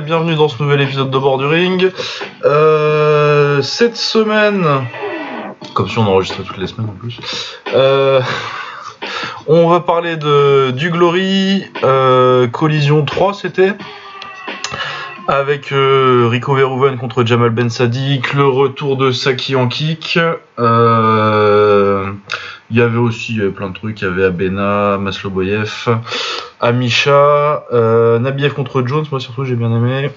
bienvenue dans ce nouvel épisode de Bord du Ring. Euh, cette semaine, comme si on enregistrait toutes les semaines en plus, euh, on va parler de du Glory euh, Collision 3 c'était avec Rico Verhoeven contre Jamal Ben Sadiq, le retour de Saki en kick. Il y avait aussi euh, plein de trucs, il y avait Abena, Masloboyev, Amisha, euh, Nabiev contre Jones, moi surtout j'ai bien aimé.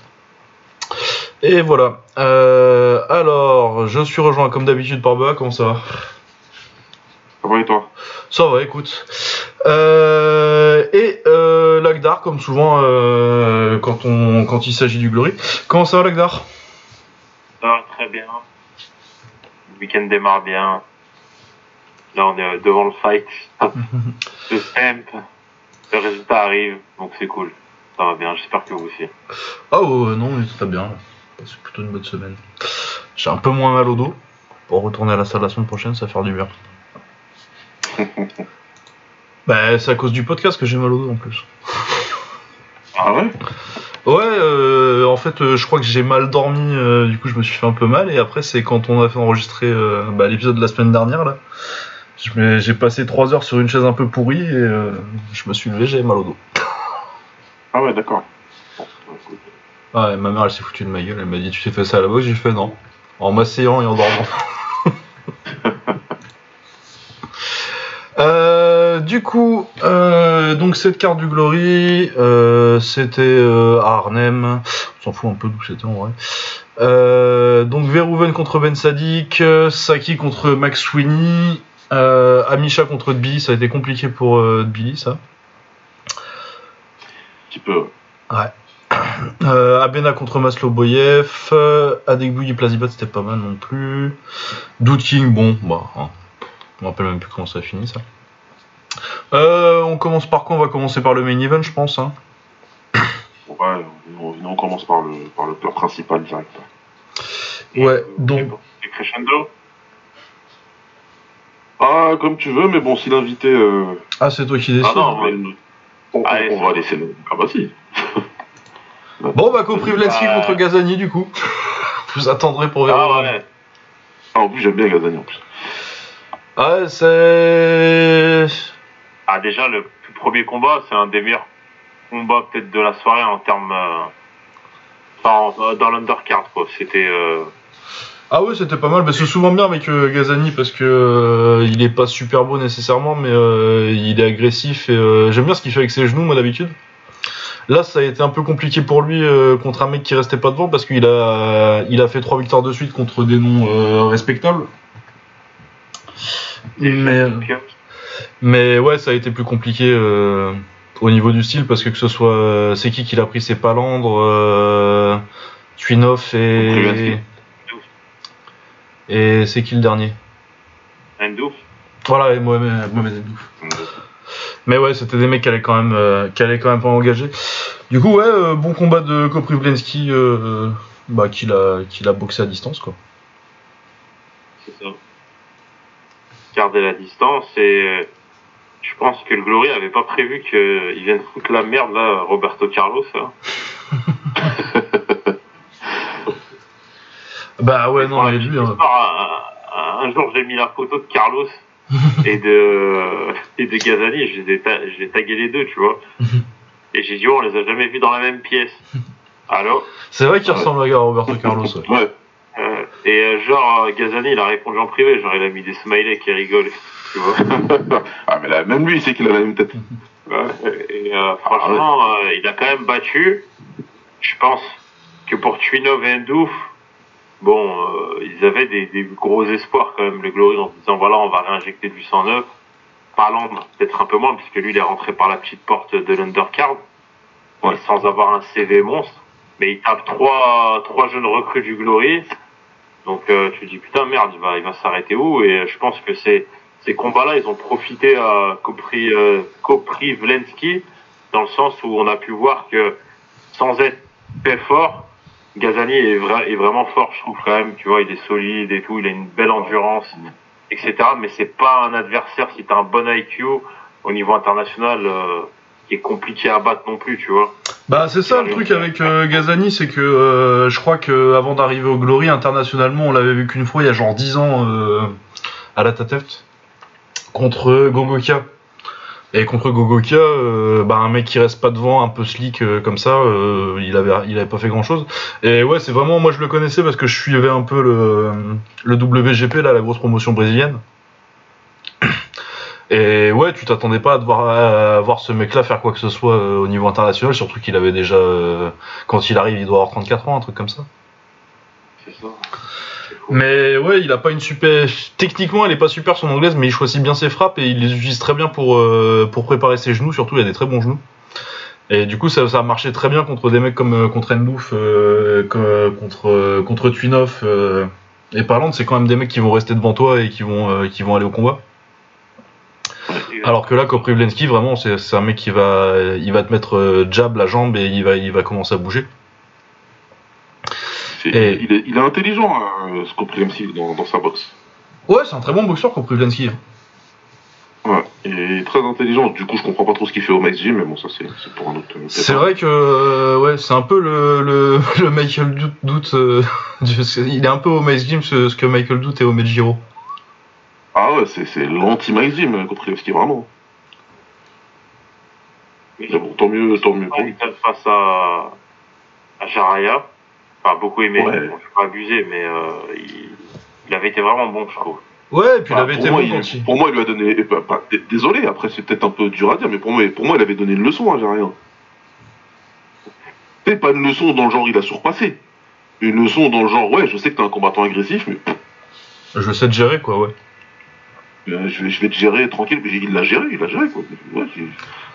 Et voilà. Euh, alors, je suis rejoint comme d'habitude par Boa, comment ça va? Ça va et toi? Ça va, écoute. Euh, et euh, Lagdar, comme souvent quand, on, quand il s'agit du Glory. Comment ça va Lagdar? Ça va très bien. Le week-end démarre bien. Là, on est devant le fight. le temp. Le résultat arrive, donc c'est cool. Ça va bien, j'espère que vous aussi. Ah ouais, non, mais ça va bien. C'est plutôt une bonne semaine. J'ai un peu moins mal au dos. Pour retourner à la salle la semaine prochaine, ça va faire du bien. bah, c'est à cause du podcast que j'ai mal au dos en plus. Ah ouais? Ouais, euh, en fait, euh, je crois que j'ai mal dormi, euh, du coup, je me suis fait un peu mal. Et après, c'est quand on a fait enregistrer bah, l'épisode de la semaine dernière, là. J'ai passé 3 heures sur une chaise un peu pourrie et euh, je me suis levé, j'avais mal au dos. Ah ouais, d'accord. Écoute. Ouais, ma mère, elle s'est foutue de ma gueule. Elle m'a dit, tu t'es fait ça à la boxe J'ai fait non. En m'asseyant et en dormant. Euh, du coup, euh, donc cette carte du Glory, c'était à Arnhem. On s'en fout un peu d'où c'était en vrai. Euh, donc Verhoeven contre Ben Sadik, Saki contre Max Sweeney, euh, Amisha contre Billy. Ça a été compliqué pour euh, Billy, ça. Un petit peu. Euh, Abena contre Maslow Boyev, euh, Adegboui Plazibat c'était pas mal non plus. Dude King, bon, bah, hein. je me rappelle même plus comment ça a fini ça. Euh, on commence par quoi? On va commencer par le main event, je pense. Hein. Ouais, on, on commence par le, par le plat principal direct. Ouais, donc. C'est crescendo? Ah, comme tu veux, mais bon, si l'invité. Euh... Ah, c'est toi qui décides. Ah non, mais- on, on- Allez, on va bon. laisser. le- Ah bah si. Bon, bah, Koprivlensky Bah. contre Gazani du coup? Vous attendrez pour Ah Verhoeven. ouais. Ah, en plus, j'aime bien Gazani en plus. Ouais, c'est. Ah déjà le tout premier combat, c'est un des meilleurs combats peut-être de la soirée en termes, euh, enfin en- dans l'undercard quoi. C'était euh, Ah ouais, c'était pas mal. Bah, c'est souvent bien avec euh, Gazani parce que euh, il est pas super beau nécessairement, mais euh, il est agressif et j'aime bien ce qu'il fait avec ses genoux, moi d'habitude. Là, ça a été un peu compliqué pour lui contre un mec qui restait pas devant parce qu'il a, il a fait trois victoires de suite contre des noms respectables. Mais, mais ouais, ça a été plus compliqué au niveau du style parce que que ce soit c'est qui qui l'a pris, c'est Palandre, Twinoff et. Et c'est qui le dernier? Endouf. Voilà, et Mohamed, Mohamed Endouf. Mais ouais, c'était des mecs qui allaient quand même, euh, qui allaient quand même pas engager. Du coup, ouais, euh, bon combat de Koprivlensky, euh, bah, qui l'a, qui l'a boxé à distance, quoi. C'est ça. Garder la distance et je pense que le Glory avait pas prévu qu'il vienne foutre la merde là, Roberto Carlos. hein. Bah ouais, non, petite lui, hein. un, un jour j'ai mis la photo de Carlos et de et de Gazani, je les ai, ta- je les ai tagués les deux, tu vois. Et j'ai dit oh, on les a jamais vus dans la même pièce. Alors c'est vrai qu'il ressemble à Roberto Carlos, ouais. Ouais. euh, et euh, genre euh, Gazani il a répondu en privé, genre il a mis des smileys qui rigolent, tu vois. ah, mais là, même lui, il sait qu'il a la même tête. Ouais, et euh, franchement, euh, il a quand même battu. Je pense que pour Twinov et Ndouf, bon, euh, ils avaient des, des gros espoirs quand même, le Glory, en se disant voilà, on va réinjecter du 109. Palandre, peut-être un peu moins, puisque lui, il est rentré par la petite porte de l'undercard, Ouais. sans avoir un CV monstre. Mais il tape trois, trois jeunes recrues du Glory. Donc euh, tu te dis putain merde, il va, il va s'arrêter où? Et euh, je pense que ces, ces combats-là, ils ont profité à Kopri, euh, Koprivlensky, dans le sens où on a pu voir que sans être très fort, Gazani est, vra- est vraiment fort, je trouve quand même. Tu vois, il est solide et tout, il a une belle endurance, etc. Mais c'est pas un adversaire si t'as un bon IQ au niveau international. euh, qui est compliqué à battre non plus, tu vois. Bah c'est ça le truc avec euh, Gazani, c'est que euh, je crois que avant d'arriver au Glory internationalement, on l'avait vu qu'une fois il y a genre 10 ans euh, à la Tateft contre Gogoka. Et contre Gogoka, euh, bah un mec qui reste pas devant, un peu slick euh, comme ça, euh, il avait il avait pas fait grand chose. Et ouais, c'est vraiment moi je le connaissais parce que je suivais un peu le le WGP là, la grosse promotion brésilienne. Et ouais, tu t'attendais pas à devoir voir ce mec-là faire quoi que ce soit au niveau international, surtout qu'il avait déjà, quand il arrive, il doit avoir 34 ans, un truc comme ça. C'est ça. Mais ouais, il a pas une super. Techniquement, elle est pas super son anglaise, mais il choisit bien ses frappes et il les utilise très bien pour, euh, préparer ses genoux, surtout il a des très bons genoux. Et du coup, ça, a marché très bien contre des mecs comme euh, contre Endouf, euh, co- contre, contre Twinoff. et parlant, c'est quand même des mecs qui vont rester devant toi et qui vont, aller au combat. Alors que là, Koprivlensky, vraiment, c'est un mec qui va, il va te mettre jab la jambe et il va commencer à bouger. Et- Il, est, il est intelligent, hein, Skopriemski, dans, dans sa boxe. Ouais, c'est un très bon boxeur, Koprivlensky. Ouais, il est très intelligent. Du coup, je comprends pas trop ce qu'il fait au Max Gym, mais bon, ça, c'est pour un autre. C'est vrai que euh, ouais, c'est un peu le, le, le Michael Doute. Euh, il est un peu au Mace Gym ce, ce que Michael Doute est au Mejiro. Ah ouais, c'est c'est l'anti-Max Gym, Kopriemski, vraiment. Mais bon, tant mieux, tant mieux. pour lui. Arrington face à, à Jaraya. Enfin, beaucoup aimé. Ouais. Bon, je vais pas abuser, mais euh, il, il avait été vraiment bon, je trouve. Ouais, et puis il avait été moi, bon il, pour moi, il lui a donné. bah, désolé, après, c'est peut-être un peu dur à dire, mais pour moi, pour moi il avait donné une leçon à Jarien. C'est pas une leçon dans le genre il a surpassé. Une leçon dans le genre, ouais, je sais que t'es un combattant agressif, mais Je sais te gérer quoi, ouais. Euh, je, vais, je vais te gérer tranquille. Mais il l'a géré, il l'a géré quoi. Ouais, je,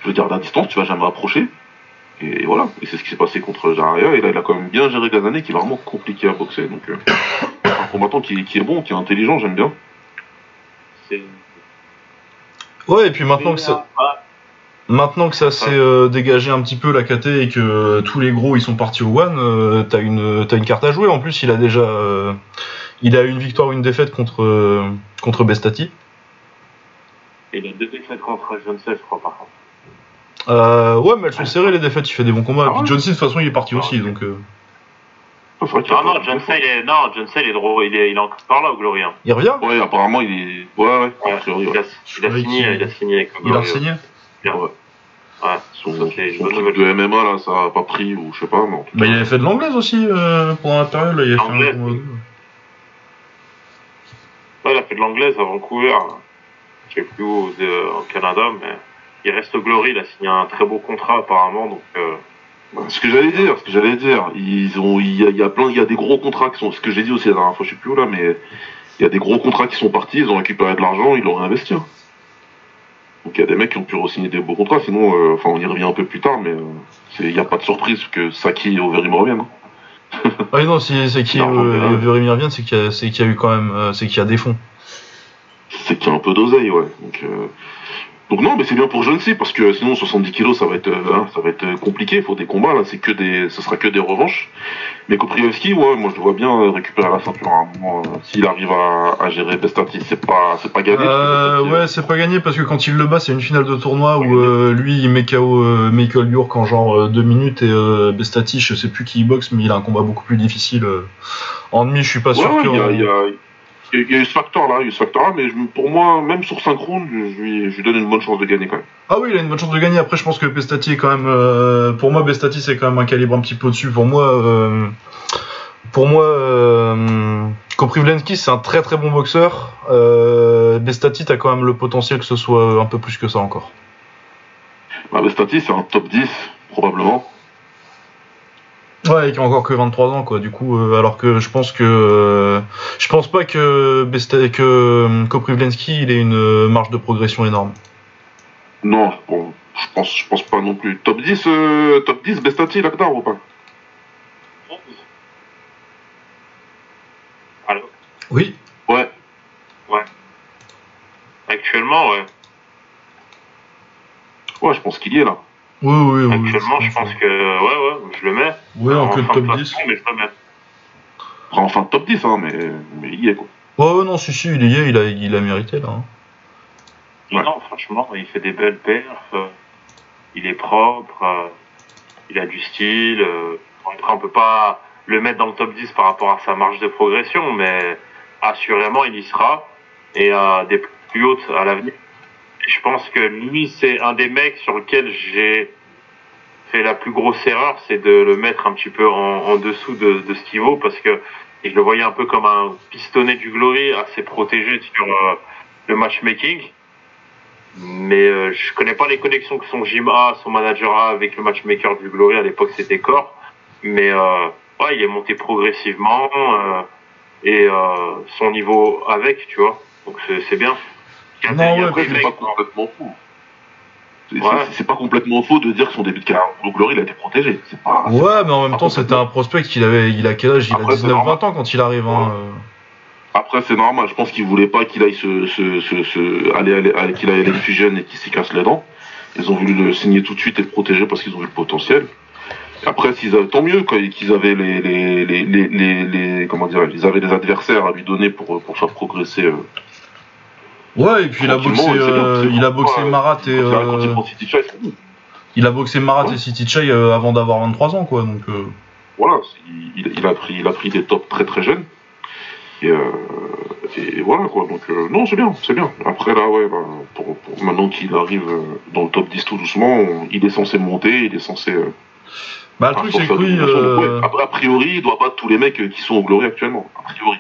je veux dire, à distance, tu vas jamais approcher. Et, voilà. Et c'est ce qui s'est passé contre Jaraya. Et là, il a quand même bien géré Gazané, qui est vraiment compliqué à boxer. Donc, euh, un combattant qui, qui est bon, qui est intelligent, j'aime bien. Ouais, et puis maintenant que ça, maintenant que ça s'est euh, dégagé un petit peu la KT et que euh, tous les gros ils sont partis au One, euh, t'as une, t'as une carte à jouer. En plus, il a déjà, euh, il a une victoire ou une défaite contre, euh, contre Bestati. Il a deux défaites contre Johnson, je crois, par contre. Euh, ouais, mais elles sont serrées les défaites. Il fait des bons combats. Ah et puis ouais John Cena, de toute façon, il est parti Ah aussi, ouais. donc. euh, Ah, Non, non, John Say, il est, non, John Say, il est drôle, il est, il est encore là au Glory. hein. Il revient? Ouais, apparemment, il est. Ouais, ouais, il, a, il a signé, il a signé avec Il a signé? Ouais. Ouais. Son, son truc de MMA, là, ça a pas pris, ou je sais pas, mais en tout Bah, il avait fait de l'anglaise aussi euh, pendant la période. Là, il a fait un L'anglaise, combat. Ouais, il a fait de l'anglaise à Vancouver. Je sais plus où, au Canada, mais il reste au Glory. Il a signé un très beau contrat apparemment, donc euh, Bah, Ce que j'allais dire, ce que j'allais dire, ils ont, il y a, il y a plein, il y a des gros contrats qui sont, ce que j'ai dit aussi la dernière fois, je sais plus où là, mais il y a des gros contrats qui sont partis, ils ont récupéré de l'argent, ils l'ont réinvesti. hein. Donc il y a des mecs qui ont pu re-signer des beaux contrats, sinon, euh, enfin on y revient un peu plus tard, mais euh, c'est- il n'y a pas de surprise que Saki et Overeem reviennent. hein. Ah non, si là- euh, Verimir vient, c'est qu'il y, a- c'est qu'il y a eu quand même, euh, c'est qu'il y a des fonds. C'est qu'il y a un peu d'oseille, ouais. Donc, euh, donc non, mais c'est bien pour John C parce que sinon 70 kilos ça va être, euh, hein, ça va être compliqué. Il faut des combats là, c'est que des, ce sera que des revanches. Mais Koprievski, ouais, moi je le vois bien euh, récupérer la ceinture à un moment. euh, S'il arrive à, à gérer Bestati, c'est pas, c'est pas gagné. Euh, ouais, c'est pas gagné parce que quand il le bat, c'est une finale de tournoi où euh, lui il met KO euh, Michael York en genre euh, deux minutes et euh, Bestati, je sais plus qui il boxe, mais il a un combat beaucoup plus difficile. euh. En demi, je suis pas Ouais, sûr ouais, que. il y a, il y a- il y a- il y a eu ce facteur là, il y a eu ce facteur là, mais je- pour moi, même sur 5 rounds, je lui, je lui donne une bonne chance de gagner quand même. Ah oui, il a une bonne chance de gagner. Après, je pense que Bestati est quand même. euh, pour moi, Bestati c'est quand même un calibre un petit peu au-dessus. Pour moi, euh, pour moi, euh, Koprivlensky c'est un très très bon boxeur. Euh, Bestati t'as quand même le potentiel que ce soit un peu plus que ça encore. Bah, Bestati, c'est un top 10, probablement. Ouais, et qui a encore que 23 ans, quoi. Du coup, euh, alors que je pense que euh, je pense pas que Besta que euh, Koprivlensky il ait une euh, marge de progression énorme. Non, bon, je pense, je pense pas non plus. Top 10, euh, top 10, Bestati, Lakdar ou pas? Allô? Oui. Ouais. Actuellement, ouais. Ouais, je pense qu'il y est là. Oui, oui, oui. Actuellement, je pense que ouais, ouais, je le mets. Oui, en fin de top 10. classement, mais je le mets. Enfin, enfin top 10, hein, mais, mais il y est quoi. Ouais, ouais, non, si, si, il y est, il a, il a mérité là. hein. Ouais. Non, franchement, il fait des belles perfs. euh, il est propre, euh, il a du style. euh, après, on peut pas le mettre dans le top 10 par rapport à sa marge de progression, mais assurément, il y sera et à des plus hautes à l'avenir. Je pense que lui, c'est un des mecs sur lequel j'ai fait la plus grosse erreur, c'est de le mettre un petit peu en, en dessous de, de ce qu'il vaut, parce que je le voyais un peu comme un pistonné du Glory assez protégé sur euh, le matchmaking. Mais euh, je connais pas les connexions que son gym a, son manager a avec le matchmaker du Glory. À l'époque, c'était Core. Mais euh, ouais, il est monté progressivement euh, et euh, son niveau avec, tu vois. Donc c'est bien. Non, ouais, Après, c'est pas complètement faux. C'est Ouais. c'est- c'est pas complètement faux de dire que son début de carrière au Glory, il a été protégé. C'est pas. Ouais, mais en même temps, c'était un prospect. Il avait, il a quel âge? Il a Après, c'est 19-20 ans quand il arrive. Hein. euh. Après, c'est normal. Je pense qu'il voulait pas qu'il aille se, se, se, se- aller, aller, aller- qu'il aille à l'Infusion et qu'il s'y casse les dents. Ils ont voulu le signer tout de suite et le protéger parce qu'ils ont vu le potentiel. Après, s'ils avaient, tant mieux, quoi, qu'ils avaient les, les, les, les, les, les- comment dire, ils avaient des adversaires à lui donner pour, pour faire progresser. Ouais, et puis il a boxé, euh, il a boxé Marat et euh, il a boxé Marat Ouais. et City Chai euh, avant d'avoir 23 ans, quoi. Donc. euh, Voilà, il, il a pris, il a pris des tops très très jeunes. Et, euh, et voilà quoi. Donc euh, non, c'est bien, c'est bien. Après là, ouais, bah, pour, pour- maintenant qu'il arrive dans le top 10 tout doucement, on- il est censé monter, il est censé. Bah le Ah, truc sur c'est que oui. Donc, ouais, a priori, il doit battre tous les mecs qui sont au Glory actuellement. A priori.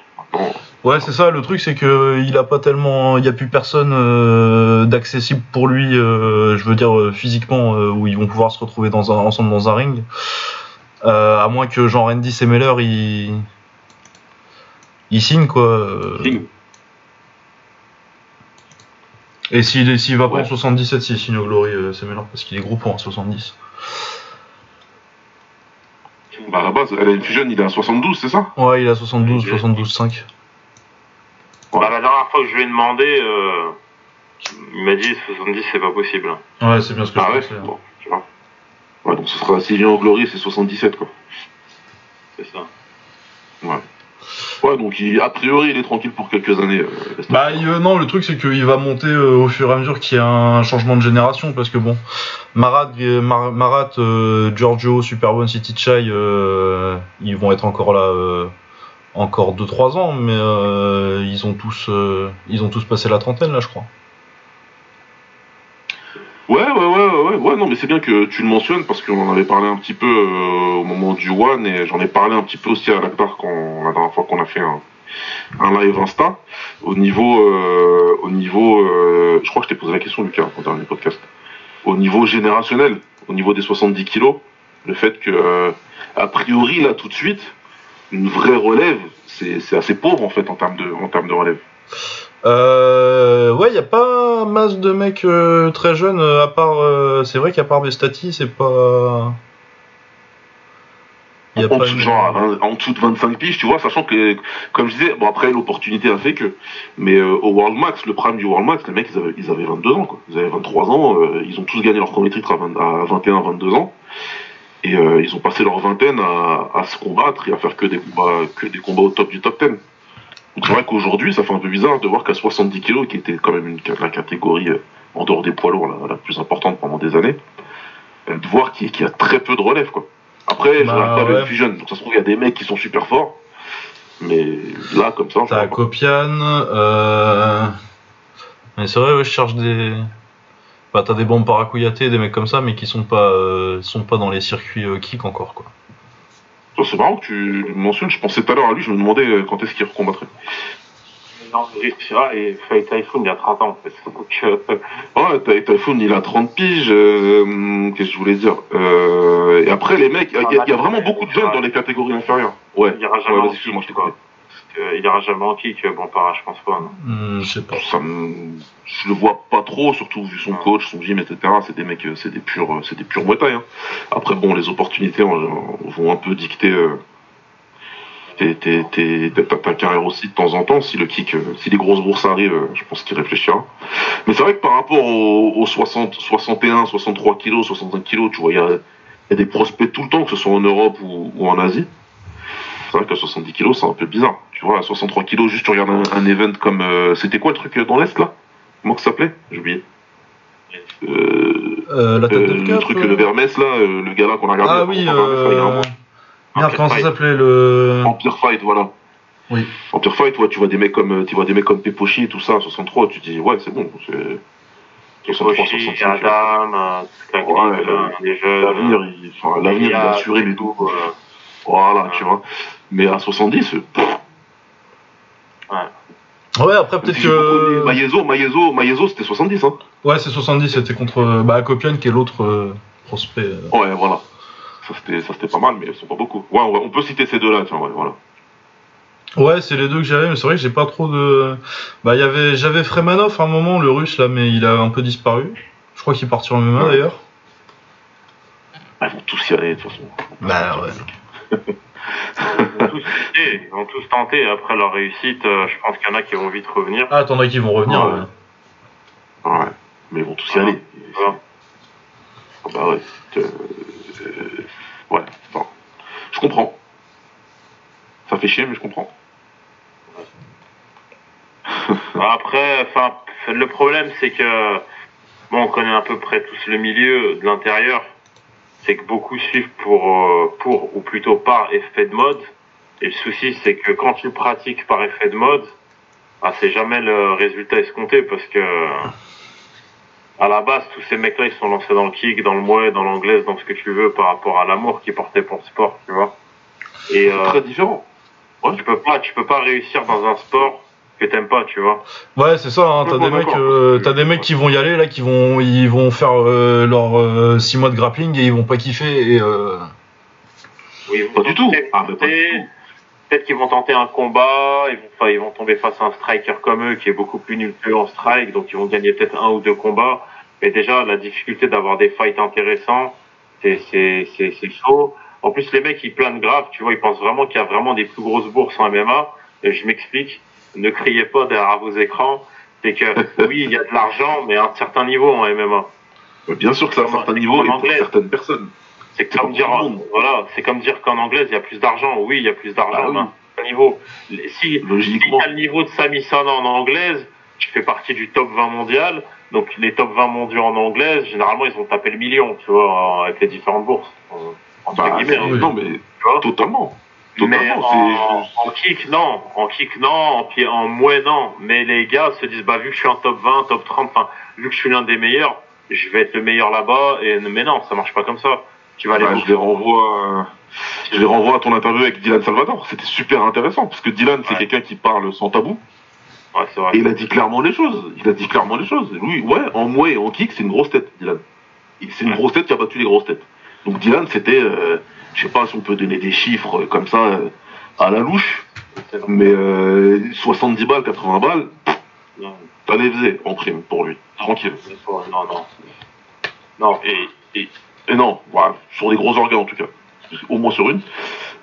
Ouais c'est ça. Le truc c'est que euh, il a pas tellement, il y a plus personne euh, d'accessible pour lui. euh, je veux dire physiquement euh, où ils vont pouvoir se retrouver dans un, ensemble dans un ring. À moins que genre Randy Semeller il il signe quoi. signe. Et s'il s'il va pas en 77, s'il signe au Glory Semeller parce qu'il est gros pour un 70. Bah, à la base, elle a une fusion, il est à 72, c'est ça Ouais, il a 72, Ok. 72 5. Bah, la dernière fois que je lui ai demandé, euh, il m'a dit 70 c'est pas possible. Ouais, c'est bien ce que Ah je ouais pensais. hein. Bon, tu vois. Ouais, donc ce sera, s'il vient au Glory, c'est 77 quoi. C'est ça. Ouais, donc il- a priori, il est tranquille pour quelques années. euh. Bah euh, non, le truc c'est qu'il va monter euh, au fur et à mesure qu'il y a un changement de génération parce que bon, Marat, Mar- Marat Giorgio, Superbone, City Chai, ils vont être encore là encore 2-3 ans, mais ils ont tous ils ont tous passé la trentaine là, je crois. Ouais, ouais, ouais, ouais, ouais, non, mais c'est bien que tu le mentionnes parce qu'on en avait parlé un petit peu euh, au moment du One et j'en ai parlé un petit peu aussi à l'Akbar quand la dernière fois qu'on a fait un, un live Insta. Au niveau, euh, au niveau, euh, je crois que je t'ai posé la question Lucas au dernier podcast. Au niveau générationnel, au niveau des 70 kilos, le fait que euh, a priori là tout de suite une vraie relève, c'est assez pauvre en fait en termes de en termes de relève. Euh, ouais, il y a pas masse de mecs euh, très jeunes euh, à part euh, c'est vrai qu'à part Bestati, c'est pas y a en, pas dessous, une- genre, en dessous de 25 piges, tu vois, sachant que, comme je disais, bon après l'opportunité a fait que, mais euh, au World Max, le prime du World Max, les mecs ils avaient, ils avaient 22 ans, quoi. Ils avaient 23 ans, ils ont tous gagné leur premier titre à, 20 à 21, 22 ans, et euh, ils ont passé leur vingtaine à, à se combattre et à faire que des combats, que des combats au top du top 10. Donc c'est vrai qu'aujourd'hui, ça fait un peu bizarre de voir qu'à 70 kilos, qui était quand même une, la catégorie euh, en dehors des poids lourds la, la plus importante pendant des années, euh, de voir qu'il y a très peu de relève, quoi. Après, je Bah, regarde pas ouais. le Fusion, donc ça se trouve, il y a des mecs qui sont super forts. Mais là, comme ça, je T'as. Copian, euh... Mais c'est vrai, ouais, je cherche des... Bah, t'as des bombes paracuyaté, des mecs comme ça, mais qui sont pas, euh, sont pas dans les circuits euh, kick encore, quoi. C'est marrant que tu le mentionnes, je pensais tout à l'heure à lui, je me demandais euh, quand est-ce qu'il recombattrait. Non, vrai, et Fight Typhoon il y a 30 ans en fait. Donc, euh, Ouais, Ty- Typhoon, il a 30 piges, euh, qu'est-ce que je voulais dire euh, Et après, les mecs, il y, a- y vraiment beaucoup de jeunes dans les catégories inférieures. Ouais, il ira ouais jamais kick, excuse-moi, je t'ai il ira jamais en kick, bon, par je pense pas. non. Hmm, je sais pas. Ça me- je le vois pas trop, surtout vu son coach, son gym, etc. C'est des mecs, euh, c'est des purs, euh, c'est des purs Thai, hein. Après, bon, les opportunités vont un peu dicter euh, ta, carrière aussi de temps en temps. Si le kick, euh, si les grosses bourses arrivent, euh, je pense qu'il réfléchira. Mais c'est vrai que par rapport aux, aux 60, 61, 63 kilos, 65 kilos, tu vois, il y a, il y a des prospects tout le temps, que ce soit en Europe ou, ou en Asie. C'est vrai qu'à 70 kilos, c'est un peu bizarre. Tu vois, à 63 kilos, juste tu regardes un, un event comme. euh, C'était quoi le truc euh, dans l'Est là? Comment que ça s'appelait? J'ai oublié. Euh, Euh, la euh, tête de le cap, truc, euh, le Vermès, là, euh, le gars là qu'on a regardé. Ah oui, il. Merde, comment ça s'appelait le... Empire Fight, voilà. Oui. Empire Fight, ouais, tu vois des mecs comme, tu vois des mecs comme Pepochi et tout ça, 63, tu te dis, ouais, c'est bon, c'est. 63, Koshi, 65. Adam, euh, toute la Ouais, clique, euh, là, les jeunes. L'avenir, il, enfin, l'avenir, il est assuré, les deux. tout. Voilà, tu vois. Mais à 70, euh, pff, Ouais, après peut-être que... Maiezo, Maiezo, Maiezo, c'était 70, hein. Ouais, c'est 70, c'était contre euh, bah, qui est l'autre euh, prospect. euh. Ouais, voilà. Ça c'était, ça c'était pas mal, mais ils sont pas beaucoup. Ouais, on, peut citer ces deux-là, tiens, ouais, voilà. Ouais, c'est les deux que j'avais, mais c'est vrai que j'ai pas trop de... Bah, y avait... j'avais Fremanov à un moment, le russe, là, mais il a un peu disparu. Je crois qu'il part sur MMA, Ouais. d'ailleurs. Ah, Ils vont tous y aller, de toute façon. Bah, ouais. Ils vont tous tenter, ils vont tous tenter. Après leur réussite, euh, je pense qu'il y en a qui vont vite revenir. Ah, attendez qu'ils vont revenir, Ouais. ouais. Ouais. Mais ils vont tous y aller. Voilà. Ah Bah ouais. c'est, euh, ouais, enfin, je comprends. Ça fait chier, mais je comprends. Après, enfin, le problème, c'est que bon, on connaît à peu près tous le milieu de l'intérieur. C'est que beaucoup suivent pour, euh, pour ou plutôt par effet de mode. Et le souci, c'est que quand tu pratiques par effet de mode, ah, c'est jamais le résultat escompté parce que à la base, tous ces mecs-là, ils sont lancés dans le kick, dans le mouet, dans l'anglaise, dans ce que tu veux, par rapport à l'amour qu'ils portaient pour le sport, tu vois. Et C'est euh, très différent. tu peux pas, tu peux pas réussir dans un sport que t'aimes pas, tu vois. Ouais, c'est ça, hein, t'as des mecs, euh, t'as des mecs qui vont y aller, là, qui vont, ils vont faire euh, leur 6 mois de grappling et ils vont pas kiffer et... Euh... Oui, Pas du tenter- Ah, mais pas du tout. Peut-être qu'ils vont tenter un combat, ils vont, ils vont tomber face à un striker comme eux qui est beaucoup plus nul qu'eux en strike, donc ils vont gagner peut-être un ou deux combats. Mais déjà, la difficulté d'avoir des fights intéressants, c'est, c'est, c'est, c'est chaud. En plus, les mecs, ils planent grave, tu vois, ils pensent vraiment qu'il y a vraiment des plus grosses bourses en MMA. Et je m'explique, ne criez pas derrière vos écrans. C'est que, oui, il y a de l'argent, mais à un certain niveau en MMA. Bien sûr que c'est à un certain niveau et pour certaines personnes. C'est comme dire, voilà, c'est comme dire qu'en anglaise, il y a plus d'argent. Oui, il y a plus d'argent, Ah oui. mais à un certain niveau. Si, si Logiquement. tu as le niveau de Sami Sana en anglaise, tu fais partie du top 20 mondial. Donc les top 20 mondiaux en anglaise, généralement, ils ont tapé le million, tu vois, avec les différentes bourses. euh, Entre Bah, guillemets, hein. Non, mais tu vois? totalement. Mais en, en kick, non. En kick, non. En, pied, en mouet, non. Mais les gars se disent, bah, vu que je suis en top 20, top 30, enfin, vu que je suis l'un des meilleurs, je vais être le meilleur là-bas. Et, mais non, ça marche pas comme ça. Tu vas aller Bah, je les renvoie, à- je les renvoie à ton interview avec Dylan Salvador. C'était super intéressant parce que Dylan, c'est Ouais. quelqu'un qui parle sans tabou Ouais, c'est vrai. et il a dit clairement les choses. Il a dit clairement les choses. Lui, ouais, en mouet et en kick, c'est une grosse tête, Dylan. C'est une grosse tête qui a battu les grosses têtes. Donc Dylan, c'était, euh, je sais pas si on peut donner des chiffres comme ça euh, à la louche, mais euh, 70 balles, 80 balles, ça les faisait en prime pour lui, tranquille. non, non. Non, Et, et, et non, voilà, sur des gros organes en tout cas. Au moins sur une.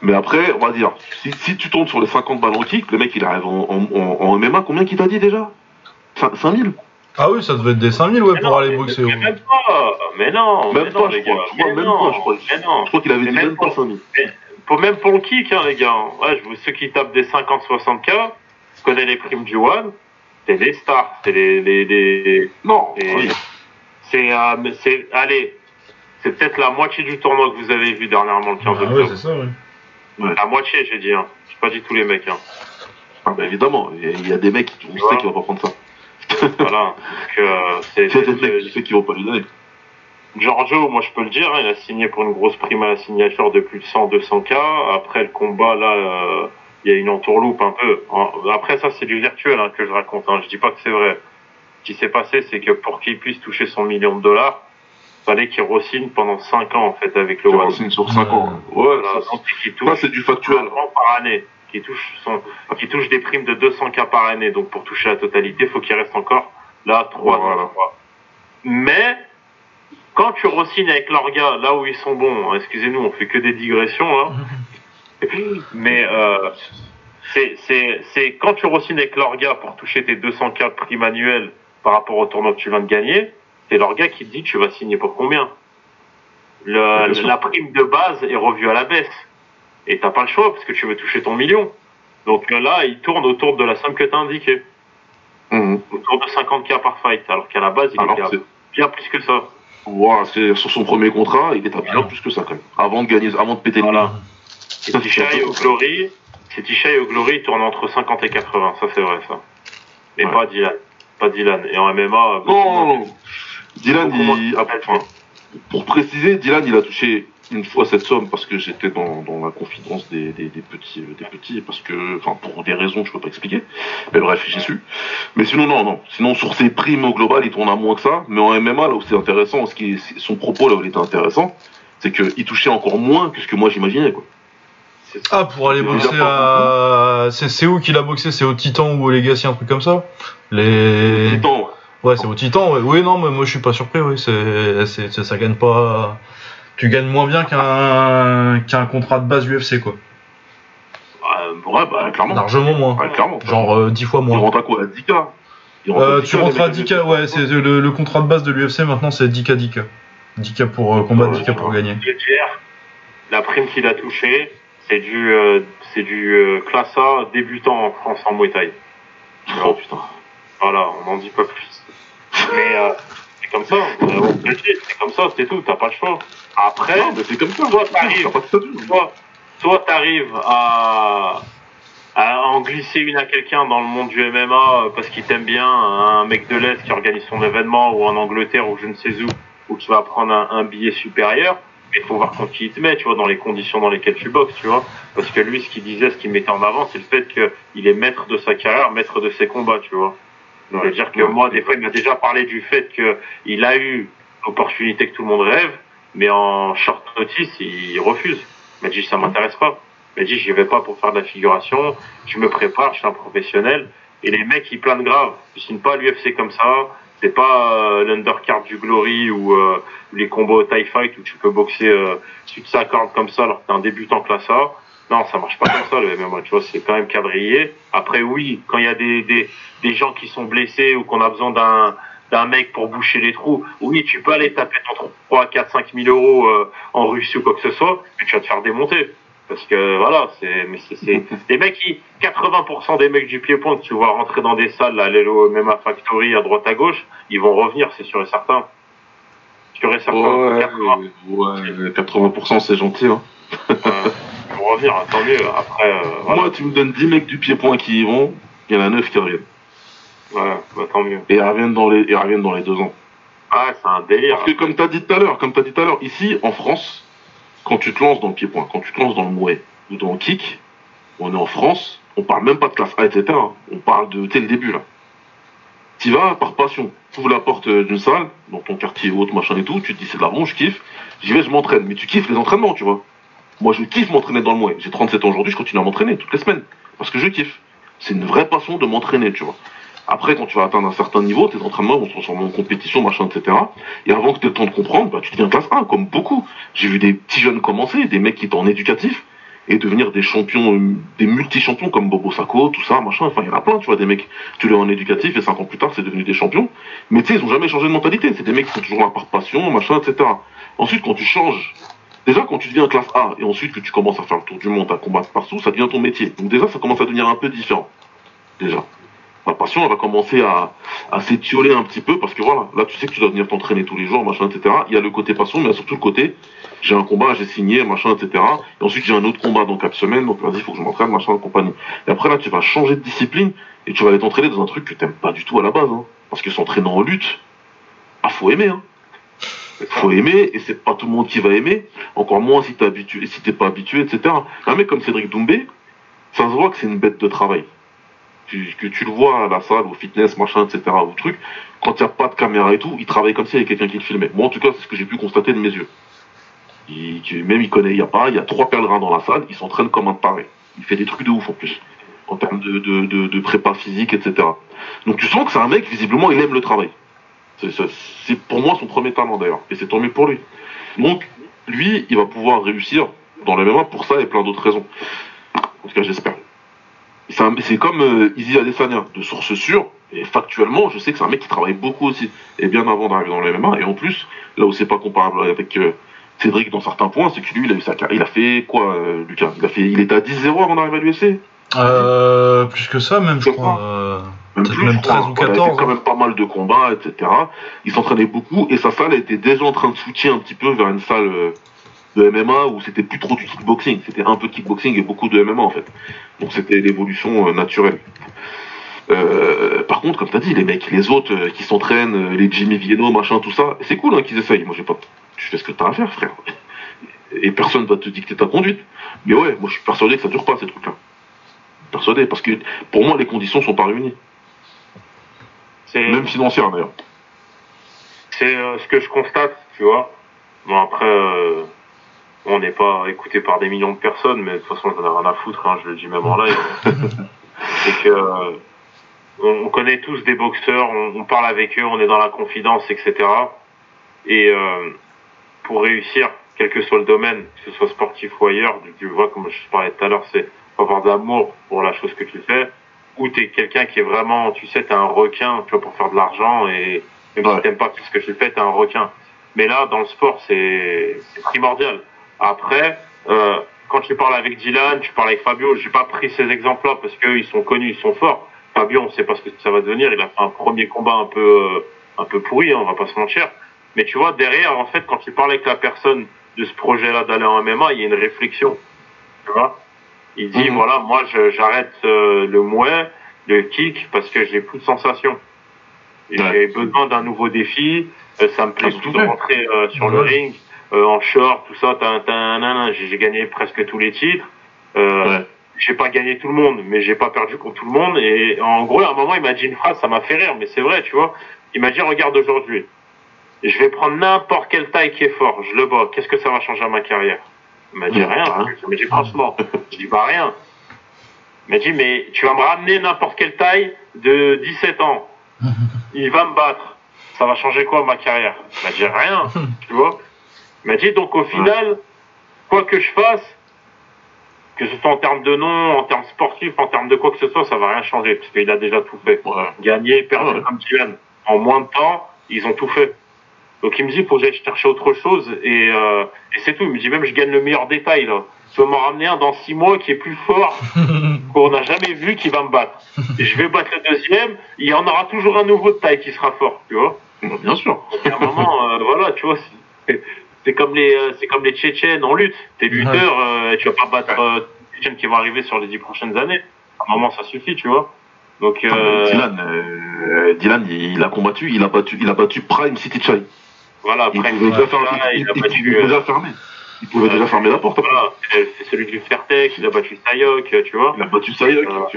Mais après, on va dire, si, si tu tombes sur les 50 balles en kick, le mec il arrive en, en, en, en MMA, combien qu'il t'a dit déjà? 5000 Ah oui, ça devait être des 5000, ouais, Mais pour non, aller mais- boxer. mais même pas. Mais non. Même mais pas, non, je crois. gars. Je crois Mais même non, pas, je crois. Mais non. Je crois qu'il avait Mais dit même même pas pas. 5000. Pour, même pour le kick, hein, les gars. Ouais, je vous, ceux qui tapent des 50-60K, je connais les primes du One. C'est les stars. C'est les, les, les, Non, oui. c'est, euh, c'est, allez, c'est peut-être la moitié du tournoi que vous avez vu dernièrement le 15 Ah ouais, c'est ça, ouais. la moitié, j'ai dit, hein. J'ai pas dit tous les mecs, hein. Ah, bah, évidemment, il y a- il y, a des mecs, on vois sait qu'il va pas prendre ça. Voilà. Euh, c'est, Il sais qu'ils vont pas lui donner. Giorgio, moi je peux le dire, hein, il a signé pour une grosse prime à la signature de plus de 100-200K. Après le combat, là, euh, il y a une entourloupe un peu. Après ça, c'est du virtuel hein, que je raconte. Hein. Je dis pas que c'est vrai. Ce qui s'est passé, c'est que pour qu'il puisse toucher son million de dollars, fallait qu'il re-signe pendant 5 ans en fait avec le One. renseignes sur 5 ans. Ouais, Voilà, c'est du factuel. par année, qui touche son, qui touche des primes de 200K par année. Donc pour toucher la totalité, il faut qu'il reste encore là 3 Voilà. Mais quand tu re-signes avec gars, là où ils sont bons, hein, excusez-nous, on fait que des digressions là. Mais euh, c'est c'est c'est quand tu re-signes avec gars pour toucher tes 200K de prime annuelle par rapport au tournoi que tu viens de gagner, c'est leur gars qui te dit tu vas signer pour combien? Le, la prime de base est revue à la baisse. Et t'as pas le choix parce que tu veux toucher ton million. Donc là, il tourne autour de la somme que t'as indiquée. Mhm. Autour de 50K par fight. Alors qu'à la base, il Alors, était bien plus que ça. C'est sur son premier contrat, il est à bien plus que ça quand même. Avant de gagner, avant de péter le Voilà. Et ça, c'est au Glory, c'est au Glory, il tourne entre 50 et 80, ça c'est vrai ça. Mais Ouais. pas Dylan. Pas Dylan. Et en MMA, Non, non, non. Dylan, il, ah, enfin, pour préciser, Dylan, il a touché une fois cette somme parce que j'étais dans, dans la confidence des, des, des petits, des petits, parce que, enfin, pour des raisons que je peux pas expliquer. Mais bref, j'y suis. Mais sinon, non, non. Sinon, sur ses primes au global, il tourne à moins que ça. Mais en MMA, là où c'est intéressant, ce qui est, son propos là où il était intéressant, c'est qu'il touchait encore moins que ce que moi j'imaginais, quoi. Ah, pour aller boxer à. C'est c'est où qu'il a boxé? C'est au Titan ou au Legacy, un truc comme ça? Les. Titan, ouais. Ouais, c'est au Titan, ouais. Oui, non, mais moi je suis pas surpris, oui. C'est- ça gagne pas. Tu gagnes moins bien qu'un, qu'un contrat de base UFC, quoi. Ouais, Ouais, bah, clairement. Largement moins. Ouais, clairement. Genre euh, 10 fois moins. rentre à quoi? À 10K Il rentre Euh, à tu 10K, rentres à mecs, 10K, ouais, c'est le, le contrat de base de l'UFC maintenant, c'est 10K 10K. 10K pour euh, combattre, Ouais, 10K pour gagner. La prime qu'il a touchée, c'est du, euh, c'est du euh, classe A débutant en France en Muay Thai. Oh putain. Voilà, on n'en dit pas plus. Mais euh, c'est comme ça, c'est comme ça, c'est tout, t'as pas le choix. Après, Non, mais c'est comme ça. Toi, t'arrives. Soit, soit t'arrives à, à en glisser une à quelqu'un dans le monde du MMA euh, parce qu'il t'aime bien, un mec de l'Est qui organise son événement ou en Angleterre ou je ne sais où, ou qui va prendre un, un billet supérieur, mais il faut voir contre qui il te met, tu vois, dans les conditions dans lesquelles tu boxes, tu vois. Parce que lui, ce qu'il disait, ce qu'il mettait en avant, c'est le fait qu'il est maître de sa carrière, maître de ses combats, tu vois. Je veux dire que moi, des fois, il m'a déjà parlé du fait qu'il a eu l'opportunité que tout le monde rêve, mais en short notice, il refuse. Il m'a dit, ça m'intéresse pas. Il m'a dit, j'y vais pas pour faire de la figuration, je me prépare, je suis un professionnel. Et les mecs, ils planent grave. Ils signent pas l'UFC comme ça. C'est pas euh, l'undercard du Glory ou euh, les combos au TIE Fight où tu peux boxer euh, sur sa corde comme ça alors que t'es un débutant classe A. Non, ça marche pas comme ça le MMA, tu vois, c'est quand même quadrillé. Après, oui, quand il y a des, des, des gens qui sont blessés ou qu'on a besoin d'un d'un mec pour boucher les trous, oui, tu peux aller taper ton 3, 4, 5 000 euros euh, en Russie ou quoi que ce soit, mais tu vas te faire démonter. Parce que voilà, c'est mais c'est c'est des mecs qui 80% des mecs du pied-point que tu vois rentrer dans des salles, là, aller au MMA Factory à droite à gauche, ils vont revenir, c'est sûr et certain. Sûr et certain. Ouais, 80, ouais, 80% c'est gentil. Hein. euh, vont revenir, tant mieux. Après, euh, voilà, Moi, tu me donnes 10 mecs du pied-point qui y vont, il y en a 9 qui reviennent. ouais, bah, tant mieux. Et ils reviennent dans les, ils reviennent dans les deux ans. Ah, c'est un délire. Parce que comme tu as dit tout à l'heure, comme tu dit tout à l'heure, ici en France, quand tu te lances dans le pied-point, quand tu te lances dans le mouet ou dans le kick, on est en France, on parle même pas de classe A, etc. On parle de tel début là. Tu vas par passion, tu ouvres la porte euh, d'une salle, dans ton quartier ou autre machin et tout, tu te dis c'est de la bon, je kiffe, j'y vais, je m'entraîne. Mais tu kiffes les entraînements, tu vois. Moi je kiffe m'entraîner dans le mouet. J'ai 37 ans aujourd'hui, je continue à m'entraîner toutes les semaines. Parce que je kiffe. C'est une vraie passion de m'entraîner, tu vois. Après, quand tu vas atteindre un certain niveau, tes entraînements vont se transformer en compétition, machin, etc. Et avant que tu aies le temps de comprendre, bah, tu deviens classe 1, comme beaucoup. J'ai vu des petits jeunes commencer, des mecs qui étaient en éducatif, et devenir des champions, euh, des multi-champions comme Bobo Sacco, tout ça, machin. Enfin, il y en a plein, tu vois, des mecs, tu les en éducatif, et cinq ans plus tard, c'est devenu des champions. Mais tu sais, ils ont jamais changé de mentalité. C'est des mecs qui sont toujours là par passion, machin, etc. Ensuite, quand tu changes, déjà, quand tu deviens classe A, et ensuite que tu commences à faire le tour du monde, à combattre partout, ça devient ton métier. Donc déjà, ça commence à devenir un peu différent. Déjà. Ma passion, elle va commencer à, à s'étioler un petit peu parce que voilà, là tu sais que tu dois venir t'entraîner tous les jours, machin, etc. Il y a le côté passion, mais il y a surtout le côté j'ai un combat, j'ai signé, machin, etc. Et ensuite j'ai un autre combat dans quatre semaines, donc vas-y, il faut que je m'entraîne, machin, compagnie. Et après là, tu vas changer de discipline et tu vas aller t'entraîner dans un truc que t'aimes pas du tout à la base, hein. Parce que s'entraîner en lutte, ah faut aimer, hein. Faut aimer, et c'est pas tout le monde qui va aimer, encore moins si t'es habitué, si t'es pas habitué, etc. Un mec comme Cédric Doumbé, ça se voit que c'est une bête de travail que tu le vois à la salle, au fitness, machin, etc., au truc, quand il n'y a pas de caméra et tout, il travaille comme s'il y avait quelqu'un qui le filmait. Moi, en tout cas, c'est ce que j'ai pu constater de mes yeux. Même il connaît, il n'y a pas, il y a trois pèlerins dans la salle, il s'entraîne comme un taré. Il fait des trucs de ouf en plus, en termes de, de prépa physique, etc. Donc tu sens que c'est un mec, visiblement, il aime le travail. C'est- pour moi son premier talent d'ailleurs, et c'est tant mieux pour lui. Donc, lui, il va pouvoir réussir dans le MMA pour ça et plein d'autres raisons. En tout cas, j'espère. C'est comme euh, Izzy Adesanya, de source sûre, et factuellement, je sais que c'est un mec qui travaille beaucoup aussi, et bien avant d'arriver dans le MMA, et en plus, là où c'est pas comparable avec euh, Cédric dans certains points, c'est que lui, il a eu sa carrière, il a fait quoi, euh, Lucas? Il, a fait, il était à 10-0 avant d'arriver à l'UFC Euh, plus que ça, même, je Je crois. Même plus, même je crois. 13 ou Il a fait 14, quand hein. même pas mal de combats, etc. Il s'entraînait beaucoup et sa salle était déjà en train de switcher un petit peu vers une salle euh, de MMA où c'était plus trop du kickboxing. C'était un peu de kickboxing et beaucoup de MMA en fait. Donc c'était l'évolution euh, naturelle. Euh, par contre, comme t'as dit, les mecs, les autres euh, qui s'entraînent, euh, les Jimmy Vienno, machin, tout ça, c'est cool hein, qu'ils essayent. Moi, j'ai pas. Tu fais ce que t'as à faire, frère. Et personne va te dicter ta conduite. Mais ouais, moi, je suis persuadé que ça dure pas ces trucs-là. Persuadé, parce que pour moi, les conditions sont pas réunies. C'est Même financières d'ailleurs. c'est euh, ce que je constate, tu vois. Bon après, euh, on n'est pas écouté par des millions de personnes, mais de toute façon, j'en ai rien à foutre. Hein, je le dis même en live. c'est que euh, on, on connaît tous des boxeurs, on, on parle avec eux, on est dans la confidence, etc. Et euh, pour réussir, quel que soit le domaine, que ce soit sportif ou ailleurs, tu- vois, comme je parlais tout à l'heure, c'est avoir de l'amour pour la chose que tu fais, ou t'es quelqu'un qui est vraiment, tu sais, t'es un requin, tu vois, pour faire de l'argent, et même Ouais. si t'aimes pas ce que tu fais, t'es un requin. Mais là, dans le sport, c'est c'est primordial. Après, euh, quand tu parles avec Dylan, tu parles avec Fabio, j'ai pas pris ces exemples-là parce qu'ils sont connus, ils sont forts. Fabio, on sait pas ce que ça va devenir. Il a fait un premier combat un peu, euh, un peu pourri, hein, on va pas se mentir. Mais tu vois, derrière, en fait, quand tu parles avec la personne de ce projet-là d'aller en MMA, il y a une réflexion. Tu vois? Il dit, Mhm. voilà, moi, j'arrête euh, le mouet, le kick, parce que j'ai plus de sensations. Ouais. J'ai besoin d'un nouveau défi. Euh, ça me plaît plus tout de rentrer euh, sur le ring, euh, en short, tout ça. t'as- t'as- nan, nan. J'ai j'ai gagné presque tous les titres. Euh, Ouais. J'ai pas gagné tout le monde, mais j'ai pas perdu contre tout le monde. Et en gros, à un moment, il m'a dit une phrase, ça m'a fait rire, mais c'est vrai, tu vois. Il m'a dit, regarde aujourd'hui, je vais prendre n'importe quelle taille qui est fort, je le bats. Qu'est-ce que ça va changer à ma carrière? Il m'a dit rien. Ah. Il m'a dit franchement, je dis bah rien. Il m'a dit mais tu vas me ramener n'importe quelle taille de 17 ans. Il va me battre. Ça va changer quoi ma carrière? Il m'a dit rien, tu vois. Il m'a dit donc au final, quoi que je fasse, que ce soit en termes de nom, en termes sportifs, en termes de quoi que ce soit, ça va rien changer parce qu'il a déjà tout fait. Ouais. Gagner, perdre Ouais. comme Dylan. En moins de temps, ils ont tout fait. Donc il me dit, faut que j'aille chercher autre chose et, euh, et c'est tout. Il me dit même, je gagne le meilleur détail là. Tu vas m'en ramener un dans six mois qui est plus fort qu'on n'a jamais vu qui va me battre. Et je vais battre le deuxième, il y en aura toujours un nouveau de taille qui sera fort, tu vois. Bah, bien sûr. Et à un moment, euh, voilà, tu vois, c'est- c'est comme les, euh, c'est comme les Tchétchènes en lutte. T'es lutteur, euh, tu vas pas battre euh, les Tchétchènes qui vont arriver sur les dix prochaines années. À un moment, ça suffit, tu vois. Donc, euh, Dylan, euh, Dylan, il, il a combattu, il a battu, il a battu Prime City Chai. Voilà, Il pouvait déjà, faire, ça, il, il a il- il battu, pouvait euh, déjà fermer. Il pouvait déjà fermer la porte. voilà, c'est celui du Fertec, il a battu Sayok, tu vois. Il a battu Sayok. En-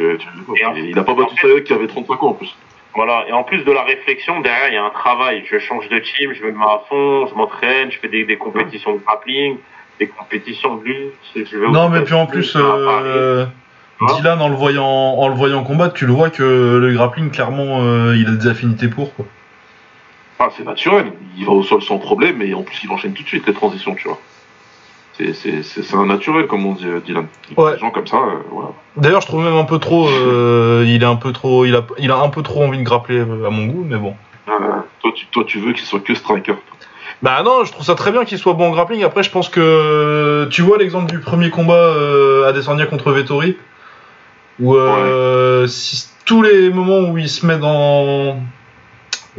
il a pas battu fait- Sayok qui avait 35 ans en plus. Voilà, et en plus de la réflexion, derrière, il y a un travail. Je change de team, je me mets à fond, je m'entraîne, je fais des, des compétitions de grappling, des compétitions de lutte. je vais aux Non, mais puis en plus, euh, vois Dylan, en le, voyant, en le voyant combattre, tu le vois que le grappling, clairement, euh, il a des affinités pour. Quoi. Ah, c'est naturel. Il va au sol sans problème et en plus il enchaîne tout de suite les transitions, tu vois. C'est- un naturel, comme on dit, euh, Dylan. Ouais. Des gens comme ça, euh, voilà. D'ailleurs, je trouve même un peu trop. euh, il est un peu trop. Il a, il a un peu trop envie de grappler à mon goût, mais bon. Euh, toi, tu, toi, tu veux qu'il soit que striker. Bah non, je trouve ça très bien qu'il soit bon en grappling. Après, je pense que tu vois l'exemple du premier combat euh, à Descendia contre Vettori, où si, tous les moments où il se met dans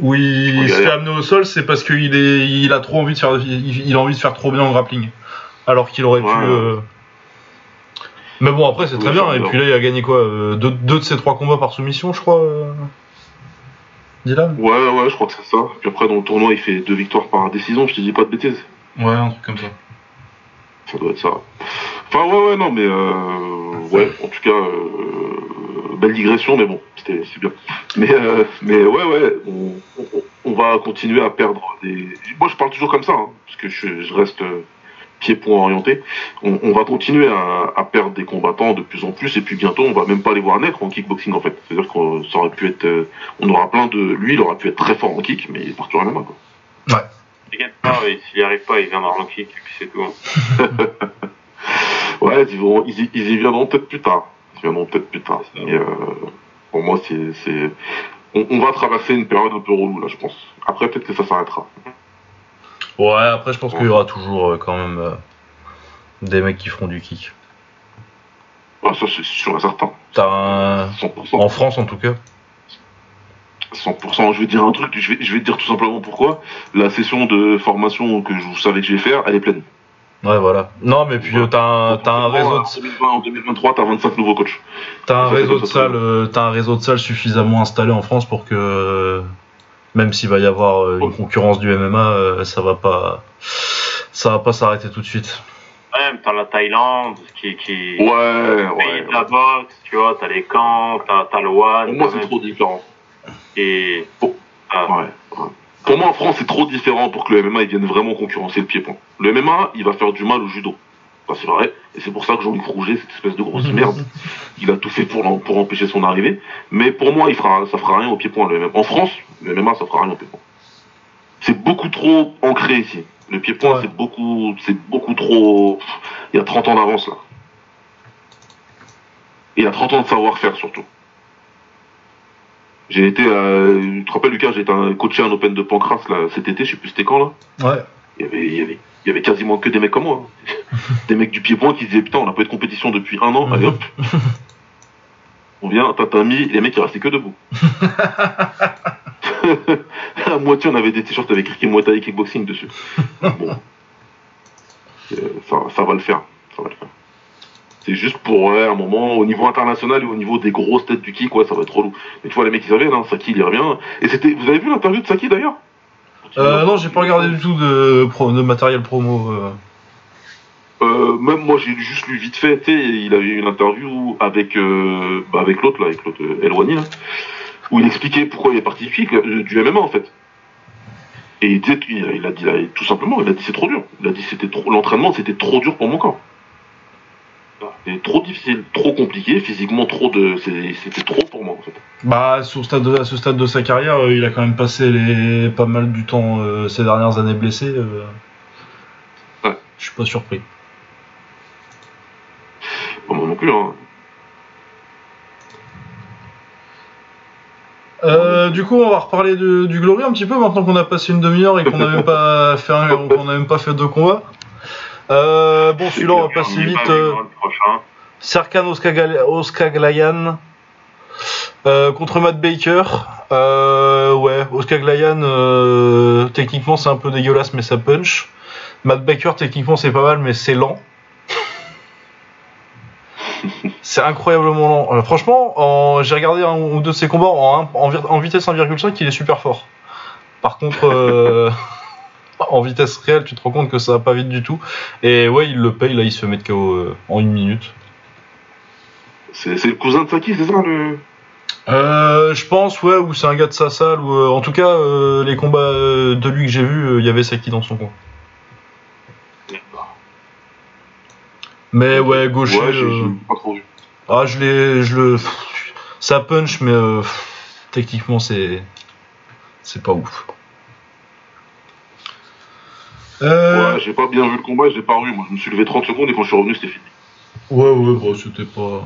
où il se fait amener au sol, c'est parce qu'il est, il a trop envie de faire, il, il a envie de faire trop bien en grappling, alors qu'il aurait pu. Euh, Mais bon, après c'est Oui, très bien. Et puis là, il a gagné quoi euh, deux, deux de ses trois combats par soumission, je crois. euh, Dylan? Ouais, ouais, je crois que c'est ça. Puis après, dans le tournoi, il fait deux victoires par décision, je te dis pas de bêtises. Ouais, un truc comme ça. Ça doit être ça. Enfin, ouais, ouais, non, mais euh, ouais, en tout cas, euh, belle digression, mais bon, c'était c'est bien. Mais, euh, mais ouais, ouais, on, on, on va continuer à perdre des. Moi, je parle toujours comme ça, hein, parce que je, je reste euh, pied-point orienté. On, on va continuer à, à perdre des combattants de plus en plus, et puis bientôt, on va même pas les voir naître en kickboxing, en fait. C'est-à-dire qu'on ça aurait pu être. euh, on aura plein de. Lui, il aurait pu être très fort en kick, mais il est parti en MMA, quoi. T'inquiète pas, s'il n'y arrive pas, il viendra en kick, et puis c'est tout. hein. Ouais, ils, vont, ils, y- ils y viendront peut-être plus tard. Viendront peut-être plus tard. Mais, euh, pour moi, c'est, c'est, on, on va traverser une période un peu relou là, je pense. Après, peut-être que ça s'arrêtera. Ouais, après, je pense qu'il y aura toujours euh, quand même euh, des mecs qui feront du kick. Ouais, ça, c'est sûr et certain. T'as un... 100%. En France, en tout cas. 100%. Je vais dire un truc, je vais, je vais te dire tout simplement pourquoi. La session de formation que je savais que je vais faire, elle est pleine. Ouais, voilà. Non, mais puis euh, t'as un, t'as un réseau de, En 2020, en 2023, t'as 25 nouveaux coachs. t'as un réseau de le salles, euh, t'as un réseau de salles suffisamment installé en France pour que, euh, même s'il va y avoir euh, une concurrence du MMA, euh, ça va pas, ça va pas s'arrêter tout de suite. Même, t'as la Thaïlande, qui, qui, Ouais, pays ouais. de la boxe, tu vois, t'as les camps, t'as, t'as le One, Pour moi, c'est même, trop différent. et, Pour- ah, Ouais, ouais. Pour moi, en France, c'est trop différent pour que le MMA il vienne vraiment concurrencer le pied-point? Le MMA, il va faire du mal au judo. Ça, c'est vrai. Et c'est pour ça que Jean-Luc Rouget, cette espèce de grosse merde, il a tout fait pour, pour empêcher son arrivée. Mais pour moi, il fera, ça fera rien au pied-point, le MMA. En France, le MMA, ça fera rien au pied-point. C'est beaucoup trop ancré ici. Le pied-point, Ouais. c'est beaucoup, c'est beaucoup trop. Il y a 30 ans d'avance, là. Et il y a 30 ans de savoir-faire, surtout. J'ai été, euh, tu te rappelles, Lucas, j'ai été un- coaché un Open de Pancras, là, cet été, je sais plus c'était quand, là. Ouais. Il y avait, il y avait, il y avait quasiment que des mecs comme moi. hein. des mecs du pied-point qui disaient, putain, on n'a pas eu de compétition depuis un an, allez hop. On vient, tatami, les mecs, ils restaient que debout. à moitié, on avait des t-shirts avec écrit Muay Thai Kickboxing dessus. Bon. Euh, ça, ça va le faire. Ça va le faire. C'est juste pour ouais, un moment, au niveau international et au niveau des grosses têtes du kick, ouais, ça va être relou. Mais tu vois, les mecs, ils avaient, là, Saki, il y revient. Et c'était, vous avez vu l'interview de Saki d'ailleurs? Euh, non, j'ai pas regardé du tout de, matériel promo. euh. Euh, même moi, j'ai juste lu vite fait. Il avait eu une interview avec euh, bah, avec l'autre là, avec l'autre euh, Elwani, là, où il expliquait pourquoi il est parti du, MMA en fait. Et il disait, il a, il a dit là, tout simplement, il a dit c'est trop dur. Il a dit c'était trop, l'entraînement c'était trop dur pour mon corps. C'était trop difficile, trop compliqué, physiquement trop de, c'était trop pour moi en fait. Bah, sur ce stade de, à ce stade de sa carrière, euh, il a quand même passé les, pas mal du temps euh, ces dernières années blessé. euh. Ouais. Je suis pas surpris. Pas moi non plus. Hein. Euh, du coup, on va reparler de- du Glory un petit peu maintenant qu'on a passé une demi-heure et qu'on n'a même pas fait un- qu'on n'a même pas fait deux combats. Euh, bon, celui-là, on va passer vite. euh. Serkan Oskaglayan euh, contre Matt Baker. Euh, ouais, Oskaglayan, euh, techniquement c'est un peu dégueulasse, mais ça punch. Matt Baker, techniquement c'est pas mal, mais c'est lent. c'est incroyablement lent. Euh, franchement, en- j'ai regardé un ou deux de ses combats en, en vitesse 1,5, il est super fort. Par contre, euh, en vitesse réelle, tu te rends compte que ça va pas vite du tout. Et ouais, il le paye, là il se fait mettre KO euh, en une minute. C'est, le cousin de Saki, c'est ça le. Euh, je pense, ouais, ou c'est un gars de sa salle, ou euh, en tout cas, euh, les combats de lui que j'ai vus, il y avait Saki dans son coin. Mais ouais, gaucher. Ouais, j'ai, j'ai pas trop vu. Ah, je l'ai. Je le. Ça punch, mais techniquement, c'est. C'est pas ouf. Euh, Ouais, j'ai pas bien vu le combat, j'ai pas revu. Moi, je me suis levé 30 secondes et quand je suis revenu, c'était fini. Ouais, ouais, bah, c'était pas.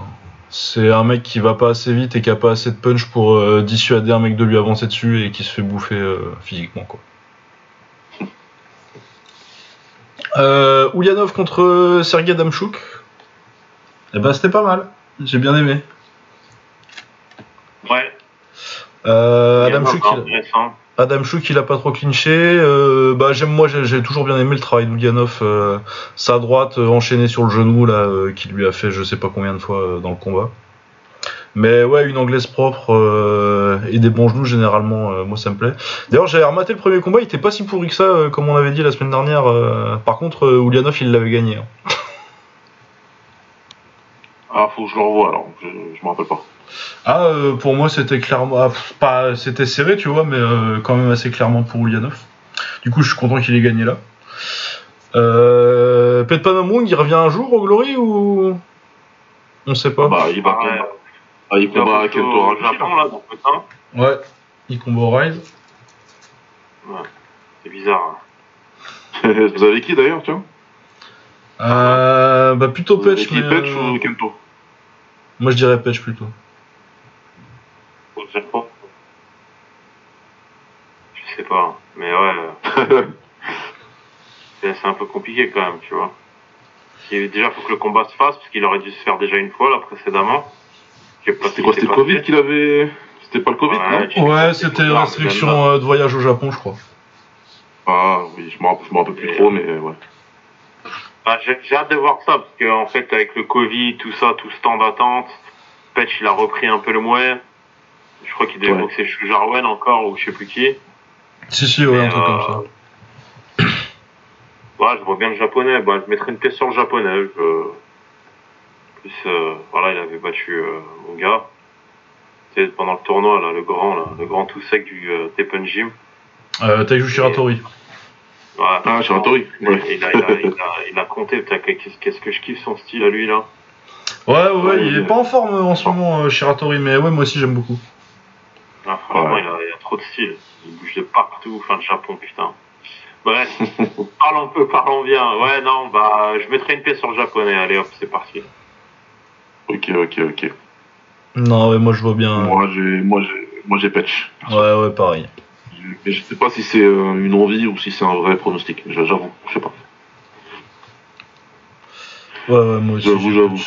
C'est un mec qui va pas assez vite et qui a pas assez de punch pour euh, dissuader un mec de lui avancer dessus et qui se fait bouffer euh, physiquement, quoi. Euh, Ulyanov contre Sergei Damchuk. Eh ben, c'était pas mal. J'ai bien aimé. Ouais, Euh, Adam Chouk, il, intéressant. Adam Chouk, il a pas trop clinché. Euh, bah, j'aime, moi, j'ai, toujours bien aimé le travail d'Ulyanov. Euh, sa droite euh, enchaînée sur le genou, là, qui lui a fait je sais pas combien de fois dans le combat. Mais ouais, une anglaise propre et des bons genoux, généralement, moi, ça me plaît. D'ailleurs, j'avais rematé le premier combat, il était pas si pourri que ça, comme on avait dit la semaine dernière. par contre, Ulyanov, il l'avait gagné. hein. Ah, faut que je le revoie alors, je me rappelle pas. Ah, euh, pour moi, c'était clairement. ah, pas, c'était serré, tu vois, mais euh, quand même assez clairement pour Ulyanov. Du coup, je suis content qu'il ait gagné là. Euh, Petpanamung, il revient un jour au Glory ou. On sait pas? Bah, il va Ouais. Ah, il combat Japon, là. là, dans peu de temps. Ouais, il combat au Rise. C'est bizarre. Vous avez qui d'ailleurs, tiens? Euh, bah, plutôt Vous avez Petch, qui, mais. Petch ou Kento? Moi, je dirais Petch plutôt. Japon. Je sais pas. Mais ouais, euh, c'est c'est un peu compliqué quand même, tu vois. Il- Déjà, faut que le combat se fasse, parce qu'il aurait dû se faire déjà une fois, là, précédemment. C'était quoi C'était le Covid qu'il avait. C'était pas le Covid, Ouais, non Ouais, c'était restriction euh, de voyage au Japon, je crois. Ah oui, je me rappelle, je me rappelle plus trop, mais ouais. Ah, j'ai j'ai hâte de voir ça, parce qu'en en fait, avec le Covid, tout ça, tout ce temps d'attente, Patch, il a repris un peu le mouet. Je crois qu'il devait Ouais. boxer Jarwen encore, ou je sais plus qui. Si, si, ouais, un truc comme euh, ça. Ouais, je vois bien le japonais. Bah, je mettrais une pièce sur le japonais. Je... Plus, euh, voilà, il avait battu euh, mon gars. Pendant le tournoi, là, le grand, là, le grand tout sec du euh, Teppen Gym. Euh, Taiju Shiratori. Ouais. Ah, Shiratori, Il, ouais. il a, il, a, il, a, il a compté. Qu'est-ce que je kiffe son style à lui, là. Ouais, ouais, Ouais, il est pas en forme euh, en ce moment, euh, Shiratori, mais ouais, moi aussi j'aime beaucoup. Ah, franchement, Ouais. il, a, il a trop de style. Il bouge de partout. Enfin, le Japon, putain. Bref, parlons un peu, parlons bien. Ouais, non, bah, je mettrai une pièce sur le japonais. Allez, hop, c'est parti. Ok, ok, ok. Non, ouais, moi je vois bien. Moi, j'ai, moi, j'ai, moi, j'ai patch. Ouais, ouais, pareil. Mais je sais pas si c'est euh, une envie ou si c'est un vrai pronostic. J'avoue, je sais pas. Ouais, ouais, moi aussi. J'avoue, j'avoue.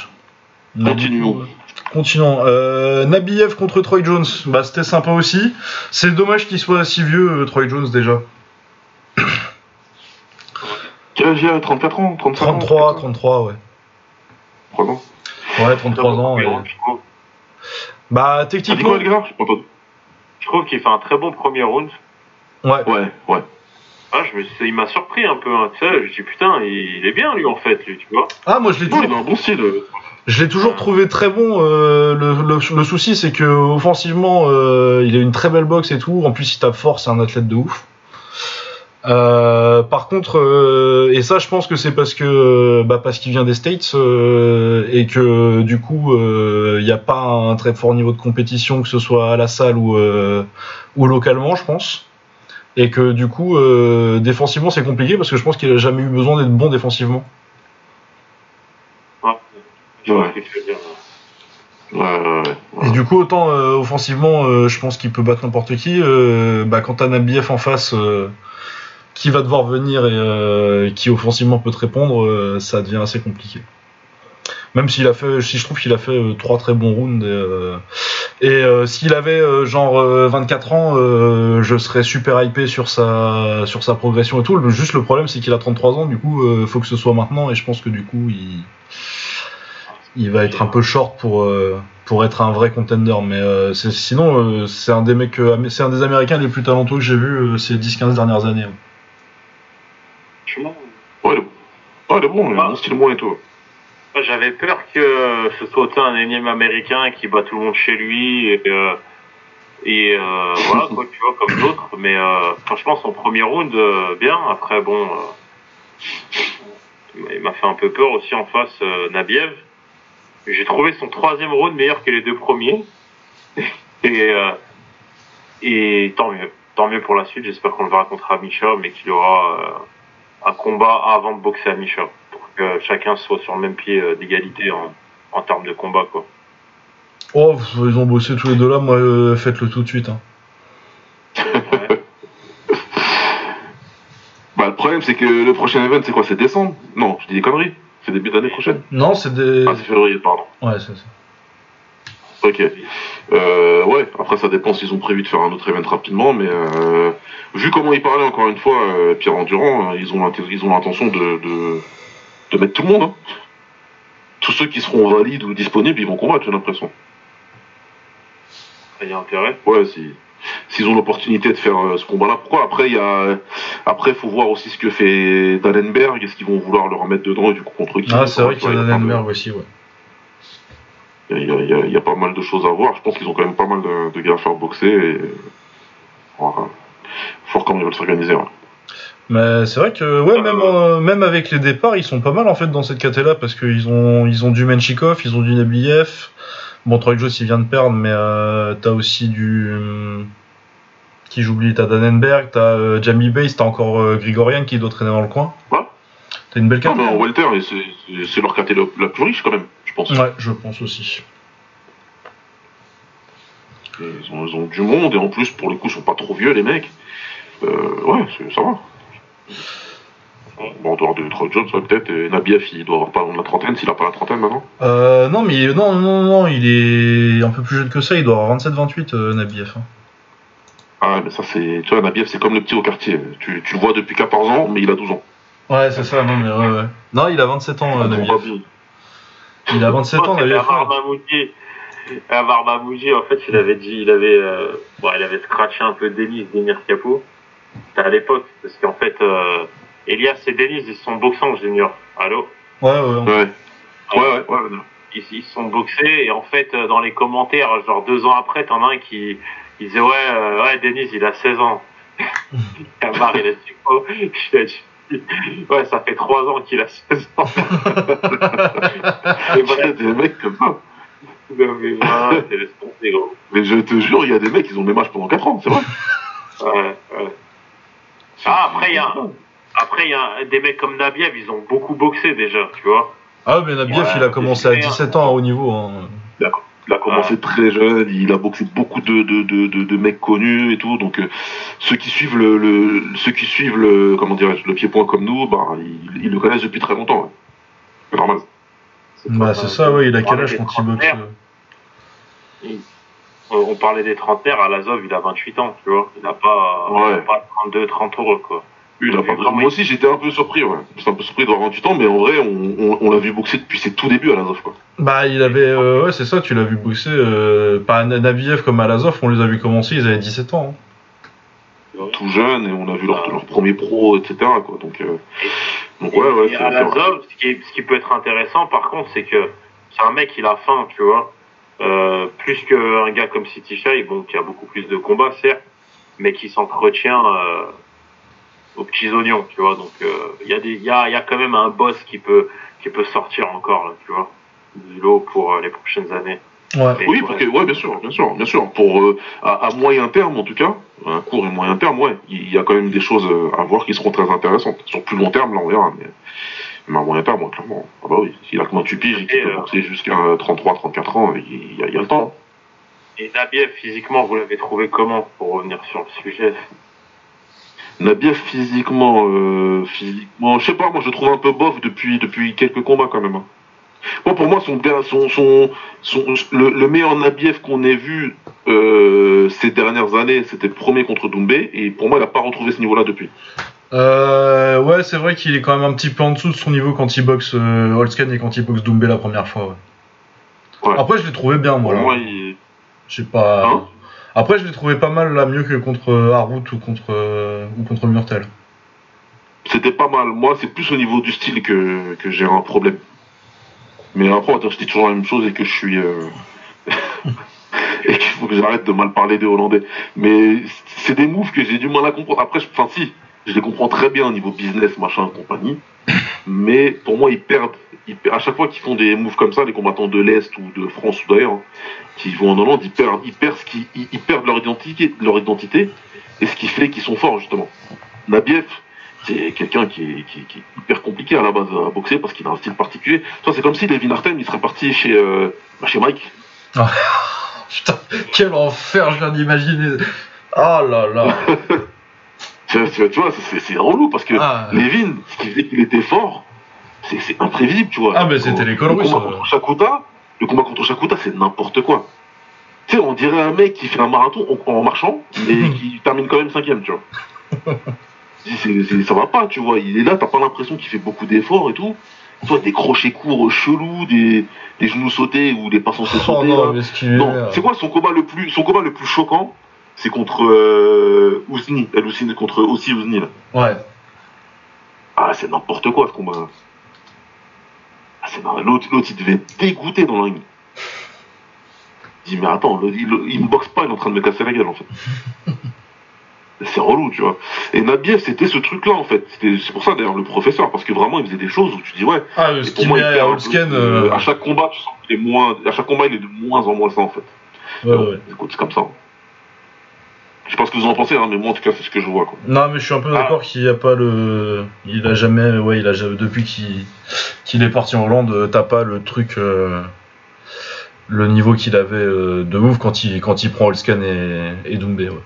Mais Continuons. Euh, Continuons. Euh, Nabiev contre Troy Jones. Bah, c'était sympa aussi. C'est dommage qu'il soit si vieux, euh, Troy Jones, déjà. Quel âge il a 34 ans 35 ans 33, 33, ouais. 33 ans. Ouais, 33 ans. Bah, techniquement. Je trouve qu'il fait un très bon premier round. Ouais. Ouais, ouais. Ah, je me suis- il m'a surpris un peu, hein, tu sais. Je dis putain, il, est bien lui en fait, lui, tu vois. Ah, moi je l'ai toujours un bon style. euh. Je l'ai toujours trouvé très bon. euh, le, le- le souci, c'est que offensivement, euh, il a une très belle boxe et tout. En plus, il tape fort, c'est un athlète de ouf. Euh, par contre, et ça, je pense que c'est parce que bah, parce qu'il vient des States et que du coup, il n'y a pas un très fort niveau de compétition, que ce soit à la salle ou ou localement, je pense. Et que du coup, euh, défensivement, c'est compliqué parce que je pense qu'il a jamais eu besoin d'être bon défensivement. Ouais. Ouais. Ouais. Et du coup, autant euh, offensivement, euh, je pense qu'il peut battre n'importe qui. bah, quand t'as Nabiev en face, qui va devoir venir et qui offensivement peut te répondre, ça devient assez compliqué. Même s'il a fait, si je trouve qu'il a fait euh, trois très bons rounds. Et, euh, et, euh, s'il avait genre euh, 24 ans, je serais super hypé sur sa sur sa progression et tout. Juste le problème, c'est qu'il a 33 ans. Du coup, faut que ce soit maintenant. Et je pense que du coup, il il va être un peu short pour pour être un vrai contender. Mais sinon, c'est un des mecs, c'est un des Américains les plus talentueux que j'ai vu ces 10-15 dernières années. Ouais, il est bon. Il bon, a bon style moins et tout. J'avais peur que ce soit un énième américain qui bat tout le monde chez lui et, euh, et euh, voilà quoi, tu vois, comme d'autres. Mais euh, franchement, son premier round, euh, bien. Après, bon, euh, il m'a fait un peu peur aussi en face, euh, Nabiev. J'ai trouvé son troisième round meilleur que les deux premiers. et, euh, et tant mieux. Tant mieux pour la suite. J'espère qu'on le verra contre Amisha, mais qu'il aura euh, un combat avant de boxer Amisha. Que chacun soit sur le même pied euh, d'égalité en, en termes de combat, quoi. Oh, ils ont bossé tous les deux là. Moi, euh, faites-le tout de suite. hein. Bah, le problème, c'est que le prochain event, c'est quoi C'est décembre? Non, je dis des conneries. C'est début d'année prochaine. Non, c'est des. Ah, c'est février, pardon. Ouais, c'est ça. Ok. Euh, ouais, après, ça dépend s'ils ont prévu de faire un autre event rapidement, mais euh, vu comment ils parlaient, encore une fois, euh, Pierre Endurant, euh, ils ont l'inten- ils ont l'intention de, de, de mettre tout le monde. hein. Tous ceux qui seront valides ou disponibles, ils vont combattre, j'ai l'impression. Il y a intérêt. Ouais, si s'ils ont l'opportunité de faire euh, ce combat-là, pourquoi Après, il y a après, faut voir aussi ce que fait Dallenberg. Est-ce qu'ils vont vouloir le remettre dedans et du coup contre qui? Ah, c'est vrai qu'il y a plein de- aussi, ouais. Il y, a, il y a- il y a pas mal de choses à voir. Je pense qu'ils ont quand même pas mal de, de gars à faire boxer. Et... Voilà. Faut voir comment ils veulent s'organiser. ouais. Mais c'est vrai que ouais, même euh, même avec les départs, ils sont pas mal en fait dans cette caté là parce qu'ils ont ils ont du Menchikov, ils ont du Nabiev. Bon, Troy Jones il vient de perdre, mais euh, t'as aussi du hum, qui j'oublie, t'as Danenberg, t'as euh, Jamie Bass, t'as encore euh, Grigorian qui doit traîner dans le coin. Ouais. T'as une belle Non, carte. mais en welter, et c'est- leur caté la, plus riche quand même, je pense. Ouais, je pense aussi. Ils, ont, ils ont du monde et en plus, pour le coup, ils sont pas trop vieux les mecs. Ouais, ça va. Bon, en dehors de Troy Jones, ouais, peut-être. Et Nabiev, il doit avoir pas la trentaine, s'il a pas la trentaine maintenant. Euh, non, mais non, non, non, il est un peu plus jeune que ça, il doit avoir 27-28, euh, Nabiev. hein. Ah, ouais, mais ça, c'est. Tu vois, Nabiev, c'est comme le petit au quartier. Tu, tu le vois depuis 14 ans, mais il a 12 ans. Ouais, c'est ça, non, mais ouais, ouais. Non, il a 27 ans, euh, bien. Il a 27 ans, Nabiev. Amar Mamouji, en fait, il avait dit, il avait, euh, bon, il avait scratché un peu Denis, Denir Capo. C'était à l'époque, parce qu'en fait, euh, Elias et Denis, ils se sont boxés en junior. Allô? Ouais, ouais. Ouais. Ouais, ouais, ouais. Ils, ils se sont boxés, et en fait, euh, dans les commentaires, genre deux ans après, t'en as un qui, il disait, ouais, euh, ouais, Denis, il a 16 ans. Amar, il a dit quoi? Il a dit, ouais, ça fait trois ans qu'il a 16 ans. Et des mecs comme ça. non, mais voilà, c'est gros. Mais je te jure, il y a des mecs, ils ont des matchs pendant 4 ans, c'est vrai. Ouais, ouais. Ah, après, il y a, après, il y a des mecs comme Nabiev, ils ont beaucoup boxé déjà, tu vois. Ah, mais Nabiev, Ouais, il a commencé à c'est clair. 17 ans à haut niveau. Hein. Il a commencé très jeune, il a boxé beaucoup de, de, de, de, de mecs connus et tout. Donc euh, ceux qui suivent le, le ceux qui suivent le comment dirais-je le pied-point comme nous, bah ils, ils le connaissent depuis très longtemps. ouais. C'est normal. Bah, c'est ça, ouais, il a quel âge quand il boxe euh On on parlait des trentenaires, à Lazov, il a 28 ans, tu vois. Il n'a pas, il a Ouais. pas 32, 30 euros, quoi. Il a pas Moi aussi j'étais un peu surpris, ouais. J'étais un peu surpris d'avoir 28 ans, mais en vrai on, on, on l'a vu boxer depuis ses tout débuts à la ZOF quoi. Bah, il avait. euh, ouais, c'est ça, tu l'as vu boxer. Euh, pas Nabiev comme Alazov, on les a vu commencer, ils avaient 17 ans. hein. Tout jeune et on a vu leur, leur premier pro, etc. quoi. Donc, euh, donc ouais, ouais, Et c'est à c'est vrai. Lazov, ce qui, est- ce qui peut être intéressant, par contre, c'est que c'est un mec, il a faim, tu vois. Euh, plus qu'un gars comme City Shy, bon, qui a beaucoup plus de combats, certes, mais qui s'entretient euh, aux petits oignons, tu vois. Donc, euh, il y, a des- il y, a, il y a quand même un boss qui peut, qui peut sortir encore, là, tu vois, du lot pour euh, les prochaines années. Ouais. Oui, parce que, ouais, bien sûr, bien sûr, bien sûr. Pour euh, à, à moyen terme, en tout cas, à court et moyen terme, ouais, il y a quand même des choses euh, à voir qui seront très intéressantes. Sur plus long terme, là, on verra. Mais, mais à moyen terme, ouais, clairement. Ah bah oui, s'il a que 28 piges et peut euh, boxer jusqu'à 33, 34 ans, il y, a, il y a le temps. Et Nabiev, physiquement, vous l'avez trouvé comment, pour revenir sur le sujet? Nabiev physiquement, euh, physiquement, je sais pas, moi je le trouve un peu bof depuis depuis quelques combats quand même. hein. Moi pour moi son son son, son le, le meilleur Nabiev qu'on ait vu euh, ces dernières années, c'était le premier contre Doumbé et pour moi il a pas retrouvé ce niveau-là depuis. Euh, ouais, c'est vrai qu'il est quand même un petit peu en dessous de son niveau quand il boxe euh, et quand il boxe Doumbé la première fois. Ouais. Ouais. Après, je l'ai trouvé bien, moi. Pour là. moi il... Je sais pas. Hein Après, je l'ai trouvé pas mal là, mieux que contre euh, Harwood ou contre euh, ou contre Murtel. c'était pas mal. Moi c'est plus au niveau du style que, que j'ai un problème. Mais après je dis toujours la même chose et que je suis euh, et qu'il faut que j'arrête de mal parler des Hollandais. Mais c'est des moves que j'ai du mal à comprendre. Après, je- enfin si, je les comprends très bien au niveau business, machin, compagnie. Mais pour moi, ils perdent. Ils à chaque fois qu'ils font des moves comme ça, les combattants de l'Est ou de France ou d'ailleurs, hein, qui vont en Hollande, ils perdent, ils perdent, ce qui, ils, ils perdent leur identité, leur identité, et ce qui fait qu'ils sont forts justement. Nabiev, c'est quelqu'un qui est, qui, est- qui est hyper compliqué à la base à boxer parce qu'il a un style particulier. Toi, c'est comme si Levin Artem, il serait parti chez, euh, bah, chez Mike. Putain, quel enfer, je viens d'imaginer. Ah là là. Tu, vois, c'est relou parce que Ah, Levin, ce qui faisait qu'il était fort, c'est imprévisible, tu vois. Ah, mais c'était l'école Le russe, combat euh. contre Shakuta, le combat contre Shakuta, c'est n'importe quoi. Tu sais, on dirait un mec qui fait un marathon en, en marchant et qui termine quand même cinquième, tu vois. Ça va pas, tu vois. Il est là, t'as pas l'impression qu'il fait beaucoup d'efforts et tout. Toi, des crochets courts chelous, des, des genoux sautés ou des pas censés oh sauter. non, est. c'est quoi son combat le plus, son combat le plus choquant? C'est contre euh, Ousni, El Ousni, contre aussi Ousni là. Ouais. Ah, c'est n'importe quoi ce combat. Ah, c'est l'autre, l'autre, il devait être dégoûté dans le ring. Il dit mais attends, le- il, il me boxe pas, il est en train de me casser la gueule en fait. c'est relou, tu vois. Et Nabiev, c'était ce truc-là en fait. C'était- C'est pour ça d'ailleurs le professeur, parce que vraiment il faisait des choses où tu dis ouais. Ah, Et pour moi, il à perd un peu. Holtzken. Euh, à chaque combat, tu sens qu'il est moins. À chaque combat, il est de moins en moins ça en fait. ouais, ouais. Écoute, c'est comme ça. Je sais pas ce que vous en pensez, hein, mais moi en tout cas c'est ce que je vois. Quoi. Non, mais je suis un peu d'accord qu'il n'y a pas le. Il a jamais. Ouais, il a jamais. Depuis qu'il est parti en Hollande, euh, t'as pas le truc. euh, Le niveau qu'il avait euh, de ouf quand il, quand il prend Holscan et, et Doumbé. Ouais.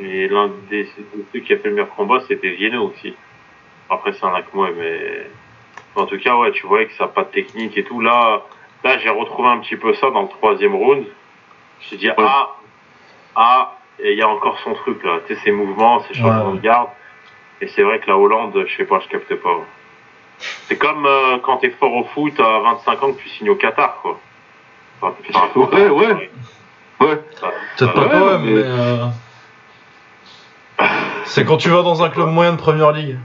Et l'un des, des ceux qui a fait le meilleur combat, c'était Vienno aussi. Après, c'est un Akmoe, mais en tout cas, ouais, tu vois que ça n'a pas de technique et tout. Là, là, j'ai retrouvé un petit peu ça dans le troisième round. J'ai dit ah, ah, et il y a encore son truc là. Tu sais, ses mouvements, ses changements Ouais. de garde. Et c'est vrai que la Hollande, je sais pas, je capte pas. C'est comme euh, quand t'es fort au foot à 25 ans que tu signes au Qatar, quoi. Enfin, tu Ouais, ouais. Ouais. Ça- Peut-être ça- pas ouais, quand même, mais- mais. euh, C'est quand tu vas dans un club moyen de première ligue.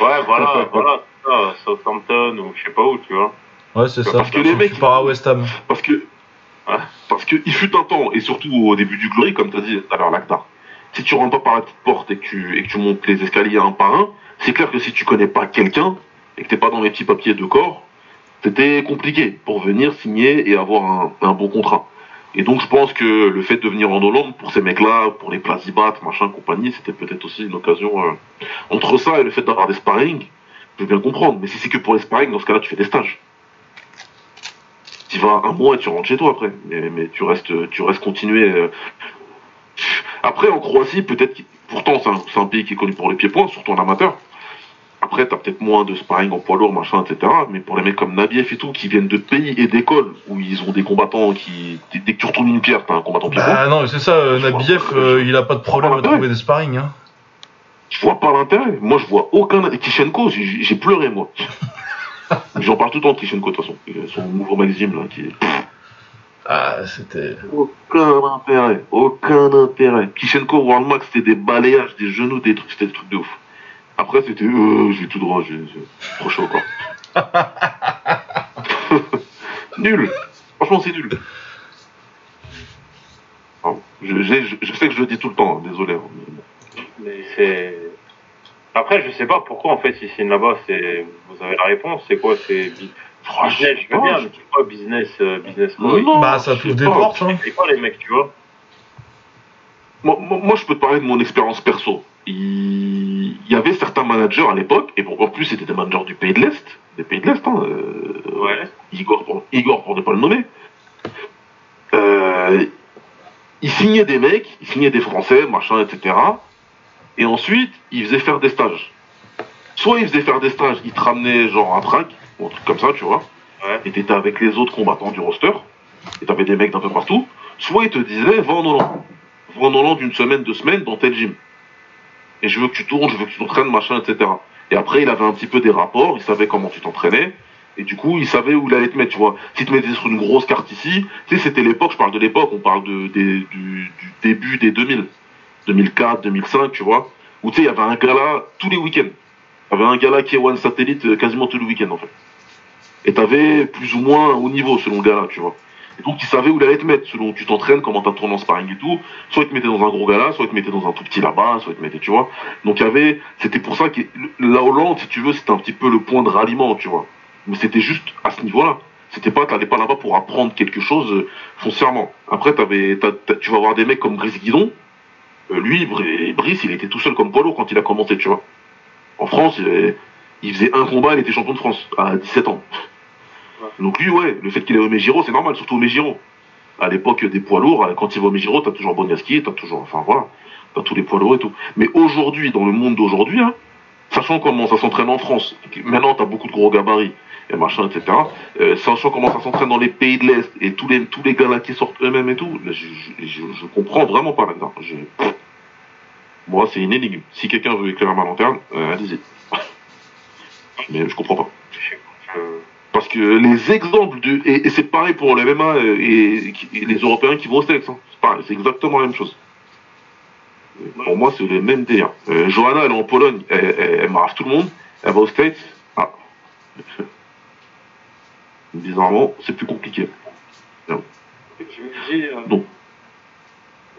Ouais, voilà, voilà, c'est ça, Southampton ou je sais pas où, tu vois. Ouais, c'est ça. Parce que les Tu mecs- pars à West Ham. Parce que, Ouais. parce que il fut un temps, et surtout au début du Glory, comme tu as dit tout à l'heure, Lactar, si tu rentres pas par la petite porte et que tu, montes les escaliers un par un, c'est clair que si tu connais pas quelqu'un et que t'es pas dans les petits papiers de corps, c'était compliqué pour venir signer et avoir un, un bon contrat. Et donc je pense que le fait de venir en Hollande pour ces mecs-là, pour les Plazibat, machin, compagnie, c'était peut-être aussi une occasion. euh, entre ça et le fait d'avoir des sparring, je veux bien comprendre. Mais si c'est que pour les sparring, dans ce cas-là, tu fais des stages. Tu vas un mois et tu rentres chez toi après. Mais, mais tu restes, tu restes continué. euh. Après, en Croatie, peut-être. Pourtant, c'est un, pays qui est connu pour les pieds-points, surtout en amateur. Après, t'as peut-être moins de sparring en poids lourd, machin, etc. Mais pour les mecs comme Nabiev et tout, qui viennent de pays et d'écoles où ils ont des combattants qui. Dès que tu retournes une pierre, t'as un combattant pied-point. Bah non, mais c'est ça, euh, Nabiev, euh, il a pas de problème à trouver des sparring. Hein. Je vois pas l'intérêt. Moi, je vois aucun. Kishenko, j'ai pleuré, moi. J'en parle tout le temps de Kishenko, de toute façon. Son nouveau magazine, là, qui est. Ah, c'était. Aucun intérêt. Aucun intérêt. Kishenko, World Max, c'était des balayages, des genoux, des trucs, c'était des trucs de ouf. Après, c'était. Euh, je vais tout droit, je je- trop chaud, quoi. nul. Franchement, c'est nul. Pardon. Je, j'ai- je- je sais que je le dis tout le temps, hein, désolé. hein, mais. Mais c'est. Après, je sais pas pourquoi en fait ils signent là-bas. C'est, vous avez la réponse. C'est quoi C'est business. Je veux bien, mais c'est quoi business, euh, business quoi Non, Bah, ça sais des portes, hein. C'est quoi les mecs, tu vois? Moi, moi, moi, je peux te parler de mon expérience perso. Il... il y avait certains managers à l'époque, et pour en plus, c'était des managers du pays de l'Est, des pays de l'Est, hein, euh, Ouais. Igor, pour, Igor pour ne pas le nommer. Euh, ils signaient des mecs, ils signaient des Français, machin, etc. Et ensuite, ils faisaient faire des stages. Soit ils faisaient faire des stages, ils te ramenaient genre un track, ou un truc comme ça, tu vois. Ouais. Et t'étais avec les autres combattants du roster, et t'avais des mecs d'un peu partout. Soit ils te disaient, va en Hollande. Va en Hollande une semaine, deux semaines dans tel gym. Et je veux que tu tournes, je veux que tu t'entraînes, machin, etc. Et après, il avait un petit peu des rapports, il savait comment tu t'entraînais. Et du coup, il savait où il allait te mettre, tu vois. Si tu mettais sur une grosse carte ici, tu sais, c'était l'époque, je parle de l'époque, on parle de, des- du, du début des 2000. 2004, 2005, tu vois. Où tu sais, il y avait un gala tous les week-ends. Il y avait un gala qui est One Satellite euh, quasiment tous les week-ends, en fait. Et t'avais plus ou moins un haut niveau selon le gala, tu vois. Et donc, il savait où il allait te mettre, selon où tu t'entraînes, comment t'as tourné en sparring et tout. Soit il te mettait dans un gros gala, soit il te mettait dans un tout petit là-bas, soit il te mettait, tu vois. Donc, il y avait, c'était pour ça que la Hollande, si tu veux, c'était un petit peu le point de ralliement, tu vois. Mais c'était juste à ce niveau-là. C'était pas, t'allais pas là-bas pour apprendre quelque chose euh, foncièrement. Après, t'avais, tu vas avoir des mecs comme Brice Guidon. Euh, lui, Br- Brice, il était tout seul comme poids lourd quand il a commencé, tu vois. En France, il, faisait un combat, il était champion de France à 17 ans. Donc lui, ouais, le fait qu'il ait au Megiro, c'est normal, surtout au Megiro. À l'époque des poids lourds, euh, quand il va au Megiro, t'as toujours Boniaski, t'as toujours, enfin voilà, t'as tous les poids lourds et tout. Mais aujourd'hui, dans le monde d'aujourd'hui, hein, sachant comment? Ça s'entraîne en France, maintenant t'as beaucoup de gros gabarits et machin, etc. euh, sachant comment ça s'entraîne dans les pays de l'Est et tous les tous les gars là qui sortent eux-mêmes et tout, je, je, je, comprends vraiment pas. Je- Moi, c'est une énigme. Si quelqu'un veut éclairer ma lanterne, euh, allez-y. Mais je comprends pas. Parce que les exemples de. Et, c'est pareil pour les MMA euh, et, les Européens qui vont au States. hein. C'est pareil, c'est exactement la même chose. Pour moi, c'est le même délire. Euh, Johanna, elle est en Pologne, elle marche tout le monde. Elle va aux States. Ah. Bizarrement, c'est plus compliqué. Je me dis, euh, Non.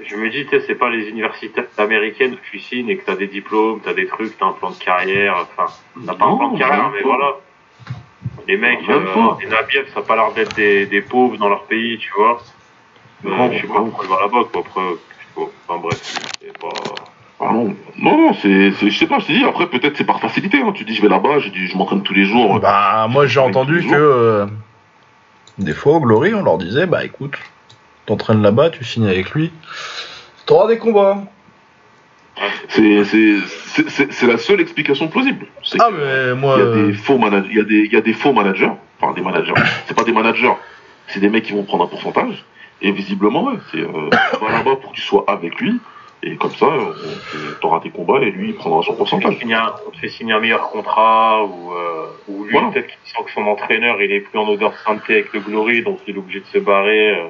je me dis, tu sais, c'est pas les universités américaines où tu signes et que t'as des diplômes, t'as des trucs, t'as un plan de carrière, enfin, t'as pas un plan de carrière, mais pas. voilà. Les mecs, Même euh, les Nabiev, ça a pas l'air d'être des, des pauvres dans leur pays, tu vois. Euh, Non, je sais pas non. pourquoi ils vont là-bas, quoi. Après. Enfin bref, c'est pas. Ah non, non, non, c'est, c'est- je sais pas, je te dis, après peut-être c'est par facilité, hein. tu dis je vais là-bas, je dis je m'entraîne tous les jours. Bah, moi j'ai entendu que euh, des fois au Glory, on leur disait bah écoute, t'entraînes là-bas, tu signes avec lui, T'auras des combats. C'est la seule explication plausible. C'est Ah, mais moi. Il y a euh, des faux managers, il y a des, y a des faux managers, enfin des managers. C'est pas des managers, c'est des mecs qui vont prendre un pourcentage. Et visiblement, ouais, c'est euh, va là-bas pour que tu sois avec lui. Et comme ça, tu auras tes combats et lui il prendra son pourcentage. on te fait signer un meilleur contrat ou, euh, ou lui Voilà. peut-être qu'il sent que son entraîneur il est plus en odeur de sainteté avec le Glory donc il est obligé de se barrer. euh.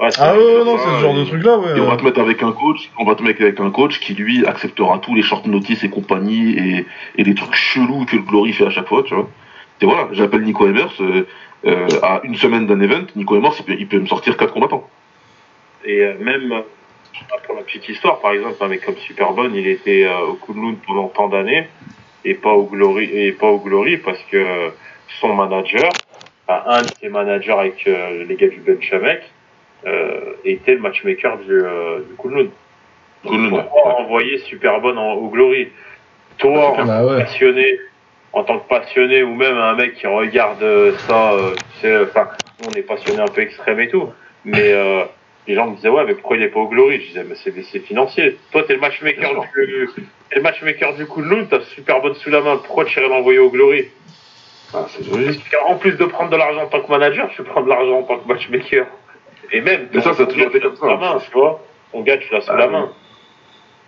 Ouais, c'est Ah ouais, non, c'est ce genre de et- truc là, ouais. Et on va te mettre avec un coach, on va te mettre avec un coach qui lui acceptera tous les short notices et compagnie et, et les trucs chelous que le Glory fait à chaque fois, tu vois. Et voilà, j'appelle Nico Emers, euh, euh, à une semaine d'un event, Nico Emers il peut, il peut me sortir quatre combattants. Et euh, même euh, pour la petite histoire, par exemple, un mec comme Superbone, il était euh, au Kunlun pendant tant d'années et pas au Glory et pas au Glory parce que euh, son manager, enfin, un de ses managers avec euh, les gars du Benchamek, euh, était le matchmaker du, euh, du Kunlun. Kunlun, ouais. Pourquoi envoyer Superbone en- au Glory Toi, en Bah ouais. passionné, en tant que passionné, ou même un mec qui regarde euh, ça, euh, tu sais, enfin, nous, on est passionné un peu extrême et tout, mais euh, les gens me disaient, ouais, mais pourquoi il est pas au Glory? Je disais, mais c'est financier. Toi, t'es le matchmaker du, le matchmaker du Kunlun, t'as super bonne sous la main, pourquoi tu irais l'envoyer au Glory? Ah, qu'en plus de prendre de l'argent en tant que manager, tu prends de l'argent en tant que matchmaker. Et même, Mais ça, ça a toujours été tu l'as comme sous la ça. main, tu vois. Ton gars, tu l'as sous Ah la oui. main.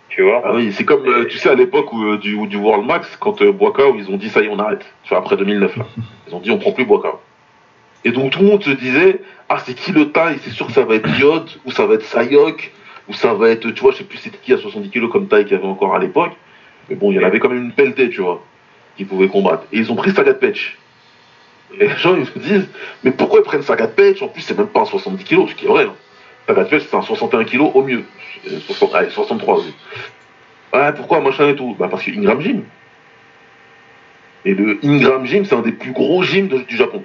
Tu vois? Ah oui, c'est comme, euh, tu sais, à l'époque où, euh, du, du World Max, quand euh, Boakao, ils ont dit ça y est, on arrête. Tu vois, après 2009, là. Ils ont dit on prend plus Boakao. Et donc tout le monde se disait, ah, c'est qui le taille? C'est sûr que ça va être Diod, ou ça va être Sayok, ou ça va être, tu vois, je sais plus c'était qui à 70 kilos comme taille qu'il y avait encore à l'époque. Mais bon, il y en avait quand même une pelletée, tu vois, qui pouvait combattre. Et ils ont pris Sagat Pech. Et les gens, ils se disent, mais pourquoi ils prennent Sagat Pech? En plus, c'est même pas un 70 kilos, ce qui est vrai. Hein. Sagat Pech, c'est un 61 kilos au mieux. Euh, 60 allez, 63 aussi. Ouais, pourquoi machin et tout? Bah parce que Ingram Gym. Et le Ingram Gym, c'est un des plus gros gyms du Japon.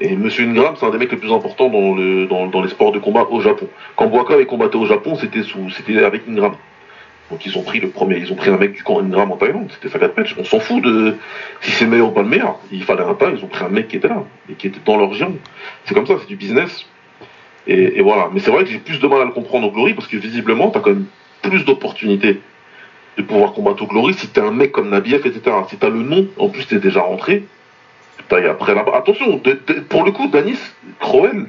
Et Monsieur Ingram, c'est un des mecs les plus importants dans, le, dans, dans les sports de combat au Japon. Quand Boaka avait combatté au Japon, c'était avec Ingram. Donc ils ont pris le premier, ils ont pris un mec du camp Ingram en Thaïlande, c'était Sagat Pech. On s'en fout de si c'est meilleur ou pas le meilleur. Il fallait un tas, ils ont pris un mec qui était là et qui était dans leur gym. C'est comme ça, c'est du business. Et, et voilà. Mais c'est vrai que j'ai plus de mal à le comprendre au Glory parce que visiblement, t'as quand même plus d'opportunités de pouvoir combattre au Glory si t'es un mec comme Nabiev, etc. Si t'as le nom, en plus t'es déjà rentré, après. Attention, de- de- pour le coup, Danis Crowell,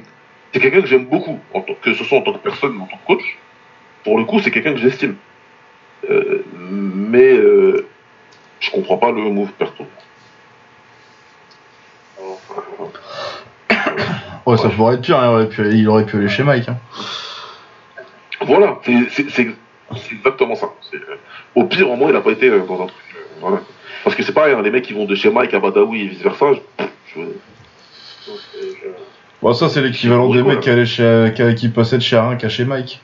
c'est quelqu'un que j'aime beaucoup, en tant que ce soit en tant que personne ou en tant que coach. Pour le coup, c'est quelqu'un que j'estime. Euh, mais euh, je comprends pas le move perso. Ouais, ça pourrait être pire, hein, il, aurait pu, il aurait pu aller chez Mike. hein. Voilà, c'est exactement ça. Euh, Au pire, au moins, il a pas été euh, dans un truc. voilà. Parce que c'est pareil, hein, les mecs qui vont de chez Mike à Badawi et vice versa. Je, Bon, ça, c'est l'équivalent des mecs qui, allaient chez, qui, qui possèdent chez Arin qu'à chez Mike.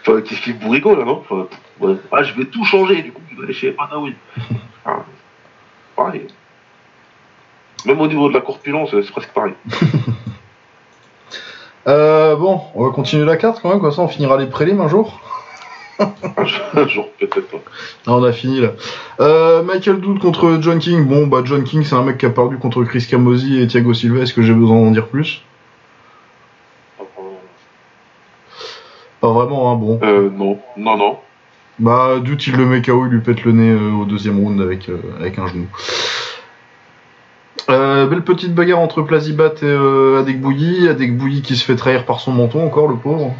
Enfin, qu'est-ce qui vous rigole là, non Enfin, ouais. Ah, je vais tout changer, du coup, je vais aller chez Badawi. Ah, pareil. Même au niveau de la corpulence, c'est presque pareil. Euh, bon, on va continuer la carte quand même, comme ça on finira les prélims un jour. Un jour- peut-être. Ah, on a fini là. Euh, Michael Doud contre John King. Bon, bah John King, c'est un mec qui a perdu contre Chris Camozzi et Thiago Silva. Est-ce que j'ai besoin d'en dire plus? Pas vraiment, hein, bon. Euh, non, non, non. Bah, Doud, il le met KO, il lui pète le nez euh, au deuxième round avec, euh, avec un genou. Belle petite bagarre entre Plazibat et Adek Bouilly. Adek Bouilly qui se fait trahir par son menton encore, le pauvre.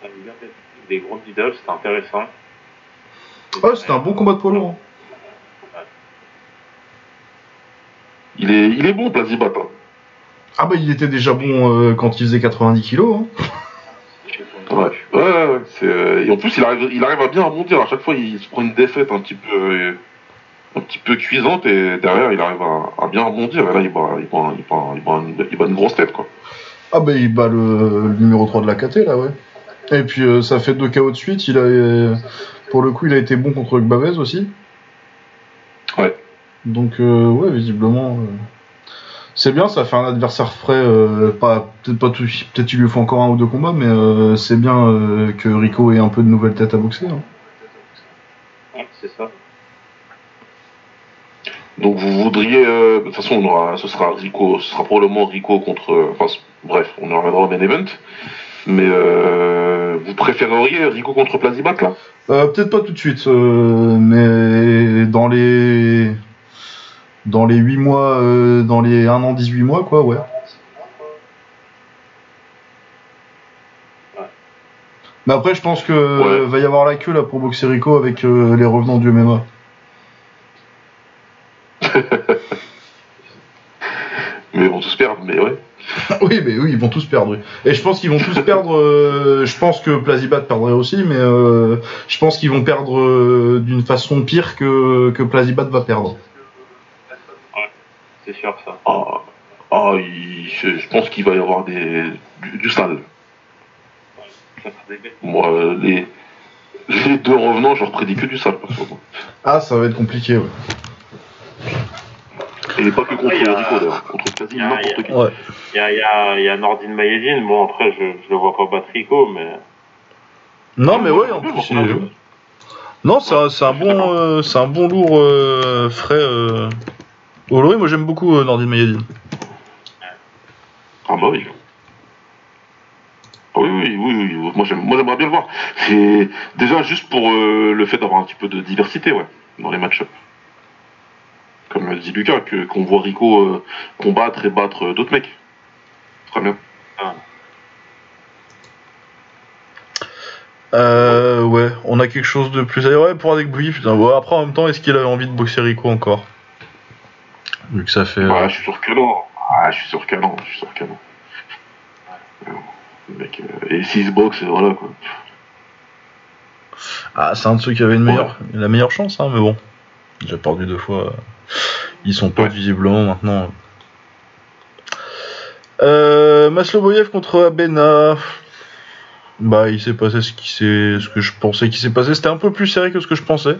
ça a bien fait des gros idoles, c'était intéressant. Ouais, c'était un bon combat de poids lourd. Il est, il est bon, Plazibat. Hein. Ah bah, il était déjà bon euh, quand il faisait 90 kilos. Hein. Ouais, ouais, ouais. ouais, c'est, euh, et en plus, il arrive, il arrive à bien rebondir. À chaque fois, il se prend une défaite un petit peu, euh, un petit peu cuisante et derrière, il arrive à, à bien rebondir. Et là, il bat, il bat, il bat, il bat une, il bat une grosse tête, quoi. Ah bah il bat le, le numéro 3 de la KT là ouais. Et puis euh, ça fait deux KO de suite, il a pour le coup il a été bon contre Gbavez aussi. Ouais. Donc euh, ouais visiblement euh, c'est bien, ça fait un adversaire frais, pas peut-être pas tout, peut-être il lui faut encore un ou deux combats, mais c'est bien que Rico ait un peu de nouvelles têtes à boxer. hein. Ouais, c'est ça. Donc vous voudriez, euh, de toute façon, on aura, ce sera Rico, ce sera probablement Rico contre, enfin bref, on en reviendra au main event. Mais euh, vous préféreriez Rico contre Plazibat là? Euh, Peut-être pas tout de suite, euh, mais dans les dans les 8 mois, euh, dans les 1 an 18 mois, quoi, ouais. Mais après, je pense que Ouais. va y avoir la queue là pour boxer Rico avec euh, les revenants du MMA. Mais vont tous perdre, mais ouais. oui, mais oui, ils vont tous perdre. Et je pense qu'ils vont tous perdre. euh, je pense que Plazibat perdrait aussi, mais euh, je pense qu'ils vont perdre euh, d'une façon pire que, que Plazibat va perdre. C'est sûr ça. Ah, ah, il- je, je pense qu'il va y avoir des, du, du sale. Moi, les, les deux revenants, je leur prédis que du sale, perso. Ah, ça va être compliqué, ouais. Et pas que contre Rico d'ailleurs, contre quasi il y a- n'importe qui. Ouais. Il y a, y a, il y a Nordine Mayedine, bon après je, je le vois pas battre Rico, mais Non, mais ouais, en plus. Non, c'est un, un bon, euh, c'est un bon lourd euh, frais. Euh... Moi j'aime beaucoup euh, Nordin Mayedine. Ah bah oui. Ah Oui, oui, oui, oui, oui. Moi, j'aime- moi j'aimerais bien le voir. C'est déjà juste pour euh, le fait d'avoir un petit peu de diversité, ouais, dans les match-up. Comme dit Lucas, que, qu'on voit Rico euh, combattre et battre euh, d'autres mecs. Très bien. Euh, ouais, on a quelque chose de plus. Ouais, pour avec Bouilly, putain. Ouais, après, en même temps, est-ce qu'il avait envie de boxer Rico encore? Vu que ça fait. Ouais, je suis sûr que non. Ah, je suis sûr que non. Je suis sûr que non. Mec, et s'il se boxe, voilà quoi. Ah, c'est un de ceux qui avait une meilleure, la meilleure chance, hein, mais bon. J'ai perdu deux fois. Ils sont pas visiblement maintenant. Euh, Masloboyev contre Abena. Bah, il s'est passé ce qui s'est, ce que je pensais qu'il s'est passé. C'était un peu plus serré que ce que je pensais.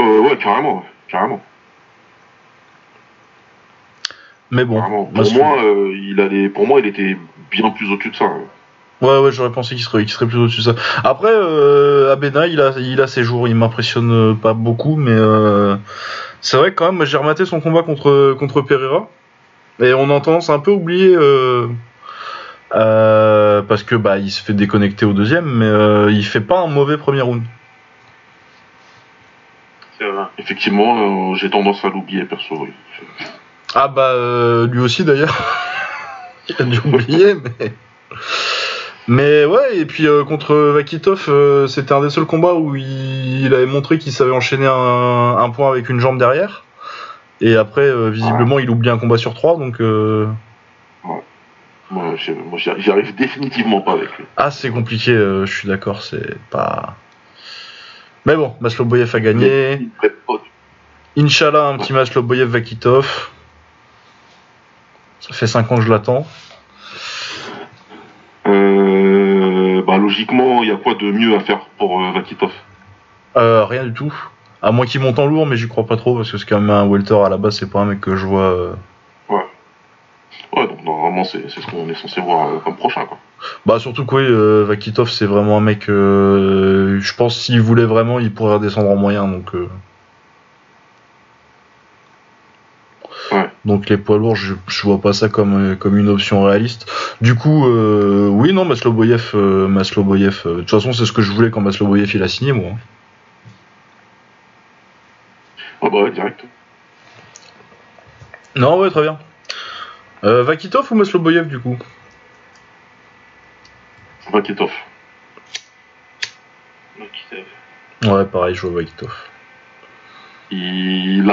Euh, ouais, carrément, carrément. Mais bon. carrément. Pour moi, euh, il allait, pour moi, il était bien plus au-dessus de ça. hein. Ouais, ouais, j'aurais pensé qu'il serait, qu'il serait plus au-dessus de ça. Après, euh, Abena, il a, il a ses jours, il m'impressionne euh, pas beaucoup, mais euh, c'est vrai que quand même, j'ai rematé son combat contre, contre Pereira, et on a tendance à un peu oublier, euh, euh, parce que bah, il se fait déconnecter au deuxième, mais euh, il fait pas un mauvais premier round. c'est vrai. Effectivement, j'ai tendance à l'oublier, perso. oui. Ah bah, euh, lui aussi d'ailleurs. il a dû oublier, mais. Mais ouais, et puis euh, contre Vakitov, euh, c'était un des seuls combats où il, il avait montré qu'il savait enchaîner un, un point avec une jambe derrière. Et après, euh, visiblement, il oublie un combat sur trois, donc. euh, Moi, j'y arrive définitivement pas avec lui. Ah, c'est compliqué, je suis d'accord, c'est pas. Mais bon, Masloboyev a gagné. Inch'Allah, un petit Masloboyev Vakitov. Ça fait 5 ans que je l'attends. Euh, bah, logiquement, il y a quoi de mieux à faire pour euh, Vakitov Euh, rien du tout. À moins qu'il monte en lourd, mais j'y crois pas trop parce que c'est quand même un welter à la base, c'est pas un mec que je vois. euh. Ouais, donc normalement, c'est c'est ce qu'on est censé voir euh, comme prochain, quoi. Bah surtout que oui, euh, Vakitov c'est vraiment un mec. euh, je pense s'il voulait vraiment, il pourrait redescendre en moyen donc. euh. Ouais. Donc les poids lourds, je, je vois pas ça comme, euh, comme une option réaliste. Du coup, euh, oui, non, Masloboyev, euh, Masloboyev. euh, de toute façon, c'est ce que je voulais quand Masloboyev il a signé, moi. Ah bah ouais, direct. Non, ouais, très bien. Vakitov ou Masloboyev du coup? Vakitov. C'est- Ouais, pareil, je vois Vakitov. Il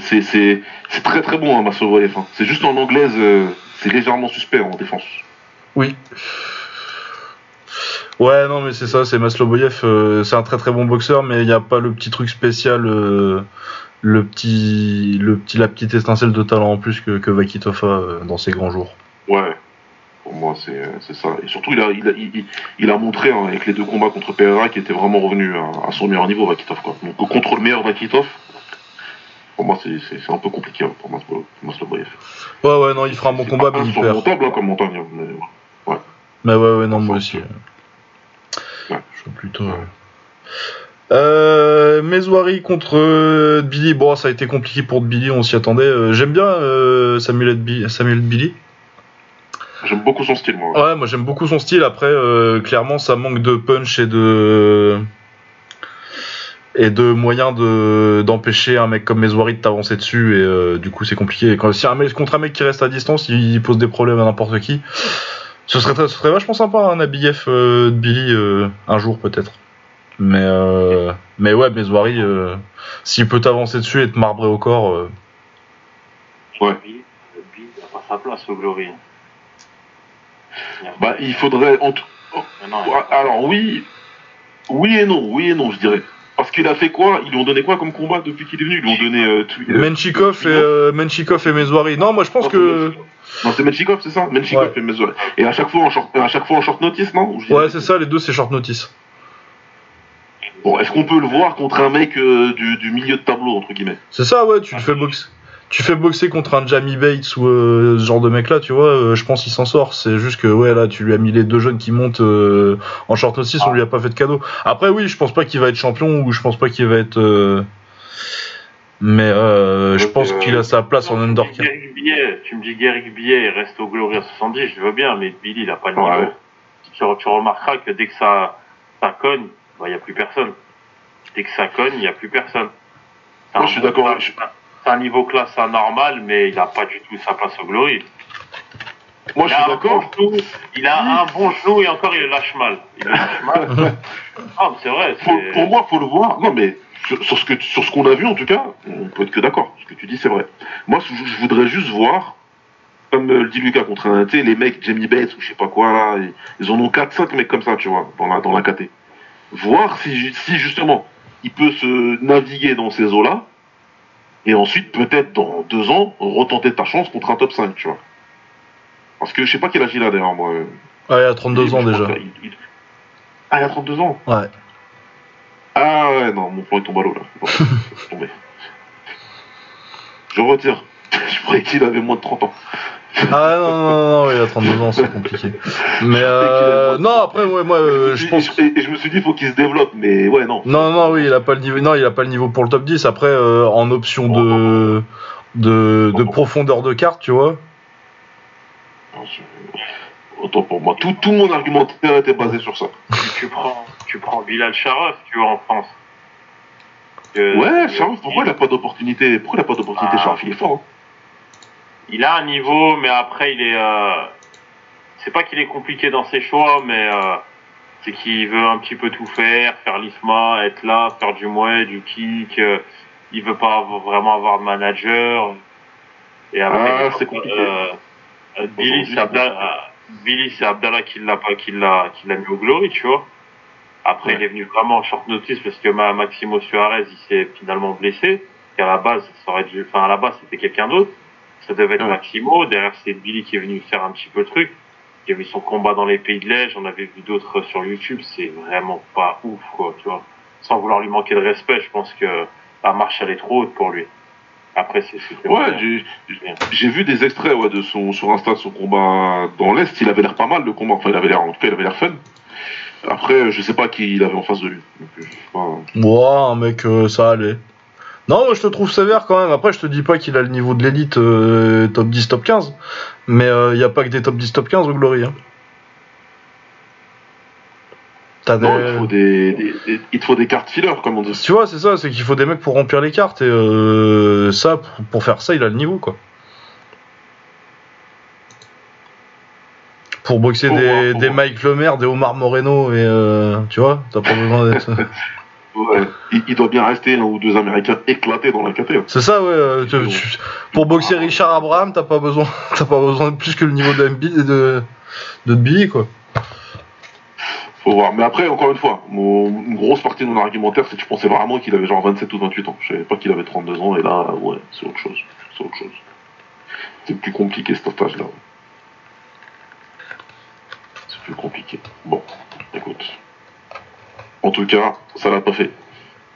c'est très très bon, hein, Maslovoyev. Hein. C'est juste en anglaise, euh, c'est légèrement suspect en défense. Oui. Ouais, non, mais c'est ça, c'est Masloboyev, euh, c'est un très très bon boxeur, mais il n'y a pas le petit truc spécial, euh, le petit, le petit, la petite étincelle de talent en plus que, que Vakitov a euh, dans ses grands jours. Ouais. Pour moi, c'est ça. Et surtout, il a il a, il, il- il a montré hein, avec les deux combats contre Pereira qu'il était vraiment revenu à, à son meilleur niveau, Vakitov. Quoi. Donc contre le meilleur Vakitov, pour moi, c'est un peu compliqué hein, pour Maslo- Maslovoyev. Ouais, ouais, non, il fera un bon combat, mais il perd. hein, comme montagne. hein, mais... Mais ouais, ouais, non, moi aussi. Ouais. Je vois plutôt. Euh, Mezouari contre euh, Billy. Bon, ça a été compliqué pour Billy, on s'y attendait. Euh, J'aime bien euh, Samuel, Bi- Samuel Billy. J'aime beaucoup son style, moi. Ouais, moi j'aime beaucoup son style. Après, clairement, ça manque de punch et de et de moyens de d'empêcher un mec comme Mezouari de t'avancer dessus. Et euh, du coup, c'est compliqué. Quand si un mec contre un mec qui reste à distance, il, pose des problèmes à n'importe qui. Ce serait ce serait vachement sympa un ABF euh, de Billy euh, un jour peut-être. Mais euh, mais ouais, Mezouari, euh, s'il peut t'avancer dessus et te marbrer au corps. euh, Ouais. Bill, Bill n'a pas sa place au Glory. Bah, il faudrait. en tout- Ouais, Alors, oui. Oui et non, oui et non, je dirais. Parce qu'il a fait quoi? Ils lui ont donné quoi comme combat depuis qu'il est venu? Ils lui ont donné. Euh, euh, Menchikov et euh, Menchikov et Mezouari. Non, moi je pense non, que Non, c'est Menchikov, c'est ça? Menchikov Ouais. et Mezouari. Et à chaque fois en short, à chaque fois en short notice, non? Ouais, c'est ça. Les deux, c'est short notice. Bon, est-ce qu'on peut le voir contre un mec du, du milieu de tableau, entre guillemets? C'est ça, ouais, tu le fais boxer. Tu fais boxer contre un Jamie Bates ou euh, ce genre de mec là, tu vois, euh, je pense qu'il s'en sort. C'est juste que, ouais, là, tu lui as mis les deux jeunes qui montent euh, en short notice, on lui a pas fait de cadeau. Après, oui, je pense pas qu'il va être champion ou je pense pas qu'il va être. euh, Mais euh, je pense euh, qu'il a sa place en tu me dis undercard. Tu me dis Guéric Billet reste au Glory à 70, je veux bien, mais Billy, il a pas le niveau. Ouais. Tu, tu remarqueras que dès que ça, ça cogne, il n'y a plus personne. Dès que ça cogne, il n'y a plus personne. Moi, je suis d'accord, C'est un niveau classe anormal, mais il n'a pas du tout sa place au Glory. Moi, Il je suis bon d'accord. il a un bon genou et encore il lâche mal. Il lâche mal. Ah, mais c'est vrai. Pour, pour moi, faut le voir. Non, mais sur, sur ce que sur ce qu'on a vu, en tout cas, on peut être que d'accord. Ce que tu dis, c'est vrai. Moi, je, je voudrais juste voir, comme euh, le dit Lucas contre un, sais, les mecs, Jamie Bates ou je sais pas quoi là, ils, ils en ont 4-5 mecs comme ça, tu vois, dans la dans la KT. Voir si si justement il peut se naviguer dans ces eaux-là, et ensuite peut-être dans deux ans retenter ta chance contre un top 5, tu vois. Parce que je sais pas quel âge il a d'ailleurs, moi. Ouais, il a 32 ans déjà. qu'il- il- Ah, il a 32 ans. Ouais. Ah ouais, non, mon plan il tombe à l'eau là. Bon. Je retire. Je croyais qu'il avait moins de 30 ans. Ah non, non, non, non, il a 32 ans, c'est compliqué. Mais euh, non, après, ouais, moi, euh, je pense. Et, et je me suis dit, il faut qu'il se développe, mais ouais, non. Non, non, oui, il a pas le niveau. Non, il a pas le niveau pour le top 10. Après, euh, en option de de, de profondeur de carte, tu vois. Autant pour moi. Tout, tout mon argumentaire était basé sur ça. tu, prends, tu prends Bilal Sharaf, tu vois, en France. Ouais, Charles, pourquoi il a pas d'opportunité? Pourquoi il a pas d'opportunité, Ah. Il est fort. hein. Il a un niveau, mais après, il est. Euh... C'est pas qu'il est compliqué dans ses choix, mais euh, c'est qu'il veut un petit peu tout faire, faire l'IFMA, être là, faire du mouet, du kick. euh, il veut pas vraiment avoir de manager. Et après, Ah, c'est compliqué. euh, Billy, c'est Abdallah, euh, Billy, c'est Abdallah qui l'a pas, qui l'a, qui l'a mis au glory, tu vois. Après, Ouais. il est venu vraiment en short notice parce que Ma- Maximo Suarez, il s'est finalement blessé. Et à la base, ça aurait dû, enfin, à la base, c'était quelqu'un d'autre. Ça devait être Ouais. Maximo. Derrière, c'est Billy qui est venu faire un petit peu le truc. Il a mis son combat dans les pays de l'Est. J'en avais vu d'autres sur YouTube. C'est vraiment pas ouf, quoi, tu vois. Sans vouloir lui manquer de respect, je pense que la marche, elle est trop haute pour lui. Après, c'est, Ouais, j'ai- j'ai vu des extraits ouais, de son, sur Insta de son combat dans l'Est. Il avait l'air pas mal, le combat. Enfin, il avait l'air, en tout cas, il avait l'air fun. Après, je sais pas qui il avait en face de lui. Donc, je sais pas. Moi, un mec, euh, ça allait. Non, moi, je te trouve sévère quand même. Après, je te dis pas qu'il a le niveau de l'élite euh, top 10, top 15. Mais il y a pas que des top 10, top 15 au Glory. Hein. T'as Non, des- il, faut des, des- des- il faut des cartes filler, comme on dit. Tu vois, c'est ça, c'est qu'il faut des mecs pour remplir les cartes. Et euh, ça, pour, pour faire ça, il a le niveau, quoi. Pour boxer des, voir, faut des. Mike Lemaire, des Omar Moreno, et euh, tu vois, t'as pas besoin d'être. Ouais. Il, il doit bien rester un ou deux Américains éclatés dans la KT. hein. C'est ça, ouais. euh, tu- tu- pour boxer Richard Abraham, t'as pas besoin, t'as pas besoin de plus que le niveau de MB de, de Billy, quoi. Faut voir. Mais après, encore une fois, mon, une grosse partie de mon argumentaire, c'est que je pensais vraiment qu'il avait genre 27 ou 28 ans. Je savais pas qu'il avait 32 ans, et là, ouais, c'est autre chose. C'est autre chose. C'est plus compliqué cet âge-là. C'est plus compliqué. Bon, écoute. En tout cas, ça l'a pas fait.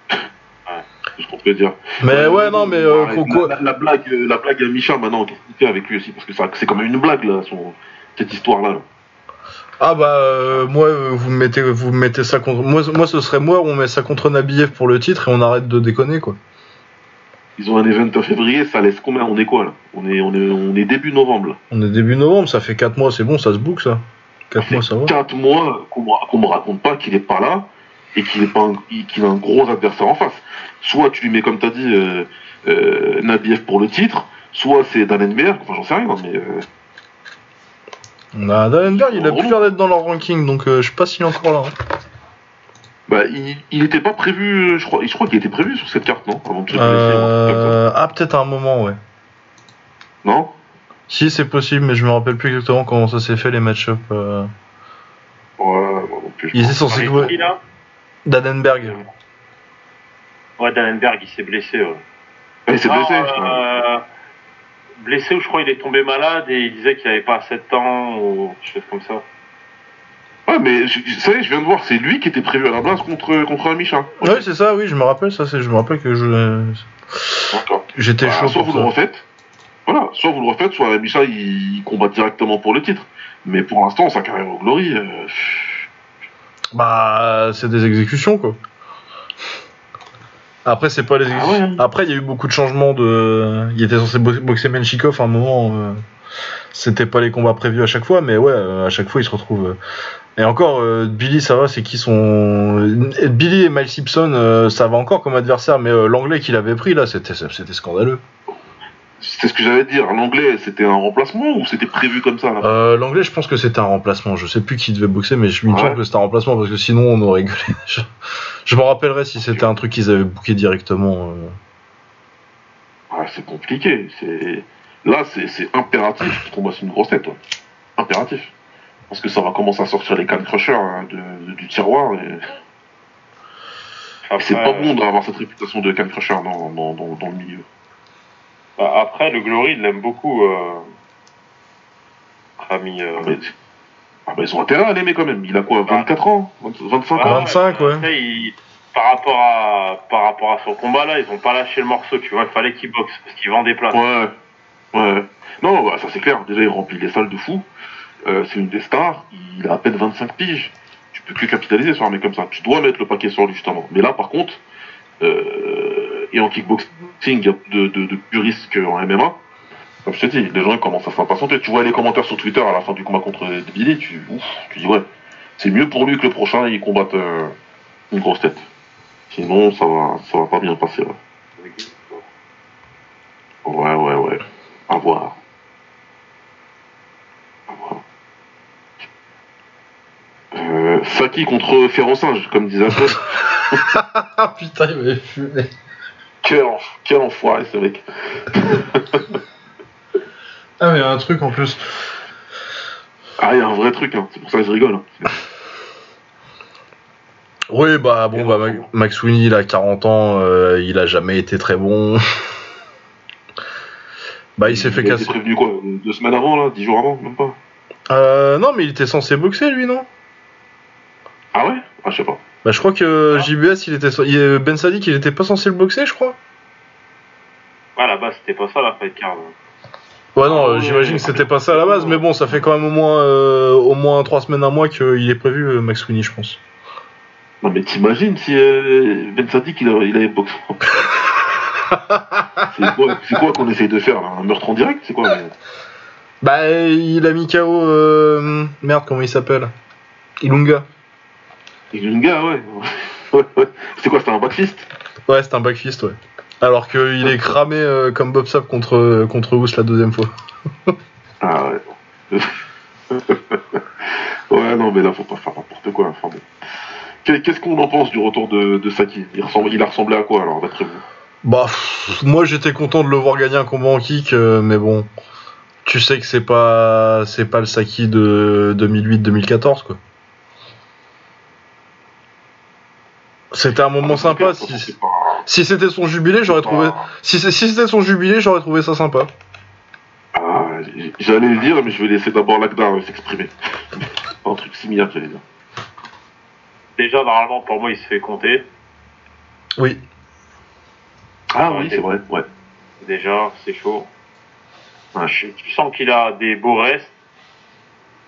C'est ce qu'on peut dire. Mais ouais, non, mais euh, la, blague, euh, la blague à Micha maintenant, qu'est-ce qu'il fait avec lui aussi? Parce que c'est quand même une blague là, son, cette histoire-là. là. Ah bah euh, moi euh, vous me mettez vous me mettez ça contre moi moi ce serait moi on met ça contre Nabiev pour le titre et on arrête de déconner quoi. Ils ont un event en février, ça laisse combien? On est quoi là? On est, on, est, on est début novembre là. On est début novembre, ça fait 4 mois, c'est bon, ça se book ça. 4 mois ça va. 4 mois qu'on me, qu'on me raconte pas qu'il est pas là et qu'il est pas un- qu'il a un gros adversaire en face. Soit tu lui mets comme t'as dit euh, euh, Nabiev pour le titre, soit c'est Dannenberg, enfin j'en sais rien, mais euh, Bah, Dallenberg il a plus l'air d'être dans leur ranking donc euh, je sais pas s'il est encore là. hein. bah, il, il était pas prévu, je crois, je crois qu'il était prévu sur cette carte, non Avant de. Euh, ah peut-être à un moment ouais. Non? Si c'est possible mais je me rappelle plus exactement comment ça s'est fait les match-up. euh. Ouais, moi non plus. Il était censé Avec jouer Dadenberg. Ouais, Dallenberg, il s'est blessé. Ouais. Ah, il s'est blessé, je crois. euh, blessé ou je crois il est tombé malade et il disait qu'il avait pas assez de temps ou quelque chose comme ça. Ouais, mais je- y est, je viens de voir, c'est lui qui était prévu à la base contre, contre Amicha. Oui c'est ça oui je me rappelle ça c'est je me rappelle que je D'accord. j'étais Bah, chaud soit pour vous le refaites, voilà, soit vous le refaites, soit il combat directement pour le titre. Mais pour l'instant, sa carrière au Glory, euh, Bah, c'est des exécutions, quoi. Après, c'est pas les Ah ouais. Après, il y a eu beaucoup de changements de. Il était censé bo- boxer Menchikov à un moment. euh, C'était pas les combats prévus à chaque fois, mais ouais, euh, à chaque fois, il se retrouve. euh. Et encore, euh, Billy, ça va, c'est qui sont. Billy et Miles Simpson, euh, ça va encore comme adversaire, mais euh, l'anglais qu'il avait pris, là, c'était scandaleux. C'est ce que j'allais dire. L'anglais, c'était un remplacement ou c'était prévu comme ça là Euh, l'anglais, je pense que c'était un remplacement. Je sais plus qui devait boxer, mais je me Ouais. que c'était un remplacement parce que sinon on aurait gueulé. je je me rappellerai si c'était un truc qu'ils avaient booké directement. euh. Ah, C'est compliqué. C'est Là, c'est c'est impératif qu'il combatte une grosse tête. ouais. Impératif. Parce que ça va commencer à sortir les can crushers hein, de- du tiroir. Et... C'est pas bon d'avoir cette réputation de can crusher dans, dans, dans, dans le milieu. Bah, après, le Glory, il l'aime beaucoup. Euh... notre Ami. Euh... Mais, ah bah, ils ont intérêt à l'aimer quand même. Il a quoi 24 ans? 20 25 Ah, ans? 25, ouais. après, il- Par rapport à par rapport à son combat là, ils ont pas lâché le morceau, tu vois. Il fallait qu'il boxe parce qu'il vend des places. Ouais. Ouais. Non, bah, ça c'est clair. Déjà, il remplit les salles de fou. Euh, c'est une des stars. Il a à peine 25 piges. Tu peux que capitaliser sur un mec comme ça. Tu dois mettre le paquet sur lui, justement. Mais là, par contre, euh, et en kickboxing, a de, de, de plus risques qu'en MMA. Comme je te dis, les gens commencent à s'impatienter. Tu vois les commentaires sur Twitter à la fin du combat contre Billy, tu, ouf, tu dis ouais, c'est mieux pour lui que le prochain il combatte euh, une grosse tête. Sinon, ça va, ça va pas bien passer. Ouais, ouais, ouais. À voir. À voir. Euh, Saki contre Ferrosinge, comme disait. Ah putain, il m'avait fumé. Quel, enf- quel enfoiré ce mec. Ah, mais il y a un truc en plus. Ah, il y a un vrai truc, hein. c'est pour ça que je rigole. hein. Oui, bah bon, bah Ma- Max Winnie, il a 40 ans, euh, il a jamais été très bon. bah, il s'est fait a été casser. prévenu quoi Deux semaines avant, là Dix jours avant Même pas Euh, non, mais il était censé boxer, lui, non Ah ouais Ah, je sais pas. Bah, je crois que JBS, il était. il- Ben Sadik, il était pas censé le boxer, je crois. Ah, là-bas, c'était pas ça la fight card. Ouais, non, Ah euh, ouais, j'imagine que ouais. c'était pas ça à la base, mais bon, ça fait quand même au moins, euh, au moins 3 semaines, un mois qu'il est prévu, euh, Max Winnie, je pense. Non, mais t'imagines si euh, Ben Sadik il, a- il avait boxé C'est quoi, qu'on essaye de faire là? Un meurtre en direct C'est quoi mais- Bah, il a mis KO. Merde, comment il s'appelle? Ilunga. Il est une gars, ouais. Ouais, ouais. C'est quoi C'était un backfist Ouais, c'est un backfist, ouais. Alors qu'il est cramé euh, comme Bob Sapp contre, contre Ous la deuxième fois. Ah ouais. ouais, non, mais là, faut pas faire n'importe quoi. Enfin, bon. Qu'est- Qu'est-ce qu'on en pense du retour de, de Saki? Il, ressemble, il a ressemblé à quoi alors, d'après vous? Bah, pff, moi j'étais content de le voir gagner un combat en kick, euh, mais bon, tu sais que c'est pas, c'est pas le Saki de 2008-2014 quoi. C'était un moment sympa. Si, C'est pas- si c'était son jubilé, j'aurais trouvé. Si, c'est- si c'était son jubilé, j'aurais trouvé ça sympa. Ah, j'allais le dire, mais je vais laisser d'abord Lagda euh, s'exprimer. un truc similaire, j'allais dire. Déjà, normalement, pour moi, il se fait compter. Oui. Ah oui, c'est vrai, ouais. Déjà, c'est chaud. Ouais. Je- Tu sens qu'il a des beaux restes.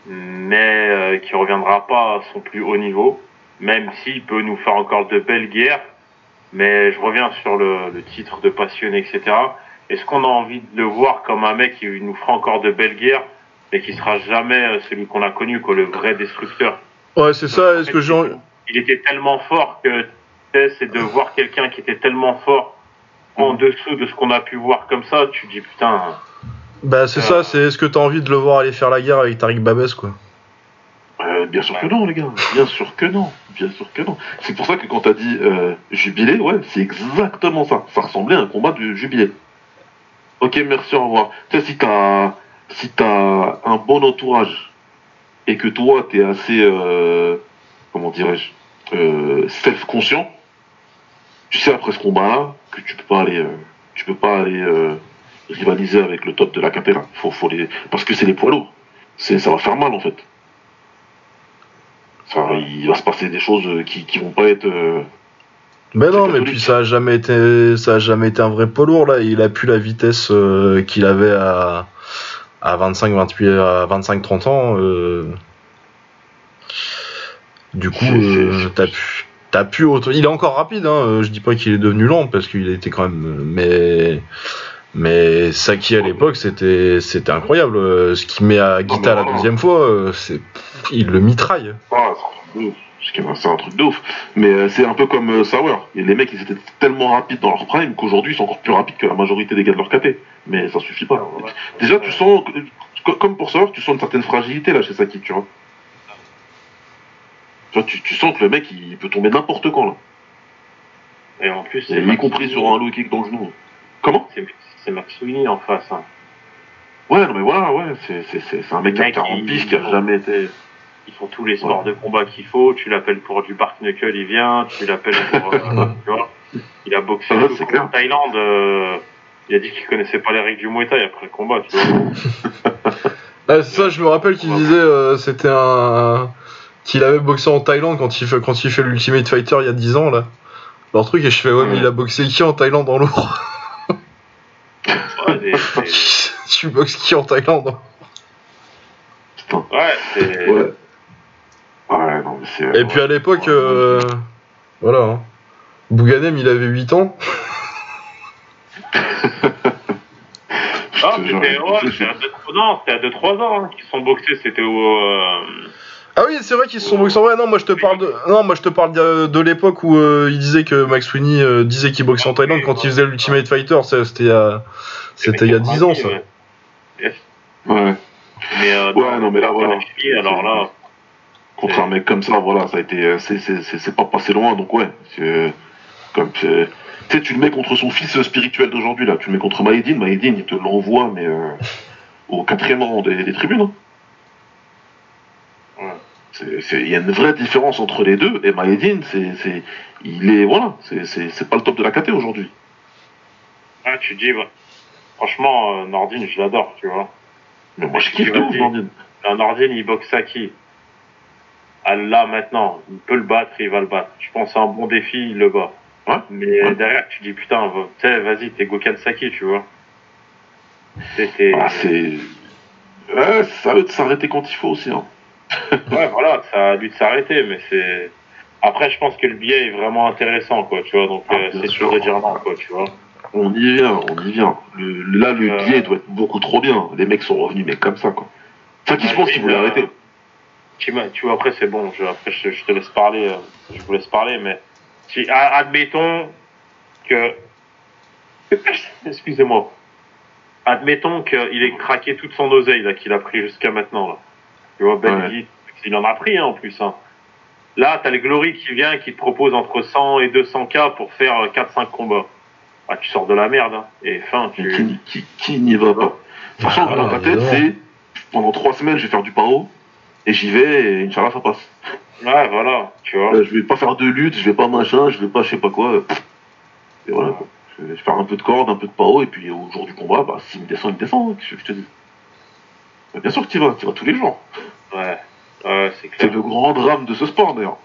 mais euh, qui reviendra pas à son plus haut niveau, même s'il peut nous faire encore de belles guerres. Mais je reviens sur le, le titre de passionné, etc. Est-ce qu'on a envie de le voir comme un mec qui nous fera encore de belles guerres, mais qui sera jamais euh, celui qu'on a connu, quoi, le vrai destructeur? Ouais, c'est ça. Est-ce que envie- il était tellement fort que c'est de voir quelqu'un qui était tellement fort en dessous de ce qu'on a pu voir comme ça, tu te dis putain, Bah, c'est ça. C'est est-ce que t'as envie de le voir aller faire la guerre avec Tariq Babès, quoi? Euh, bien sûr que non, les gars. Bien sûr que non. Bien sûr que non. C'est pour ça que quand t'as dit euh, jubilé, ouais, c'est exactement ça. Ça ressemblait à un combat de jubilé. Ok, merci, au revoir. Tu sais, si t'as si t'as un bon entourage et que toi t'es assez euh, comment dirais-je self-conscient, tu sais après ce combat-là que tu peux pas aller tu peux pas aller rivaliser avec le top de la là. Faut, faut les parce que c'est les poids lourds. Ça va faire mal en fait. Ça, il va se passer des choses euh, qui, qui vont pas être. euh, Mais non, mais puis ça a jamais été, ça a jamais été un vrai poids lourd là. Il a plus la vitesse euh, qu'il avait à à 25, 28, à 25, 30 ans. euh. Du coup, euh, t'as pu, t'as pu auto- Il est encore rapide. Hein. Je dis pas qu'il est devenu lent parce qu'il était quand même, mais mais Saki à l'époque c'était c'était incroyable. Euh, Ce qu'il met à Guita la deuxième fois, euh, c'est il le mitraille. Ah, c'est un truc de ouf. C'est un truc de ouf. Mais c'est un peu comme euh, Sauer. Et les mecs, ils étaient tellement rapides dans leur prime qu'aujourd'hui, ils sont encore plus rapides que la majorité des gars de leur KT. Mais ça suffit pas. Déjà, tu sens, que- comme pour Sauer, tu sens une certaine fragilité là chez Saki, tu vois. Tu, vois, tu, tu sens que le mec, il peut tomber n'importe quand là. et en plus y compris sur un low kick dans le genou. Comment? C'est c'est Max Sweeney en face. Hein. Ouais, non mais voilà, ouais, c'est un mec qui a Mec, 40 il- piges, qui a jamais été. Ils font tous les sports de combat qu'il faut. Tu l'appelles pour du Bark Knuckle, il vient. Tu l'appelles pour, euh, tu vois. Il a boxé Ouais, c'est en. Thaïlande. euh, il a dit qu'il connaissait pas les règles du Muay Thai après le combat. Tu vois. Ah, ça, je me rappelle qu'il disait euh, c'était un qu'il avait boxé en Thaïlande quand il fait quand il fait l'Ultimate Fighter il y a 10 ans là. Leur truc et je fais ouais mais il a boxé qui en Thaïlande en lourd? Ouais, des- des- Tu boxes qui en Thaïlande Putain. ouais, c'est. Ouais. Ouais, non mais c'est. Et puis à l'époque euh, voilà. Hein. Bouganem il avait 8 ans. Ah, c'était ouais, à deux- non, c'était à 2-3 ans hein, qu'ils sont boxés. C'était au. euh, Ah oui, c'est vrai qu'ils se sont boxés vrai. Non, moi je te parle de non, moi je te parle de, de l'époque où euh, il disait que Max Sweeney euh, disait qu'il boxait en Thaïlande quand il faisait l'Ultimate Fighter, c'était a c'était il y a 10 ans ça. ouais. Ouais. Mais euh, Ouais, non, mais là, voilà. Et alors là, contre un mec comme ça, voilà, ça a été, euh, c'est, c'est, c'est, c'est pas passé loin, donc ouais, c'est comme, tu sais, tu le mets contre son fils spirituel d'aujourd'hui là, tu le mets contre Maïdine, Maïdine, il te l'envoie, mais euh, au quatrième rang des, des tribunes. hein. Il y a une vraie différence entre les deux, et Maïdine, c'est, c'est, il est, voilà, c'est, c'est, c'est pas le top de la KT aujourd'hui. ah, tu dis, bah, franchement, euh, Nordine, je l'adore, tu vois. Mais moi, je kiffe de ouf, Nordine. Nordine, il boxe à qui? Ah, Là, maintenant, il peut le battre, il va le battre. Je pense à un bon défi, il le bat. Ouais. Mais Ouais. derrière, tu dis, putain, va- tu sais, vas-y, t'es Gokhan Saki, tu vois. C'est- Ah, c'est, ouais, ça veut s'arrêter quand il faut aussi, hein. Ouais, voilà, ça a lui de s'arrêter, mais c'est. Après, je pense que le billet est vraiment intéressant, quoi, tu vois. Donc, Ah, euh, c'est sûr. de dire non, quoi, tu vois. On y vient, on y vient. Le, là, le Euh. billet doit être beaucoup trop bien. Les mecs sont revenus, mais comme ça, quoi. Enfin, qui je Ouais, pense qu'ils voulaient euh, arrêter Tu, vois, après, c'est bon, je, après, je, je te laisse parler, euh, je vous laisse parler, mais si, admettons que. Excusez-moi. Admettons qu'il ait craqué toute son oseille, là, qu'il a pris jusqu'à maintenant, là. Tu vois, Belgique, il en a pris, hein, en plus, hein. Là, t'as le Glory qui vient, qui te propose entre 100 et 200 k pour faire euh, 4-5 combats. Ah, tu sors de la merde, hein. Et fin, tu. Qui, qui, qui n'y va pas? Sachant que Ah, dans ta tête, c'est pendant trois semaines, je vais faire du paro, et j'y vais, et Inch'Allah, ça passe. Ouais, voilà, tu vois. Euh, je vais pas faire de lutte, je vais pas machin, je vais pas je sais pas quoi. euh, Et voilà, quoi. Je vais faire un peu de corde, un peu de paro, et puis au jour du combat, bah, s'il me descend, il me descend, hein, qu'est-ce que je te dis? Mais bien sûr que tu vas, tu vas tous les jours. Ouais. Ouais, c'est C'est clair. le grand drame de ce sport, d'ailleurs.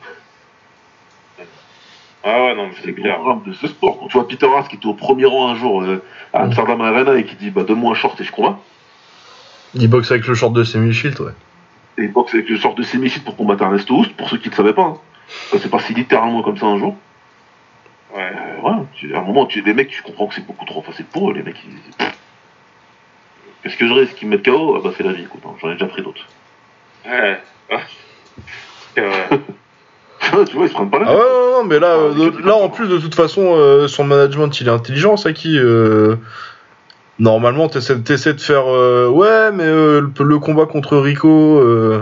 Ah ouais, non, mais C'est le clair. de ce sport. Quand tu vois Peter Haas qui était au premier rang un jour euh, à Amsterdam Arena et qui dit bah donne-moi un short et je combats. Il boxe avec le short de Samuel Shield, ouais. et boxe avec une sorte de sémicide pour combattre Ernesto Houst, pour ceux qui ne le savaient pas. Hein. Ça s'est passé littéralement comme ça un jour. Ouais. Euh, voilà, tu- à un moment, tu, les mecs, tu comprends que c'est beaucoup trop facile pour eux, les mecs. ils- Qu'est-ce que je risque qu'ils me mettent KO Ah bah c'est la vie, écoute, hein, j'en ai déjà pris d'autres. Ouais. C'est tu vois, ils se prennent pas la Ah ouais, tête. non, non, mais là, Ah, euh, de- là en plus, de toute façon, euh, son management, il est intelligent, ça qui. euh, Normalement, t'essaies t'essaies de faire. euh, Ouais, mais euh, le, le combat contre Rico. euh,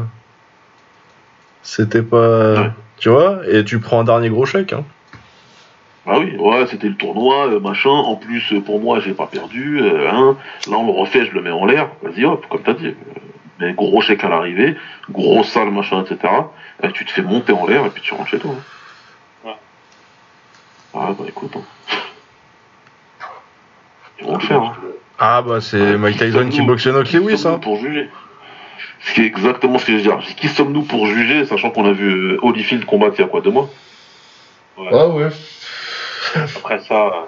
C'était pas. Ouais. Tu vois Et tu prends un dernier gros chèque. Hein. Ah oui, ouais, c'était le tournoi, euh, machin. En plus, euh, pour moi, j'ai pas perdu. euh, hein. Là, on le refait, je le mets en l'air. Vas-y, hop, comme t'as dit. Euh, Mais gros chèque à l'arrivée, grosse salle, machin, etc. Et tu te fais monter en l'air et puis tu rentres chez toi. hein. Ouais. Ah bah écoute. Hein. Ils vont le faire. Hein. Ah bah, c'est Mike Tyson qui boxe Lewis. sommes-nous Hein. pour juger? Ce qui est exactement ce que je veux dire. Qui sommes-nous pour juger, sachant qu'on a vu euh, Holyfield combattre il y a quoi, deux mois? Ouais. Ah ouais. Après ça,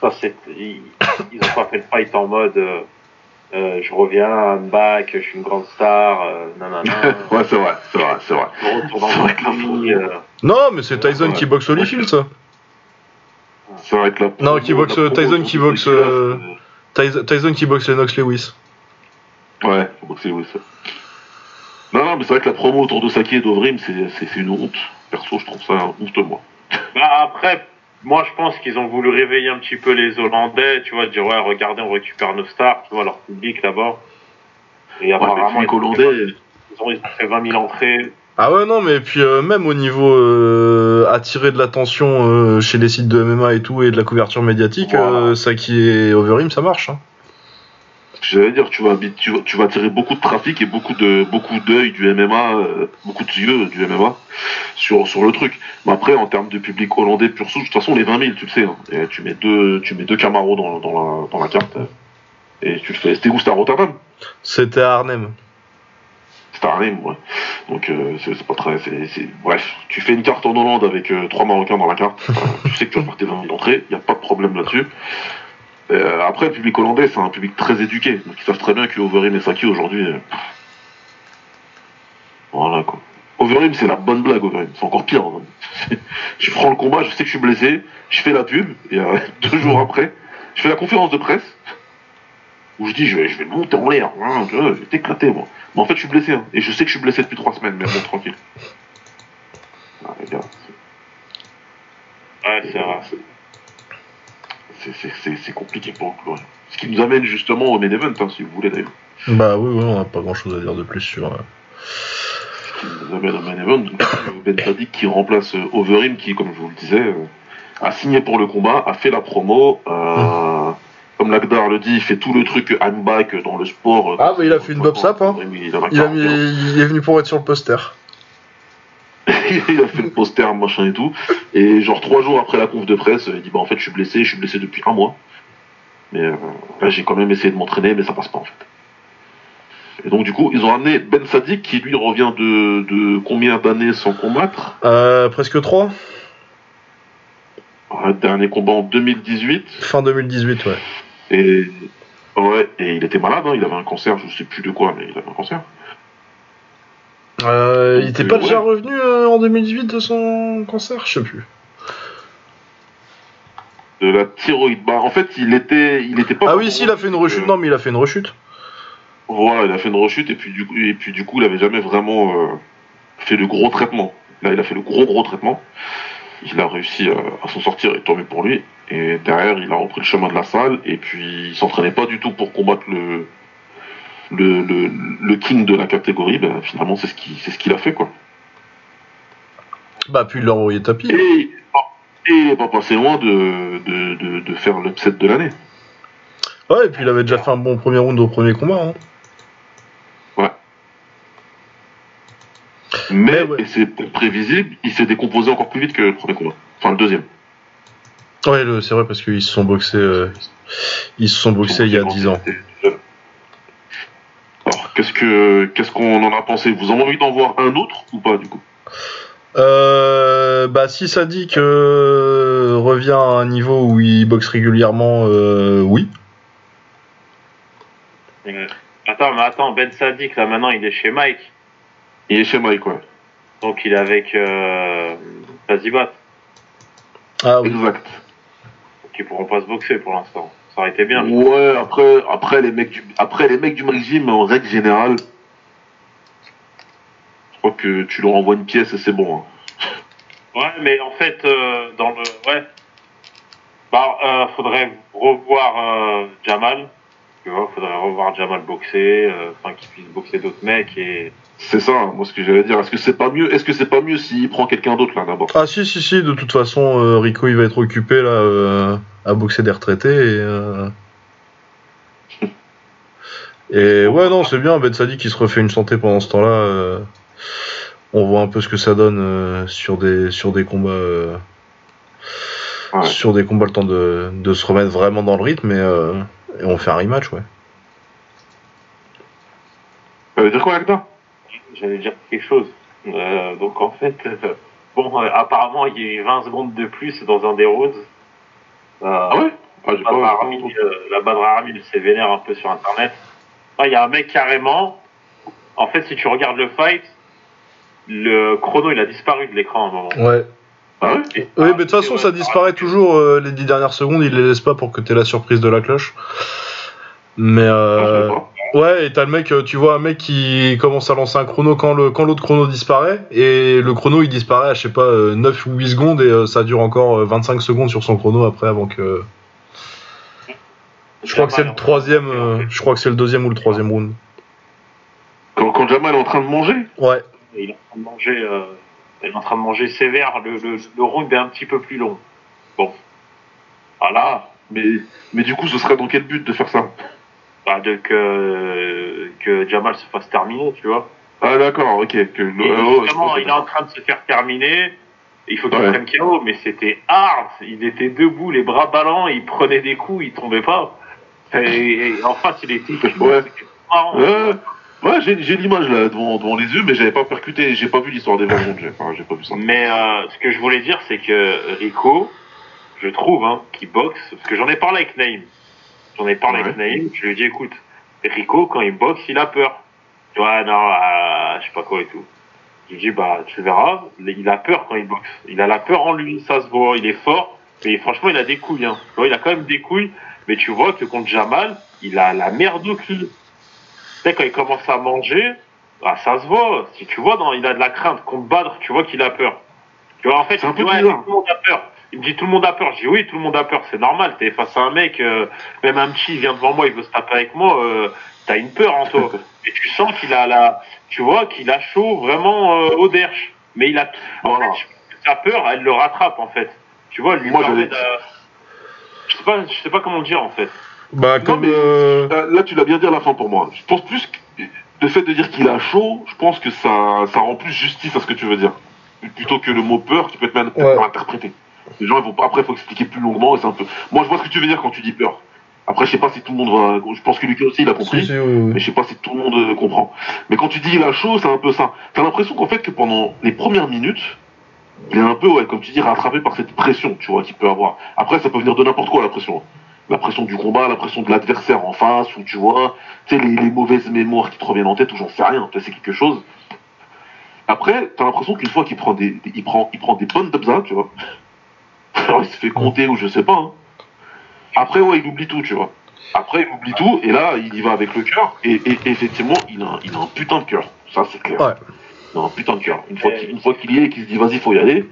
ça c'est, ils, ils ont pas fait le fight en mode, euh, euh, je reviens, I'm back, je suis une grande star, euh, nanana. Ouais, c'est vrai, c'est vrai, c'est vrai. Je retourne euh, Non, mais c'est Tyson Ouais. qui boxe Holyfield, ça. C'est vrai que la Non, qui boxe, Tyson qui boxe, Tequila, euh, Tyson, Tyson qui boxe Lennox Lewis. Ouais, faut boxer, ça. Non, non, mais c'est vrai que la promo autour de Saki et d'Ovrim, c'est une honte. Perso, je trouve ça honteux, moi. Bah après, moi je pense qu'ils ont voulu réveiller un petit peu les Hollandais, tu vois, dire ouais, regardez, on récupère nos stars, tu vois, leur public là-bas. Et Ouais, apparemment, les Hollandais, ils, ont, ils ont fait 20 000 entrées. Ah ouais, non, mais puis euh, même au niveau euh, attirer de l'attention euh, chez les sites de MMA et tout, et de la couverture médiatique, Voilà. ça qui est Overeem, ça marche. Hein. J'allais dire, tu vas, tu, vas, tu vas attirer beaucoup de trafic et beaucoup de beaucoup d'œil du MMA, euh, beaucoup de yeux du MMA sur, sur le truc. Mais après, en termes de public hollandais pur souche, de toute façon, les 20 000, tu le sais, hein. Et tu mets deux, tu mets deux Camaro dans, dans, la, dans la carte euh, et tu le fais. C'était où? C'était à Rotterdam? C'était à Arnhem. C'était à Arnhem, ouais. Donc euh, c'est pas très. Bref, tu fais une carte en Hollande avec euh, trois Marocains dans la carte. tu sais que tu vas faire tes 20 000 entrées, il n'y a pas de problème là-dessus. Euh, après, le public hollandais, c'est un public très éduqué. Donc ils savent très bien que Overeem et Saki aujourd'hui. euh, Voilà quoi. Overeem, c'est la bonne blague, Overeem. C'est encore pire. je prends le combat, je sais que je suis blessé, je fais la pub, et euh, deux jours après, je fais la conférence de presse où je dis je vais, je vais monter en l'air, hein, je vais t'éclater moi. Mais en fait, je suis blessé, hein, et je sais que je suis blessé depuis trois semaines, mais bon, tranquille. Ah, les gars, Ouais, c'est vrai. C'est- compliqué pour Glory. Ce qui nous amène justement au main event, hein, si vous voulez d'ailleurs. Bah oui, oui, on n'a pas grand chose à dire de plus sur. euh, Ce qui nous amène au main event, donc Ben Sadik qui remplace euh, Overeem, qui, comme je vous le disais, euh, a signé pour le combat, a fait la promo. euh, Comme Lagdar le dit, il fait tout le truc back dans le sport. Ah, bah, il a fait une bob sap, hein. Il, en a Il, a 41. mis- il est venu pour être sur le poster. il a fait le poster, machin et tout. Et genre trois jours après la conf de presse, il dit bah en fait je suis blessé, je suis blessé depuis un mois. Mais euh, là j'ai quand même essayé de m'entraîner, mais ça passe pas en fait. Et donc du coup ils ont amené Ben Sadik qui lui revient de, de combien d'années sans combattre? Euh, presque 3 Un Dernier combat en 2018 Fin 2018, ouais. et ouais et il était malade, hein, il avait un cancer, je sais plus de quoi, mais il avait un cancer. Euh, il Donc, était euh, pas ouais. déjà revenu euh, en 2018 de son cancer Je sais plus. De la thyroïde. Bah en fait il était il était pas. Ah oui, si, il a fait une rechute. Euh, Non, mais il a fait une rechute. Voilà, il a fait une rechute et puis du coup, et puis du coup, il avait jamais vraiment fait le gros traitement. Là, il a fait le gros gros traitement. Il a réussi euh, à s'en sortir et tant mieux pour lui. Et derrière, il a repris le chemin de la salle et puis il s'entraînait pas du tout pour combattre le le, le, le king de la catégorie. Ben, finalement, c'est ce qui c'est ce qu'il a fait quoi. Bah, puis il l'a envoyé tapis. Et, et il est pas passé loin de de, de, de faire l'upset de l'année. Ouais, et puis il avait déjà fait un bon premier round au premier combat. Hein. Mais, ouais. et c'est prévisible, il s'est décomposé encore plus vite que le premier combat. Enfin, le deuxième. Ouais, c'est vrai parce qu'ils se sont boxés. euh, ils se sont boxés il y a 10 ans. Qu'est-ce que qu'est-ce qu'on en a pensé? Vous avez envie d'en voir un autre ou pas du coup? Euh, bah, si ça dit que euh, revient à un niveau où il boxe régulièrement, euh, oui. Attends, mais attends, Ben Sadik, là maintenant il est chez Mike. Il est chez Mike, ouais. Donc il est avec euh, Tazibat. Ah oui. Exact. Donc ils pourront pas se boxer pour l'instant. Ça aurait été bien. Ouais, après, après les mecs du, après les mecs du Gym, en règle générale, je crois que tu leur envoies une pièce et c'est bon. hein. Ouais, mais en fait, euh, dans le. Ouais. Bah, euh, faudrait revoir euh, Jamal. Tu vois, faudrait revoir Jamal boxer, euh, enfin qu'il puisse boxer d'autres mecs et. C'est ça, hein, moi ce que j'allais dire. Est-ce que c'est pas mieux, est-ce que c'est pas mieux s'il prend quelqu'un d'autre là d'abord? Ah si si si, de toute façon, euh, Rico il va être occupé là euh, à boxer des retraités et... euh, Et ouais non c'est bien, Ben Sadi qui se refait une santé pendant ce temps-là. euh, On voit un peu ce que ça donne euh, sur des sur des combats Ouais. sur des combats le temps de, de se remettre vraiment dans le rythme et, et on fait un rematch ouais. Ça veut dire quoi, Agda J'allais dire quelque chose. Euh, donc en fait, euh, bon, euh, apparemment il y a eu 20 secondes de plus dans un des rounds. Euh, Ah ouais ah, j'ai Badr pas- Arami, euh, la Badr Arami, il s'est vénère un peu sur internet. Ah, Il y a un mec carrément. En fait, si tu regardes le fight, le chrono il a disparu de l'écran à un moment. Ouais. Ah ouais Et- Oui, mais de toute façon, ça disparaît toujours euh, les dix dernières secondes. Il les laisse pas pour que t'aies la surprise de la cloche. Mais Ah, je euh, sais pas. Ouais, et t'as le mec, euh, tu vois, un mec qui commence à lancer un chrono quand le quand l'autre chrono disparaît, et le chrono il disparaît à je sais pas euh, 9 ou 8 secondes, et euh, ça dure encore euh, 25 secondes sur son chrono après avant que. Je crois que c'est le troisième, euh, je crois que c'est le deuxième ou le troisième round. Quand, quand Jamal est en train de manger? Ouais. Il est en train de manger, euh, il est en train de manger sévère. Le, le, le round est un petit peu plus long. Bon. Voilà. mais, mais du coup, ce serait dans quel but de faire ça? Bah, de que, que Jamal se fasse terminer, tu vois. Ah d'accord, ok. Que, Et justement, je il est en train de se faire terminer. Il faut qu'il Ouais. prenne KO, mais c'était hard. Il était debout, les bras ballants, il prenait des coups, il tombait pas. Et, et en face, il était Ouais. Marrant. Ouais, ouais j'ai, j'ai l'image là devant, devant les yeux, mais j'avais pas percuté, j'ai pas vu l'histoire des vengeances, j'ai, enfin, j'ai pas vu ça. Mais euh, ce que je voulais dire, c'est que Rico, je trouve, hein, qui boxe, parce que j'en ai parlé avec Naïm. J'en ai parlé avec. Naïm, je lui ai dit, écoute, Rico, quand il boxe, il a peur. Tu vois, non, euh, je sais pas quoi et tout. Je lui dis, bah, tu verras, il a peur quand il boxe. Il a la peur en lui, ça se voit, il est fort, mais franchement, il a des couilles, hein. Tu vois, il a quand même des couilles, mais tu vois que contre Jamal, il a la merde au cul. Tu sais, quand il commence à manger, ah, ça se voit. Si tu vois, dans, il a de la crainte contre Badr, tu vois qu'il a peur. Tu vois, en fait, dit, tout le monde a peur. Il me dit tout le monde a peur. Je dis oui, tout le monde a peur, c'est normal. T'es face à un mec, euh, même un petit il vient devant moi, il veut se taper avec moi, euh, t'as une peur en toi. Et tu sens qu'il a la, tu vois, qu'il a chaud vraiment euh, au derche. Mais il a, en Voilà. fait, je sa peur, elle le rattrape en fait. Tu vois, lui Moi, permet de, je sais pas, je sais pas comment le dire en fait. Bah comme mais- Là, tu l'as bien dit à la fin pour moi. Je pense plus que le fait de dire qu'il a chaud, je pense que ça, ça rend plus justice à ce que tu veux dire. Plutôt que le mot peur qui peut être mal, peut-être Ouais. mal interprété. Les gens, ils vont pas, après, il faut expliquer plus longuement et c'est un peu. Moi, je vois ce que tu veux dire quand tu dis peur. Après, je sais pas si tout le monde va. Je pense que Lucas aussi, il a compris. oui, oui. Mais je sais pas si tout le monde euh, comprend. Mais quand tu dis il a chaud, c'est un peu ça. T'as l'impression qu'en fait que pendant les premières minutes, il est un peu, ouais, comme tu dis, rattrapé par cette pression, tu vois, qu'il peut avoir. Après, ça peut venir de n'importe quoi, la pression. La pression du combat, la pression de l'adversaire en face, ou tu vois, tu sais, les, les mauvaises mémoires qui te reviennent en tête, ou j'en sais rien, peut-être c'est quelque chose. Après, t'as l'impression qu'une fois qu'il prend des, des- il prend, il prend des bonnes dabzas, tu vois. Alors il se fait compter ou je sais pas. hein. Après, ouais, il oublie tout, tu vois. Après, il oublie tout, et là, il y va avec le cœur, et, et- et effectivement, il a, un- il a un putain de cœur. Ça, c'est clair. Ouais. Il a un putain de cœur. Une fois qu'il une fois qu'il y est et qu'il se dit, vas-y, faut y aller,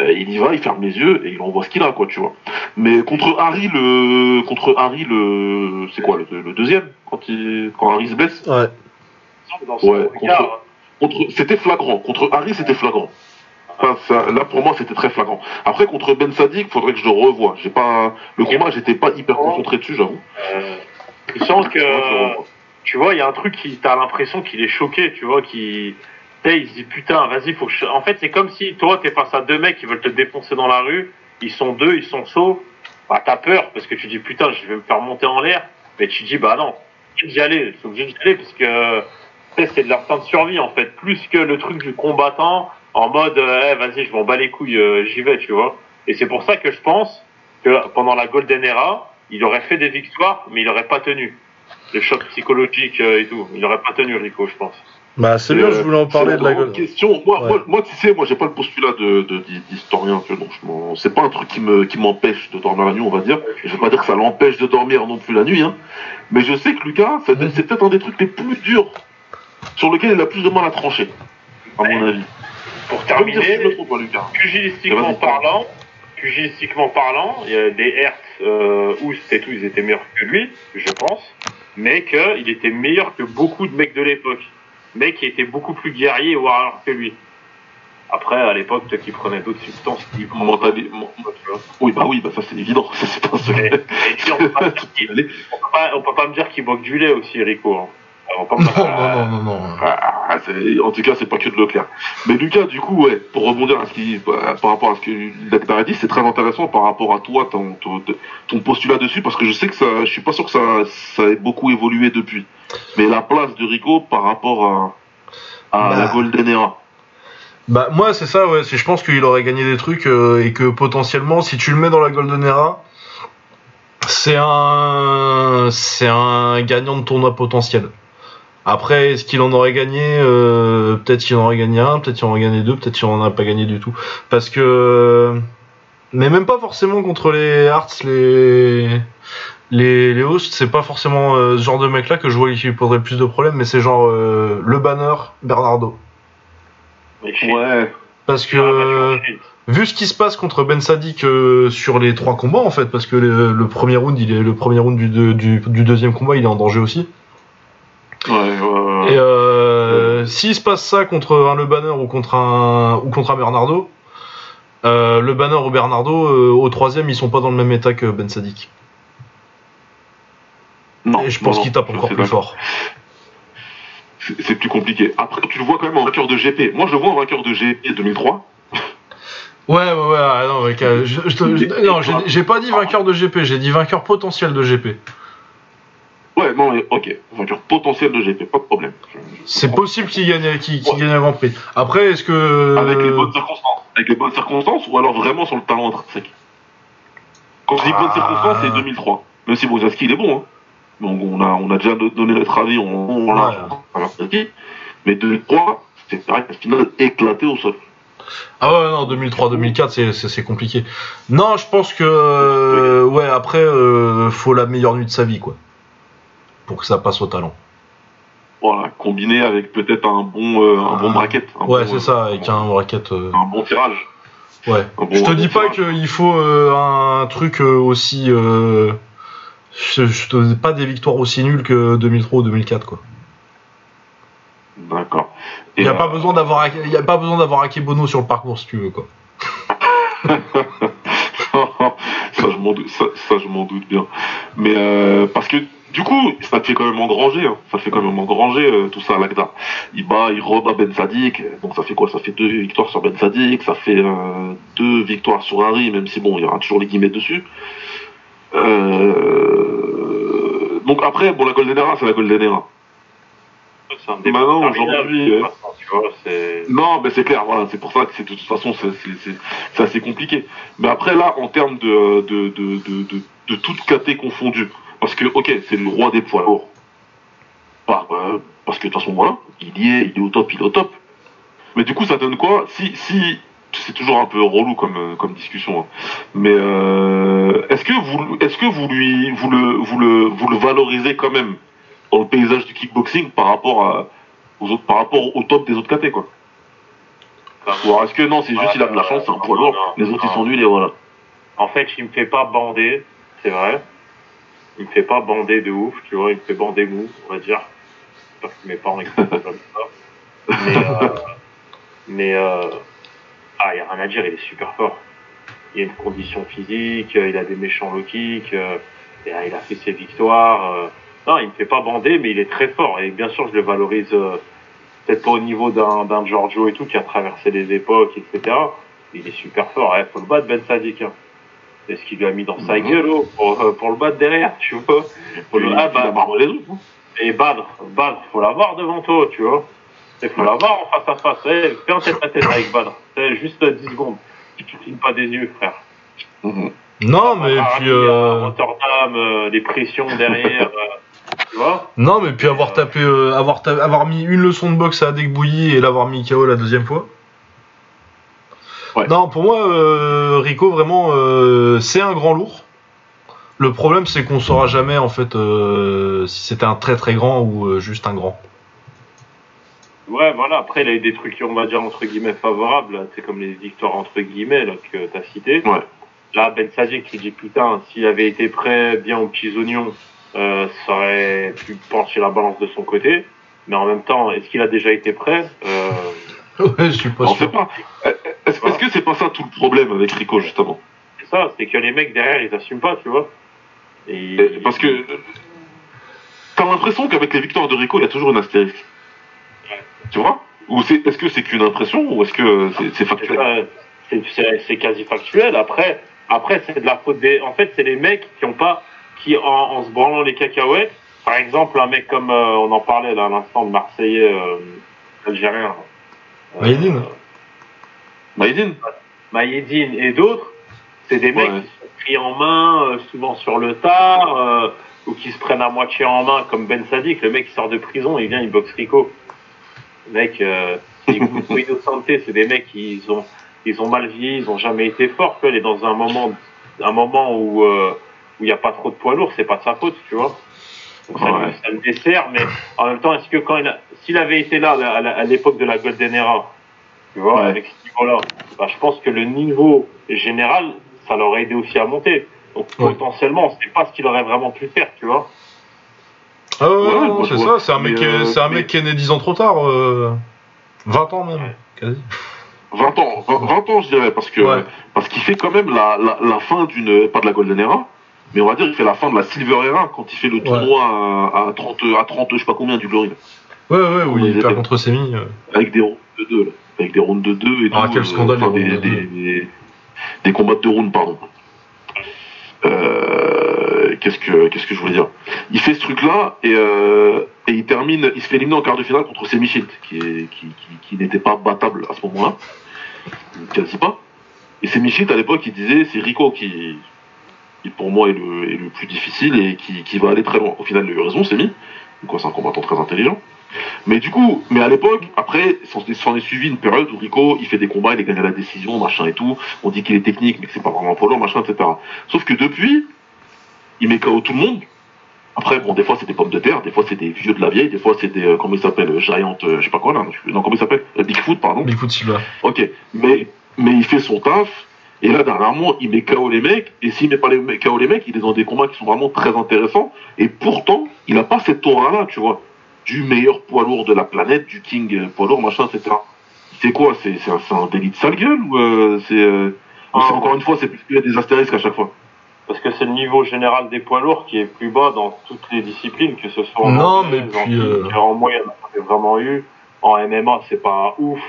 euh, il y va, il ferme les yeux, et il envoie ce qu'il a, quoi, tu vois. Mais contre Harry, le, contre Harry, le, c'est quoi, le, le deuxième, quand il, quand Harry se blesse? Ouais. Ouais, Contre, c'était flagrant. Contre Harry, c'était flagrant. Enfin, ça- là, pour moi, c'était très flagrant. Après, contre Ben Sadik, faudrait que je le revoie. J'ai pas, le combat, j'étais pas hyper concentré dessus, j'avoue. euh, tu sens que, je tu vois, il y a un truc qui, t'as l'impression qu'il est choqué, tu vois, qui, il se dit putain, vas-y, faut que je... En fait, c'est comme si toi, t'es face à deux mecs qui veulent te défoncer dans la rue, ils sont deux, ils sont chauds, bah t'as peur parce que tu dis putain, je vais me faire monter en l'air, mais tu dis bah non, je d'y aller, c'est obligé d'y aller parce que c'est de l'instinct de survie en fait, plus que le truc du combattant en mode euh, Eh, vas-y, je m'en bats les couilles, euh, j'y vais, tu vois. Et c'est pour ça que je pense que pendant la Golden Era, il aurait fait des victoires, mais il aurait pas tenu. Le choc psychologique euh, et tout, il aurait pas tenu Rico, je pense. Bah, c'est bien, euh, je voulais en parler de la gueule. question. Moi, Ouais. moi, moi, tu sais, moi, j'ai pas le postulat de, de- d'historien, tu vois, donc je m'en- c'est pas un truc qui me, qui m'empêche de dormir la nuit, on va dire. Je vais pas dire que ça l'empêche de dormir non plus la nuit, hein. Mais je sais que Lucas, c'est, c'est peut-être un des trucs les plus durs sur lequel il a plus de mal à trancher, à mon avis. Pour terminer, pugilistiquement parlant, pugilistiquement parlant, il y a des Hertz, euh, Oust et tout, ils étaient meilleurs que lui, je pense, mais qu'il était meilleur que beaucoup de mecs de l'époque. Mec qui était beaucoup plus guerrier et warrior que lui. Après, à l'époque, peut-être qu'il prenait d'autres substances. prenait Mentali-. Oui, bah oui, bah ça c'est évident, ça c'est pas un Et, secret. et puis, on peut pas me dire qu'il- Allez. on peut pas, on peut pas me dire qu'il boit que du lait aussi, Rico. Hein. Pas me- Non, non, non, non, non. Ah, en tout cas, c'est pas que de Leclerc. Mais Lucas, du coup, ouais, pour rebondir à ce qui, bah, par rapport à ce que Leclerc a dit, c'est très intéressant par rapport à toi, ton, ton, ton postulat dessus, parce que je sais que ça, je suis pas sûr que ça, ça ait beaucoup évolué depuis. Mais la place de Rico par rapport à, à Bah. la Golden Era. Bah moi c'est ça ouais, je pense qu'il aurait gagné des trucs euh, et que potentiellement si tu le mets dans la Golden Era, c'est un c'est un gagnant de tournoi potentiel. Après est-ce qu'il en aurait gagné euh, peut-être qu'il en aurait gagné un, peut-être qu'il en aurait gagné deux, peut-être qu'il en aurait pas gagné du tout parce que mais même pas forcément contre les Hearts les les, les hosts, c'est pas forcément euh, ce genre de mec là que je vois qui poserait le plus de problèmes, mais c'est genre euh, le banner Bernardo. Ouais. Parce que Ah, vu ce qui se passe contre Ben Sadik euh, sur les trois combats en fait, parce que le, le premier round, il est le premier round du, de- du, du deuxième combat, il est en danger aussi. Ouais, ouais, ouais. Et euh, s'il se passe ça contre un Le Banner ou contre un ou contre un Bernardo, euh, Le Banner ou Bernardo euh, au troisième, ils sont pas dans le même état que Ben Sadik. Non, Et je pense qu'il tape encore plus fort. C'est plus compliqué. Après, tu le vois quand même en vainqueur de GP. Moi, je le vois en vainqueur de GP 2003. Ouais, ouais, ouais. non, j'ai pas dit vainqueur de GP, j'ai dit vainqueur potentiel de GP. Ouais, non, mais ok. Vainqueur potentiel de GP, pas de problème. C'est possible qu'il gagne, qu'il qu'il gagne un Grand Prix. Après, est-ce que Avec les bonnes circonstances. Avec les bonnes circonstances ou alors vraiment sur le talent intrinsèque. Quand je dis bonnes Ah. circonstances, c'est 2003. Même si Bozaski, il est bon. Hein. Donc on a, on a déjà do- donné notre avis, on, on l'a Ouais. Mais 2003, c'est vrai qu'à final éclaté au sol. Ah ouais, non, 2003-2004, c'est- c'est c'est compliqué. Non, je pense que. euh, ouais, après, euh, faut la meilleure nuit de sa vie, quoi. Pour que ça passe au talent. Voilà, combiné avec peut-être un bon, euh, un bon Ah. bracket. un Ouais, bon, c'est euh, ça, avec un bracket. euh, un bon tirage. Ouais. Un bon- Je te un dis bon pas qu'il faut euh, un truc euh, aussi. euh, je, je te dis pas des victoires aussi nulles que 2003 ou 2004, quoi. D'accord. Il Et, y a euh, pas besoin d'avoir, il a pas besoin d'avoir Akebono sur le parcours si tu veux, quoi. ça, je m'en doute, ça, ça, je m'en doute bien. Mais euh, parce que du coup, ça te fait quand même engranger, hein. ça te fait quand même engranger euh, tout ça à l'Agda. Il bat, il rebat Ben Sadik, donc ça fait quoi? Ça fait deux victoires sur Ben Sadik, ça fait euh, deux victoires sur Harry, même si bon, il y aura toujours les guillemets dessus. Euh, donc après, bon, la Golden Era, c'est la Golden Era. Maintenant, aujourd'hui, euh. Non, mais c'est clair, voilà, c'est pour ça que c'est de toute façon c'est assez compliqué. Mais après là, en termes de de, de, de, de, de toute caté confondue, parce que ok, c'est le roi des poids lourds. Euh, parce que de toute façon voilà, il y est, il est au top, il est au top. Mais du coup, ça donne quoi Si si c'est toujours un peu relou comme euh, comme discussion. hein. Mais euh, est-ce que vous est-ce que vous lui vous le vous le vous le valorisez quand même dans le paysage du kickboxing par rapport à aux autres, par rapport au top des autres KT, quoi? Ou alors est-ce que non, c'est juste il a de la chance, c'est un poids lourd, les autres ils sont nuls et voilà. En fait, il me fait pas bander, c'est vrai. Il me fait pas bander de ouf, tu vois, il me fait bander mou, on va dire. J'espère que mes parents pas comme ça. Mais, euh, mais euh, ah, il y a rien à dire, il est super fort. Il a une condition physique, il a des méchants low kicks, euh, et, euh, il a fait ses victoires. euh. Non, il me fait pas bander, mais il est très fort. Et bien sûr, je le valorise euh, peut-être pas au niveau d'un d'un Giorgio et tout, qui a traversé les époques, etc. Il est super fort. Il faut le battre, Ben Sadik. Hein. C'est ce qu'il lui a mis dans sa Mhm. gueule oh, pour, euh, pour le battre derrière, tu vois. Faut le, ah, bah, les autres. hein. et Badr, Badr, faut l'avoir devant toi, tu vois. Il faut l'avoir en face à face. Eh, fais un tête à tête avec Badr. Eh, juste euh, 10 secondes. Tu ne clignes pas des yeux, frère. Mhm. Non, mais Ah, puis. il y a euh, Rotterdam, euh, les pressions derrière. euh, Tu vois Non, mais puis avoir tapé, euh, avoir, ta- avoir mis une leçon de boxe à Adek Bouilly et l'avoir mis KO la deuxième fois. Ouais. Non, pour moi, euh, Rico, vraiment, euh, c'est un grand lourd. Le problème, c'est qu'on saura jamais, en fait, euh, si c'était un très très grand ou euh, juste un grand. Ouais, voilà. Après, il a eu des trucs, on va dire, entre guillemets, favorables. C'est comme les victoires, entre guillemets, là, que t'as cité. Ouais. Là, Ben Sadik, tu dis, putain, s'il avait été prêt, bien aux petits oignons, euh, ça aurait pu pencher la balance de son côté. Mais en même temps, est-ce qu'il a déjà été prêt? Euh, ouais, je suis pas On sûr. sait pas. Est-ce est-ce que c'est pas ça tout le problème avec Rico, justement? C'est ça, c'est que les mecs derrière, ils assument pas, tu vois. Et, Et- Parce que euh, t'as l'impression qu'avec les victoires de Rico, il y a toujours une astérisque. Tu vois? Ou c'est est-ce que c'est qu'une impression ou est-ce que c'est- factuel? C'est- quasi factuel. Après, après c'est de la faute des. En fait, c'est les mecs qui ont pas, qui en, en se branlant les cacahuètes. Par exemple, un mec comme euh, on en parlait là à l'instant de Marseillais euh, algérien. euh, Maïdine. Maïdine Maïdine et d'autres, c'est des mecs Ouais. qui sont pris en main, euh, souvent sur le tard, euh, ou qui se prennent à moitié en main, comme Ben Sadik, le mec qui sort de prison, il vient, il boxe Rico. Le mec, euh, Innocente, c'est des mecs qui ils ont, ils ont mal vieilli, ils ont jamais été forts, il est dans un moment, un moment où euh, où il n'y a pas trop de poids lourds, c'est pas de sa faute, tu vois. Donc ça, Ouais. lui- ça le dessert, mais en même temps, est-ce que quand il a, s'il avait été là à l'époque de la Golden Era, tu vois, Ouais. avec ce niveau-là, bah, je pense que le niveau général, ça l'aurait aidé aussi à monter. Donc Ouais. potentiellement, c'est pas ce qu'il aurait vraiment pu faire, tu vois. Ah ouais, c'est ça, c'est un, mec Mais, qui est- euh, c'est un mais- mec qui est né 10 ans trop tard. euh, 20 ans même, Ouais. quasi. 20 ans, 20, 20 ans je dirais, parce que Ouais. parce qu'il fait quand même la, la, la fin d'une, pas de la Golden Era, mais on va dire il fait la fin de la Silver Era quand il fait le tournoi à, à 30, à 30, je sais pas combien du Glory. Ouais, ouais, où Ouais, il il perd était- contre Semi. euh. avec des rounds de 2, là. avec des rounds de 2 et Ah, tout. quel scandale, enfin, des, rounds de des, deux. des, des combats de 2 rounds, pardon. Euh, qu'est-ce que qu'est-ce que je voulais dire? Il fait ce truc-là et, euh, et il termine, il se fait éliminer en quart de finale contre Semi Shield, qui, est- qui, qui, qui n'était pas battable à ce moment-là, quasi pas. Et Semi Shield à l'époque, il disait c'est Rico qui, qui pour moi est le, est le plus difficile et qui, qui va aller très loin. Au final, il a eu raison. Donc quoi, c'est un combattant très intelligent. Mais du coup, mais à l'époque, après, s'en est suivi une période où Rico, il fait des combats, il est gagné à la décision, machin et tout. On dit qu'il est technique, mais que c'est pas vraiment un lourd, machin, etc. Sauf que depuis, il met KO tout le monde. Après, bon, des fois c'est des pommes de terre, des fois c'est des vieux de la vieille, des fois c'est des, euh, comment il s'appelle, euh, Giant, euh, je sais pas quoi là, non, comment il s'appelle, Euh, Bigfoot, pardon. Bigfoot Silva. Ok, mais, mais il fait son taf, et là, dernièrement, il met KO les mecs, et s'il met pas les, KO les mecs, il est dans des combats qui sont vraiment très intéressants, et pourtant, il a pas cette aura-là, tu vois, du meilleur poids lourd de la planète, du king euh, poids lourd, machin, etc. C'est quoi C'est un, c'est un délit de sale gueule, ou euh, c'est... euh, Ah, encore une fois, c'est plus qu'il y a des astérisques à chaque fois? Parce que c'est le niveau général des poids lourds qui est plus bas dans toutes les disciplines, que ce soit en Non, anglaise, mais en puis, euh, en moyenne, j'en ai vraiment eu. En MMA, c'est pas ouf,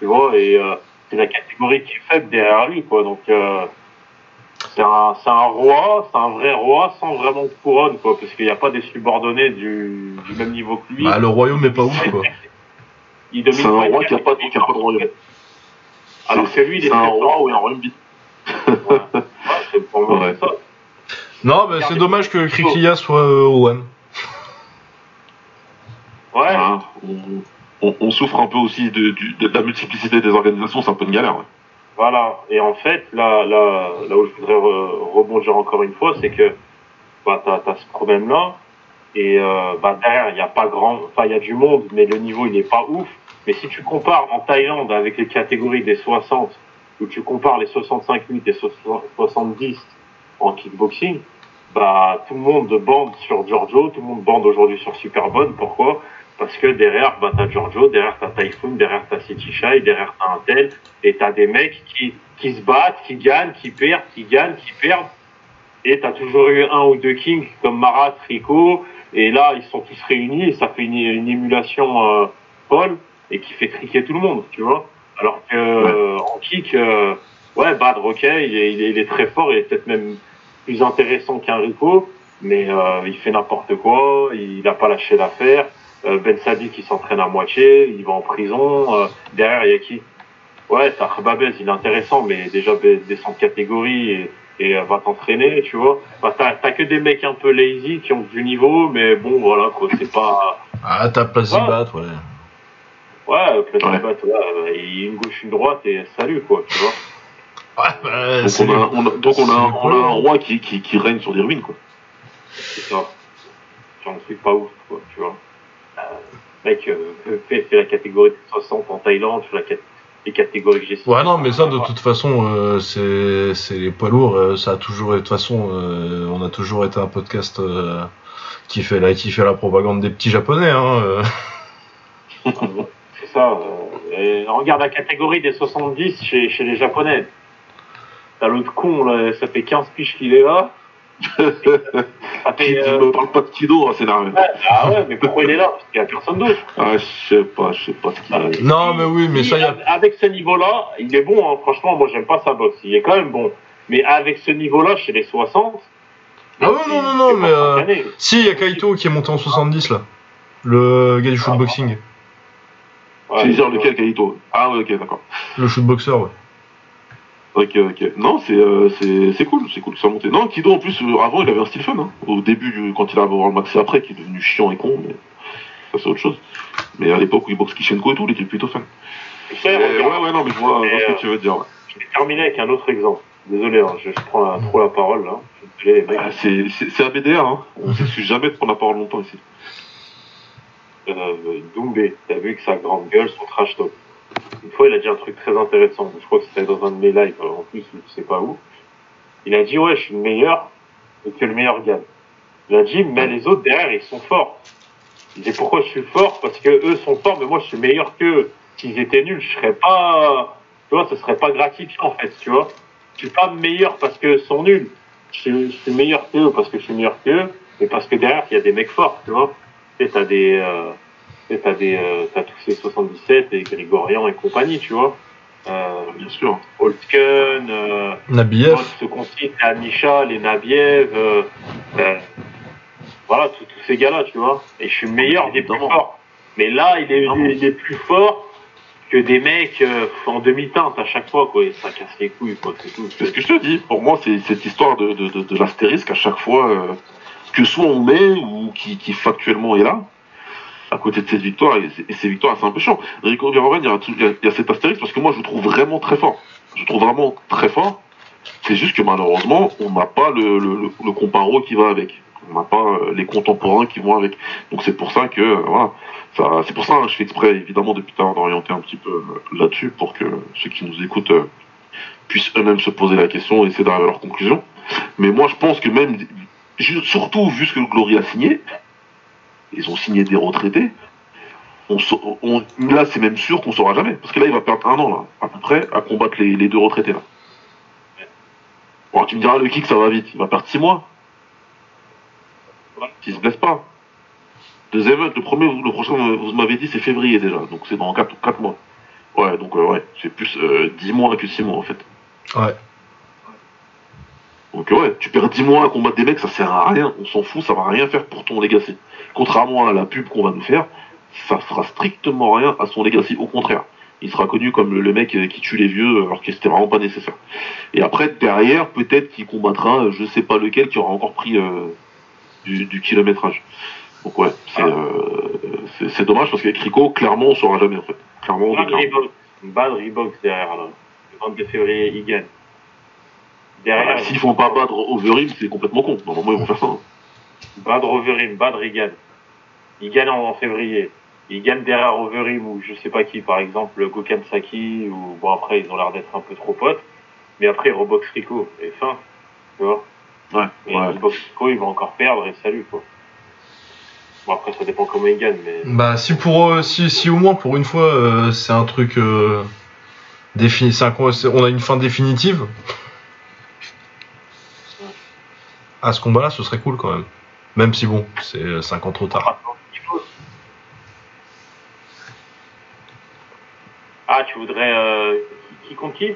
tu vois, et euh, c'est la catégorie qui est faible derrière lui, quoi. Donc, euh, c'est un, c'est un roi, c'est un vrai roi sans vraiment de couronne, quoi, parce qu'il n'y a pas des subordonnés du, du même niveau que lui. Bah, le royaume est pas ouf, quoi. Il domine C'est un roi qui a pas, qui a pas de royaume. Alors que lui, il est C'est un roi ou un royaume vide. Ouais, c'est pour Ouais. ça. Non, bah, c'est dommage que Krikia soit euh, au One. Ouais, on, on- on souffre un peu aussi de, du- de la multiplicité des organisations, c'est un peu une galère. ouais. Voilà. Et en fait, là, là, là où je voudrais re- rebondir encore une fois, c'est que bah, t'as as ce problème-là. Et euh, bah, derrière, il n'y a pas grand, enfin, il y a du monde, mais le niveau, il n'est pas ouf. Mais si tu compares en Thaïlande avec les catégories des 60, où tu compares les 65 minutes et 70 en kickboxing, bah, tout le monde bande sur Giorgio, tout le monde bande aujourd'hui sur Superbone. Pourquoi? Parce que derrière, bah, t'as Giorgio, derrière t'as Typhoon, derrière t'as City Shy, derrière t'as un tel, et t'as des mecs qui, qui se battent, qui gagnent, qui perdent, qui gagnent, qui perdent. Et t'as toujours eu un ou deux kings comme Marat, Rico, et là ils sont tous réunis et ça fait une, une émulation euh, folle et qui fait triquer tout le monde, tu vois. Alors que euh, en kick, euh, ouais, Badr, ok, il est, il est, il est très fort, il est peut-être même plus intéressant qu'un Rico, mais euh, il fait n'importe quoi, il n'a pas lâché l'affaire. Euh, ben Sadi qui s'entraîne à moitié, il va en prison. Euh, derrière, il y a qui? Ouais, t'as Khababez, il est intéressant, mais déjà descend de catégorie et, et euh, va t'entraîner, tu vois. Bah, t'as, que des mecs un peu lazy qui ont du niveau, mais bon, voilà, quoi, c'est pas. Ah, t'as Plazibat, ouais. Ouais, peut-être Ouais. a une gauche, une droite et salut, quoi, tu vois. Ouais, bah, Donc c'est on a, on a- donc on a, c'est un- les on a un poids. roi qui, qui, qui règne sur des ruines, quoi. C'est ça. Genre un truc pas ouf, quoi, tu vois. Mec, euh, fais, la catégorie de 60 en Thaïlande, fais la cat- les catégories que j'ai. Ouais, non, mais ça, de toute façon, euh, c'est c'est les poids lourds. euh, ça a toujours été, de toute façon, euh, on a toujours été un podcast euh, qui, fait la, qui fait la propagande des petits japonais. Hein, euh. C'est ça. euh, et regarde la catégorie des 70 chez, chez les Japonais. T'as l'autre con, là, ça fait 15 piges qu'il est là. Fait, qui euh, me parle pas de Kido, hein, c'est énervé. ouais, ah ouais, mais pourquoi il est là? Parce qu'il y a personne d'autre. Ah, je sais pas, je sais pas ce qu'il a. Non, mais oui, mais ça, y a. Avec ce niveau-là, il est bon, hein. franchement, moi j'aime pas sa boxe, il est quand même bon. Mais avec ce niveau-là, chez les 60. Ah ouais, non, non, non, c'est mais, euh. Si, il y a Kaito qui est monté en 70 là. Le gars du shootboxing. Ouais, Tu veux dire tu vois. lequel Kaito? Ah ouais, ok, d'accord. Le shootboxer, ouais. Ok, ok. Non, c'est euh, c'est c'est cool, c'est cool, ça a monté. Non, Kido en plus, euh, avant il avait un style fun, hein. Au début, du- quand il a avoir le max et après, qui est devenu chiant et con, mais ça c'est autre chose. Mais à l'époque où il boxe Kishenko et tout, il était plutôt fun. Euh, ouais, ouais, non, mais je vois, ce euh, que tu veux dire. ouais. Je vais terminer avec un autre exemple. Désolé, hein, je, je prends la- trop la parole là. Ah, c'est c'est- c'est ABDR, hein. On s'excuse jamais de prendre la parole longtemps ici. Euh, Doumbé, t'as vu que sa grande gueule, son trash talk. Une fois, il a dit un truc très intéressant. Je crois que c'était dans un de mes lives, euh, en plus, je sais pas où. Il a dit, ouais, je suis le meilleur, et que le meilleur gagne. Il a dit, mais les autres derrière, ils sont forts. Il dit, pourquoi je suis fort? Parce que eux sont forts, mais moi, je suis meilleur qu'eux. S'ils étaient nuls, je serais pas, tu vois, ce serait pas gratifiant, en fait, tu vois. Je suis pas meilleur parce que sont nuls. Je suis, meilleur qu'eux parce que je suis meilleur qu'eux, mais parce que derrière, il y a des mecs forts, tu vois. Tu sais, t'as des, euh, tu sais, t'as des, euh, t'as tous ces 77 et Grigorian et compagnie, tu vois. Euh, Bien sûr. Holtken, euh, Nabiev. ce qu'on cite, les Anisha, les Nabiev, euh, euh, voilà, tous ces gars-là, tu vois. Et je suis meilleur des plus forts. Mais là, il est, il est plus fort que des mecs euh, en demi-teinte à chaque fois, quoi. Et ça casse les couilles, quoi, c'est tout. C'est ce que je te dis. Pour moi, c'est cette histoire de, de, de, de l'astérisque à chaque fois euh, que soit on met ou qui, qui factuellement est là. À côté de cette victoire, et, ces victoires, c'est un peu chiant. Rico Verhoeven, il y, a cet astérisque parce que moi, je le trouve vraiment très fort. Je le trouve vraiment très fort. C'est juste que malheureusement, on n'a pas le, comparo qui va avec. On n'a pas euh, les contemporains qui vont avec. Donc c'est pour ça que, euh, voilà. C'est pour ça que je fais exprès, évidemment, depuis tard d'orienter un petit peu euh, là-dessus pour que ceux qui nous écoutent puissent eux-mêmes se poser la question et essayer d'arriver à leur conclusion. Mais moi, je pense que même, surtout vu ce que Glory a signé, ils ont signé des retraités. On, sa- on- là, c'est même sûr qu'on saura jamais. Parce que là, il va perdre un an, là, à peu près, à combattre les, les deux retraités, là. Bon, tu me diras, le kick, ça va vite. Il va perdre six mois. S'il se blesse pas. Deuxième, le premier, le prochain, vous m'avez dit, c'est février déjà. Donc c'est dans quatre, quatre mois. Ouais, donc euh, ouais, c'est plus euh, 10 mois que 6 mois en fait. Ouais. Donc ouais, tu perds 10 mois à combattre des mecs, ça sert à rien, on s'en fout, ça va rien faire pour ton legacy. Contrairement à la pub qu'on va nous faire, ça fera strictement rien à son legacy, au contraire. Il sera connu comme le, mec euh, qui tue les vieux alors que c'était vraiment pas nécessaire. Et après, derrière, peut-être qu'il combattra, euh, je sais pas lequel, qui aura encore pris euh, du, du kilométrage. Donc ouais, c'est euh, c'est- c'est dommage parce qu'avec Rico, clairement, on saura jamais en fait. Clairement, on Bad Reebok derrière, là. Le 22 février, il gagne. Derrière, Ah, S'ils font pas battre Overeem, c'est complètement con. Normalement, ils vont faire ça. hein. Bad Overeem, Bad Regan. Il gagne en, en février. Il gagne derrière Overeem ou je sais pas qui, par exemple, Gokan Saki, ou bon après ils ont l'air d'être un peu trop potes. Mais après, il reboxe Rico, et fin. Tu vois Ouais, Et ouais. il boxe Rico, il va encore perdre, et salut, quoi. Bon, après, ça dépend comment il gagne, mais. Bah si pour euh, si, si au moins pour une fois euh, c'est un truc euh, défini, c'est un on a une fin définitive. À ce combat-là, ce serait cool quand même. Même si bon, c'est 5 ans trop tard. Ah, tu voudrais. Euh, qui, qui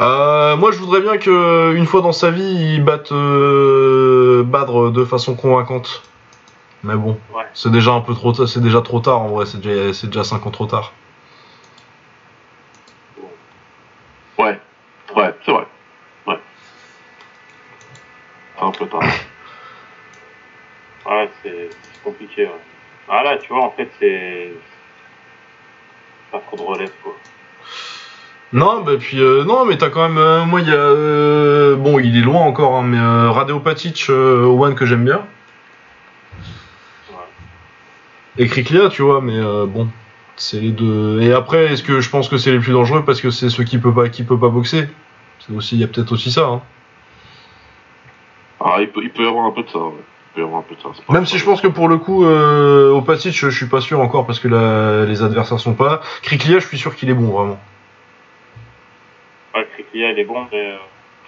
Euh, moi, je voudrais bien que une fois dans sa vie, il batte euh, Badre de façon convaincante. Mais bon, Ouais. c'est déjà un peu trop, c'est déjà trop tard en vrai. C'est déjà, c'est déjà 5 ans trop tard. Ouais, ouais, c'est vrai. Ouais. Peu tard. Ouais, c'est compliqué. Ouais. Ah là, tu vois, en fait, c'est. Pas trop de relève, quoi. Non, bah puis euh, non, mais t'as quand même. euh, moi, il y a. euh, bon, il est loin encore, hein, mais euh, Radeo Patic One que j'aime bien. Ouais. Et Kriklia, tu vois, mais bon, c'est les deux. Et après, est-ce que je pense que c'est les plus dangereux parce que c'est ceux qui peut pas, qui peut pas boxer? C'est aussi, il y a peut-être aussi ça. Hein. Ah, il peut, il peut y avoir un peu de ça, ouais. Il peut y avoir un peu de ça. c'est pas- Même si je pense que pour le coup, euh, au Patic, je, je suis pas sûr encore parce que la- les adversaires sont pas là. Kriklia, je suis sûr qu'il est bon vraiment. Ouais, Kriklia, il est bon, mais. euh,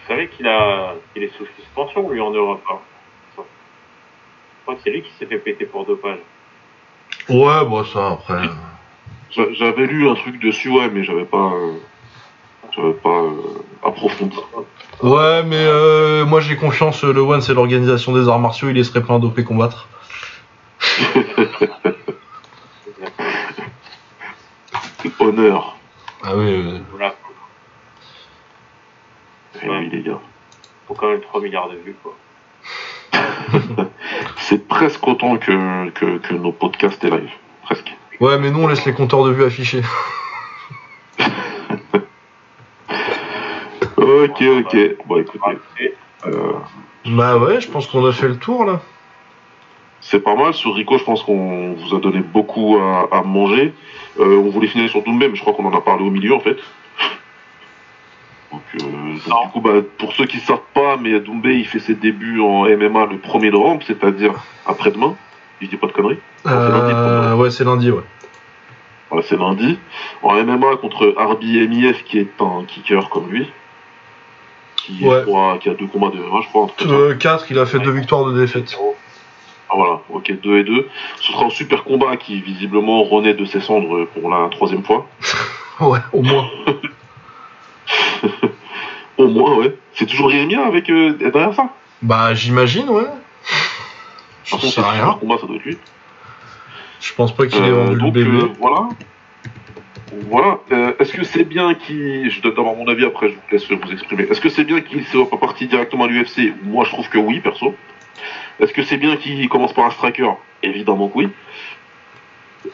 Vous savez qu'il a. qu'il est sous suspension, lui, en Europe. Hein. Je crois que c'est lui qui s'est fait péter pour dopage. Ouais, bon ça après. J'a- J'avais lu un truc dessus, ouais, mais j'avais pas, euh, j'avais pas euh, approfondi. Ouais, mais euh, moi j'ai confiance. Le One, c'est l'organisation des arts martiaux. Il laisserait plein dopé combattre. Honneur. Ah oui. euh, Voilà. Oui, les gars. Faut quand même 3 milliards de vues, quoi. C'est presque autant que, que, que nos podcasts et live. Presque. Ouais, mais nous on laisse les compteurs de vues affichés. Ok, ok. Bon, écoutez, euh, Bah ouais, je pense qu'on a fait le tour là. c'est pas mal. Sur Rico, je pense qu'on vous a donné beaucoup à, à manger. Euh, on voulait finir sur Doumbé, mais je crois qu'on en a parlé au milieu, en fait. Donc, euh, donc, du coup, bah, pour ceux qui ne savent pas, mais Doumbé, il fait ses débuts en MMA le 1er novembre, c'est-à-dire après-demain. Je dis pas de conneries. lundi, Euh, ouais, c'est lundi, ouais. Voilà, c'est lundi. En MMA contre Arbi MIF, qui est un kicker comme lui. Qui, Ouais. je crois, qui a deux combats de je crois. ça. 4, il a fait deux victoires, de défaites. Ah voilà, ok, 2 et 2. Ce sera un super combat qui visiblement renaît de ses cendres pour la troisième fois. Ouais, au moins. Au moins, ouais. C'est toujours Rémia avec euh, derrière ça. Bah j'imagine, ouais. Je Par contre, sais rien. combat, ça doit être lui. Je pense pas qu'il ait Euh, vendu le donc, bébé. euh, voilà. Voilà. Euh, Est-ce que c'est bien qu'il. Je donne d'abord mon avis, après je vous laisse vous exprimer. Est-ce que c'est bien qu'il soit pas parti directement à l'UFC Moi, je trouve que oui, perso. Est-ce que c'est bien qu'il commence par un striker? Évidemment que oui.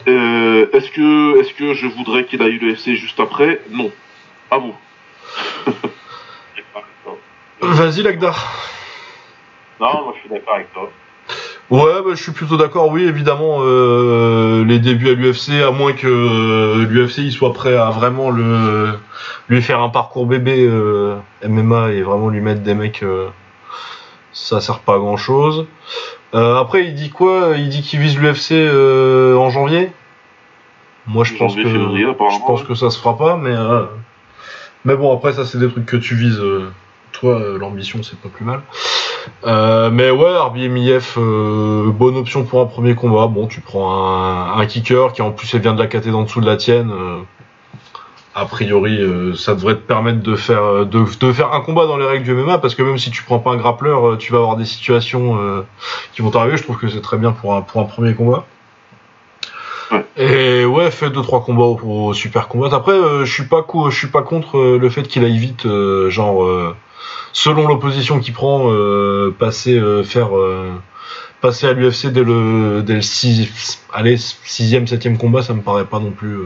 Euh, Est-ce que, est que je voudrais qu'il aille l'UFC juste après? Non. À vous. Vas-y, Lagdar. Non, moi je suis d'accord avec toi. Ouais, bah, je suis plutôt d'accord, oui, évidemment, euh, les débuts à l'UFC, à moins que euh, l'UFC il soit prêt à vraiment le lui faire un parcours bébé euh, MMA et vraiment lui mettre des mecs, euh, ça sert pas à grand chose. après, il dit quoi? Il dit qu'il vise l'UFC euh, en janvier? Moi, je pense que je pense que ça se fera pas, mais euh, mais bon, après ça c'est des trucs que tu vises. euh, toi, euh, l'ambition c'est pas plus mal. Euh, mais ouais, RBMIF, euh, bonne option pour un premier combat. Bon, tu prends un, un kicker qui en plus elle vient de la caté d'en dessous de la tienne. euh, a priori, ça devrait te permettre de faire de, de faire un combat dans les règles du MMA parce que même si tu prends pas un grappleur, tu vas avoir des situations qui vont t'arriver. Je trouve que c'est très bien pour un pour un premier combat. Et ouais, fais deux trois combats au, au super combat. Après, je suis pas je suis pas contre le fait qu'il aille vite, genre euh, selon l'opposition qu'il prend, euh, passer euh, faire euh, passer à l'UFC dès le dès le six, allez sixième septième combat, ça me paraît pas non plus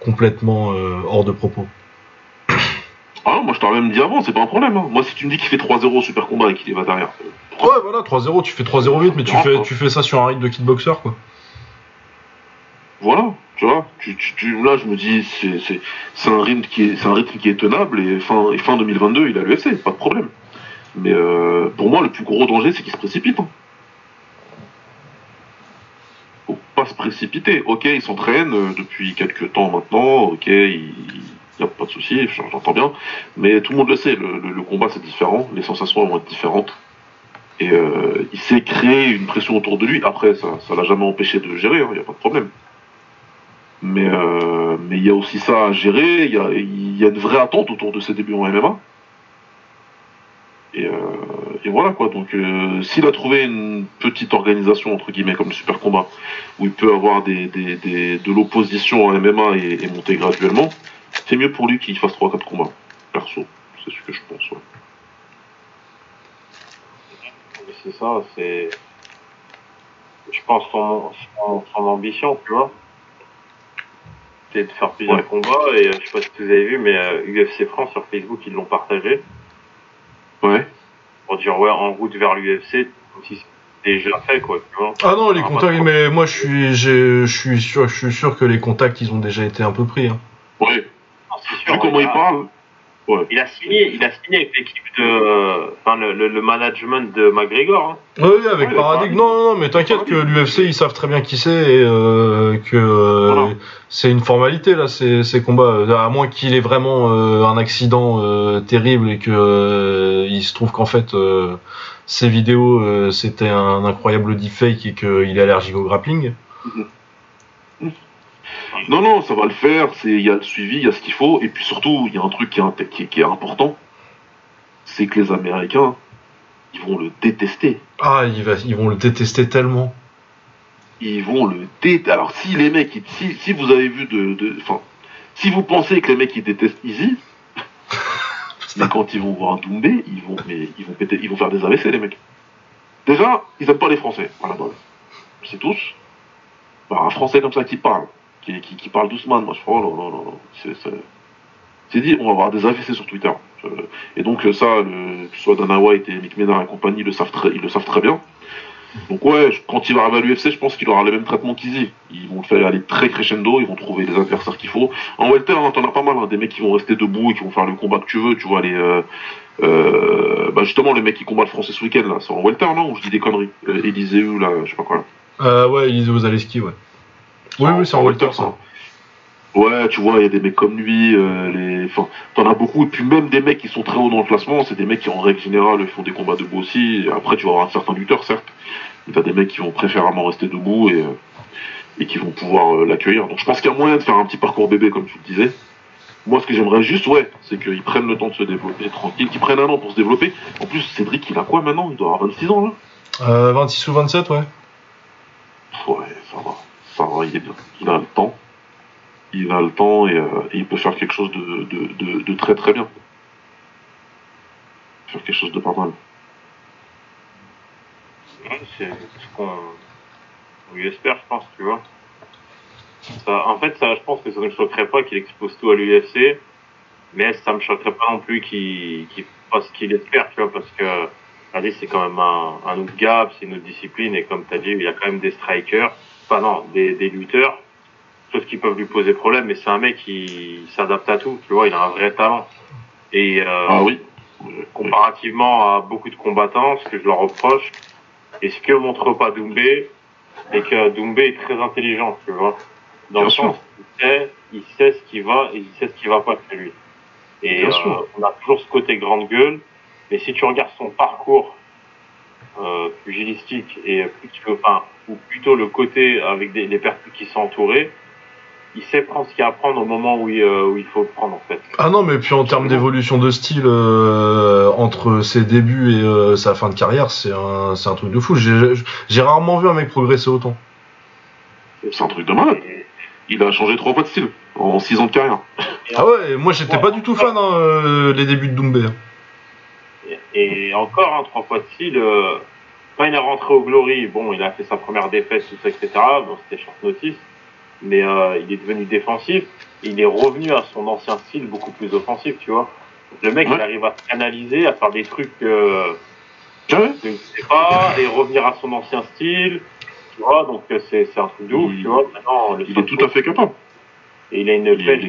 complètement hors de propos. Ah, moi je t'aurais même dit avant, c'est pas un problème. hein. Moi, si tu me dis qu'il fait 3-0 au super combat et qu'il y va derrière. Ouais, voilà, 3-0, tu fais 3-0 vite, mais tu fais tu fais ça sur un rythme de kickboxer quoi. Voilà, tu vois. Tu, là, je me dis, c'est, un rythme qui est, tenable et fin, et fin 2022, il a l'UFC, pas de problème. Mais euh, pour moi, le plus gros danger, c'est qu'il se précipite. hein. Faut pas se précipiter. Ok, il s'entraîne euh, depuis quelques temps maintenant. Ok, il n'y a pas de souci, j'entends bien. Mais tout le monde le sait, le, combat c'est différent, les sensations vont être différentes. Et euh, il s'est créé une pression autour de lui. Après, ça, ça l'a jamais empêché de gérer, il n'y a pas de problème. Mais euh, mais il y a aussi ça à gérer. Il y a, y a une vraie attente autour de ses débuts en MMA. Et, euh, et voilà quoi. Donc, euh, s'il a trouvé une petite organisation entre guillemets comme Super Combat, où il peut avoir des, des, des- de l'opposition en MMA et, et monter graduellement, c'est mieux pour lui qu'il fasse 3-4 combats. Perso, c'est ce que je pense. ouais. c'est ça, c'est. Je pense son, son ambition, tu vois. De faire plusieurs Ouais. combats, et euh, je sais pas si vous avez vu, mais euh, UFC France sur Facebook, ils l'ont partagé. Ouais. Pour dire, ouais, en route vers l'UFC, comme si c'était déjà fait, quoi, tu vois. Ah non, les Ah, contacts, bah, mais moi je suis, j'ai- je suis sûr, je suis sûr que les contacts ils ont déjà été un peu pris. Hein. Ouais. Non, c'est sûr, Vu comment il il Il a signé, il a signé avec l'équipe de, enfin le, le, le management de McGregor. Hein. Oui, avec Ouais, Paradigme. Non, non, non, mais t'inquiète que l'UFC ils savent très bien qui c'est et euh, que euh, Voilà. c'est une formalité là, ces, ces combats. À moins qu'il ait vraiment euh, un accident terrible et que il se trouve qu'en fait ces vidéos c'était un incroyable deepfake et qu'il est allergique au grappling. Non, non, ça va le faire. C'est, il y a le suivi, il y a ce qu'il faut, et puis surtout, il y a un truc qui est, int- qui est- qui est important, c'est que les Américains, ils vont le détester. Ah, va, ils vont le détester tellement. Ils vont le détester. Alors, si les mecs, si, si vous avez vu de, enfin, si vous pensez que les mecs ils détestent Easy, mais quand ils vont voir un Doumbé, ils vont, mais ils vont péter, ils vont faire des AVC les mecs. Déjà, ils aiment pas les Français à la base. C'est tous. Bah, un Français comme ça qui parle, qui, qui, qui parle doucement, moi je crois, non, non, non, non. C'est, dit, on va avoir des AVC sur Twitter. Euh, Et donc euh, ça, le, que ce soit Dana White et Mick Ménard et compagnie, ils le savent très, ils le savent très bien. Donc ouais, quand il va arriver à l'UFC, je pense qu'il aura le même traitement qu'Easy. Ils vont le faire aller très crescendo, ils vont trouver les adversaires qu'il faut. En welter, hein, t'en as pas mal, hein, des mecs qui vont rester debout et qui vont faire le combat que tu veux, tu vois, les... Euh, bah justement, les mecs qui combattent le français ce week-end, là, c'est en welter, non Ou je dis des conneries? Euh, Éliseu, là, je sais pas quoi, là. Euh, ouais, Elise Ozaleski, ouais. Oui, oui, c'est en Walter ça. Ouais, tu vois, il y a des mecs comme lui, euh, les... enfin, t'en as beaucoup, et puis même des mecs qui sont très hauts dans le classement, c'est des mecs qui en règle générale font des combats debout aussi, et après tu vas avoir certains lutteurs, certes, mais t'as des mecs qui vont préférablement rester debout et, euh, et qui vont pouvoir euh, l'accueillir. Donc je pense qu'il y a moyen de faire un petit parcours bébé, comme tu le disais. Moi, ce que j'aimerais juste, ouais, c'est qu'ils prennent le temps de se développer tranquille, qu'ils prennent un an pour se développer. En plus, Cédric, il a quoi maintenant? Il doit avoir 26 ans, là Euh, 26 ou 27, ouais. Ouais, ça va. Il est. Il a le temps. Il a le temps et, euh, il peut faire quelque chose de, très très bien. Faire quelque chose de pas mal. C'est ce qu'on on lui espère, je pense, tu vois. Ça, en fait, ça, je pense que ça ne me choquerait pas qu'il expose tout à l'UFC, mais ça me choquerait pas non plus qu'il qu'il fasse ce qu'il espère, tu vois, parce que c'est quand même un, un autre gap, c'est une autre discipline, et comme tu as dit, il y a quand même des strikers, enfin non, des, des lutteurs, sauf qui peuvent lui poser problème, mais c'est un mec qui s'adapte à tout, tu vois, il a un vrai talent. Et euh, Ah oui. comparativement à beaucoup de combattants, ce que je leur reproche, et ce que montre pas Doumbé, c'est que Doumbé est très intelligent, tu vois. Dans Bien le sûr. sens, il sait, il sait ce qui va et il sait ce qui va pas chez lui. Et Bien euh, sûr. on a toujours ce côté grande gueule, mais si tu regardes son parcours euh, pugilistique et plutôt, enfin, ou plutôt le côté avec des, les personnes qui sont entourées, il sait prendre ce qu'il y a à prendre au moment où il, euh, où il faut le prendre en fait. Ah non, mais puis en termes d'évolution de style euh, entre ses débuts et euh, sa fin de carrière, c'est un, truc de fou. J'ai rarement vu un mec progresser autant. C'est un truc de malade. Il a changé trois fois de style en 6 ans de carrière. Ah ouais, moi j'étais pas du tout fan hein, euh, les débuts de Doumbé. Et, encore, hein, trois fois de style, euh, quand il est rentré au Glory, bon, il a fait sa première défaite, tout ça, etc. Bon, c'était short notice, mais euh, il est devenu défensif. Il est revenu à son ancien style beaucoup plus offensif, tu vois. Le mec, Ouais. il arrive à se canaliser, à faire des trucs que Ouais. je ne sais pas, et revenir à son ancien style, tu vois. Donc euh, c'est un truc de ouf, tu vois. Maintenant, le Il est tout à fait capable. Et il a une pêche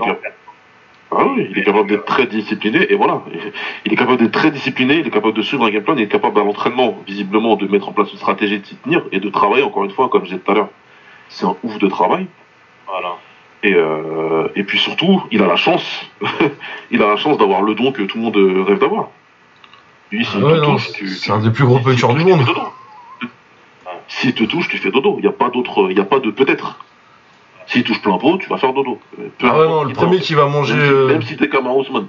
Ah oui, il est capable d'être très discipliné, et voilà. Il est capable d'être très discipliné, il est capable de suivre un game plan, il est capable à l'entraînement, visiblement, de mettre en place une stratégie de s'y tenir et de travailler, encore une fois, comme je disais tout à l'heure. C'est un ouf de travail. Voilà. Et, euh, et puis surtout, il a la chance, il a la chance d'avoir le don que tout le monde euh, rêve d'avoir. Lui, s'il Ah ouais, te non, touche, tu, c'est un des plus gros punchers du monde. S'il te touche, tu fais dodo. Il n'y a pas d'autre, il y a pas de peut-être. S'il touche plein pot, tu vas faire dodo. Euh, peu Ah ouais, non, le premier qui va manger, Même si, euh, même si t'es comme un Haussmann.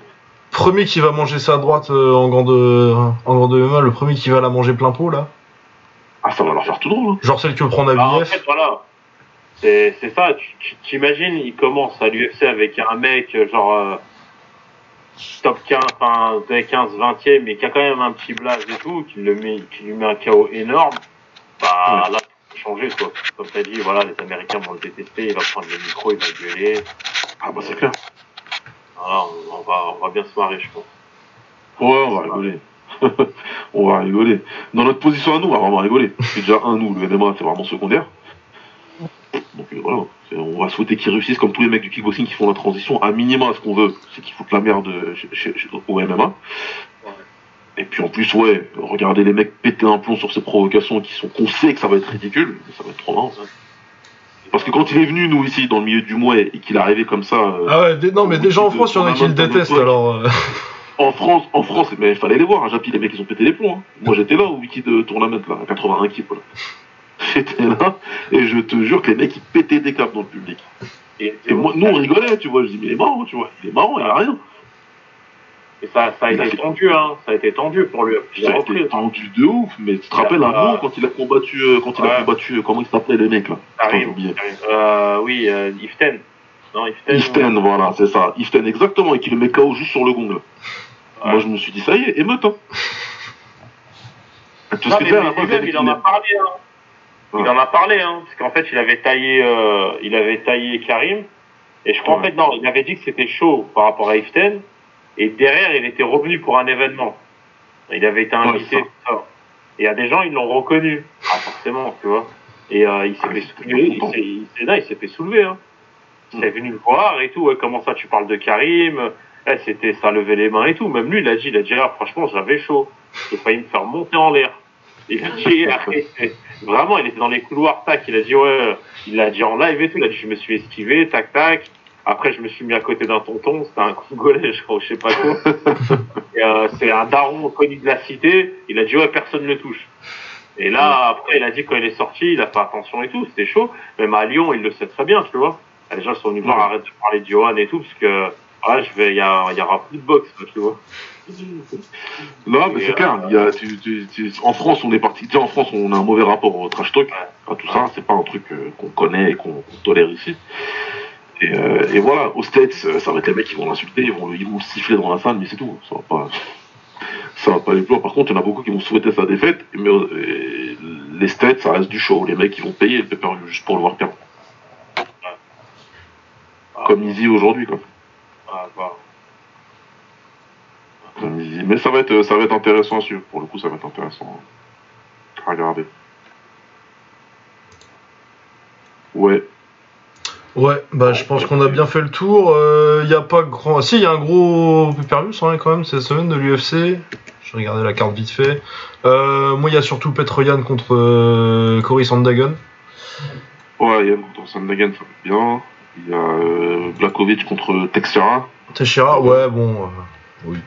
premier qui va manger sa droite euh, en gant de, en gant de MMA, le premier qui va la manger plein pot là. Ah, ça va leur faire tout drôle. Hein. Genre celle qui veut prendre à Bah, en fait, voilà. C'est c'est ça. Tu- T'imagines, il commence à l'UFC avec un mec, euh, genre. euh, top 15, enfin, des 15, 20e, mais qui a quand même un petit blaze et tout, qui, le met, qui lui met un KO énorme, bah là, changer, quoi. Comme t'as dit, voilà, les Américains vont le détester, il va prendre le micro, il va gueuler. Ah bah c'est clair. Voilà, on, on va, on va bien se marrer, je pense. Ouais, on va rigoler. on va rigoler. Dans notre position à nous, on va vraiment rigoler. C'est déjà un, nous, le MMA, c'est vraiment secondaire. Donc euh, voilà, on va souhaiter qu'ils réussissent comme tous les mecs du kickboxing qui font la transition. À minima, ce qu'on veut, c'est qu'ils foutent la merde euh, chez, chez- chez- au MMA. Et puis en plus, ouais, regardez les mecs péter un plomb sur ces provocations qui sont qu'on sait que ça va être ridicule, ça va être trop marrant. Parce que quand il est venu, nous, ici, dans le milieu du mois, et qu'il est arrivé comme ça, euh, Ah ouais, non, mais déjà en France, il y en a qui le détestent alors. euh. en France, en France, mais il fallait les voir, hein, Japi, les mecs, ils ont pété les plombs. hein. Moi, j'étais là au wiki de tournament, là, à 81 équipes, là. J'étais là, et je te jure que les mecs, ils pétaient des câbles dans le public. Et, Et moi, nous, on rigolait, tu vois, je dis, mais il est marrant, tu vois, il est marrant, il a rien. Et ça, ça a été tendu, hein. Ça a été tendu pour lui. Ça a été tendu de ouf, mais tu te rappelles Il a un pas- mot quand il a combattu, euh, quand il a combattu, euh, comment il s'appelait le mec, là? Karim. Euh, oui, euh, Iften. Non, Iften. Iften, voilà, c'est ça. Iften, exactement, et qui le met KO juste sur le gong. Moi, je me suis dit, ça y est, émeute, hein. Vois ce que il en a parlé, hein. Il en a parlé, hein, parce qu'en fait, il avait taillé, euh, il avait taillé Karim, et je crois en fait non, il avait dit que c'était chaud par rapport à Iften, et derrière, il était revenu pour un événement. Il avait été invité. Ouais. Et il y a des gens, ils l'ont reconnu, ah, forcément, tu vois. Et euh, il s'est Ah, fait soulever, il s'est, fait soulever, hein. Il Mm. est venu le voir et tout. Ouais, comment ça, tu parles de Karim? Eh, C'était, ça levait les mains et tout. Même lui, il a dit, il a dit, ah, franchement, j'avais chaud. J'ai failli me faire monter en l'air. Il a dit. Vraiment, il était dans les couloirs, tac. Il a dit, ouais, il l'a dit en live et tout. Il a dit, je me suis esquivé, tac, tac. Après, je me suis mis à côté d'un tonton. C'était un congolais, je crois, je sais pas quoi. Euh, c'est un daron connu de la cité. Il a dit, ouais, personne ne le touche. Et là, après, il a dit, quand il est sorti, il a fait attention et tout. C'était chaud. Même à Lyon, il le sait très bien, tu vois. Les gens sont venus voir, arrête de parler de Johan et tout, parce que, voilà, je vais, il y, a- y aura plus de boxe, tu vois. Non, mais c'est euh, clair. Il y a, tu- tu- tu- en France, on est parti. En France, on a un mauvais rapport au trash talk. À tout ça, c'est pas un truc euh, qu'on connaît et qu'on tolère ici. Et, euh, et voilà, aux States, euh, ça va être les mecs qui vont l'insulter, ils vont, ils vont le siffler dans la salle, mais c'est tout. Ça va pas, ça va pas aller plus loin. Par contre, il y en a beaucoup qui vont souhaiter sa défaite, mais euh, les States, ça reste du show. Les mecs, ils vont payer le pay-per-view juste pour le voir perdre. Comme Easy aujourd'hui, quoi. Ah, bah. Comme. Mais ça va être, ça va être intéressant à suivre. Pour le coup, ça va être intéressant à regarder. Ouais. Ouais, bah je pense qu'on a bien fait le tour. Il y a pas grand. Si, il y a un gros ça, hein, quand même cette semaine de l'UFC. Je regardais la carte vite fait. Euh, moi, il y a surtout Petroyan contre euh, Cory Sandagon. Ouais, Yann contre Sandhagen, ça va bien. Il y a euh, Blakovic contre Texera. Teixeira, ouais, bon. euh, oui.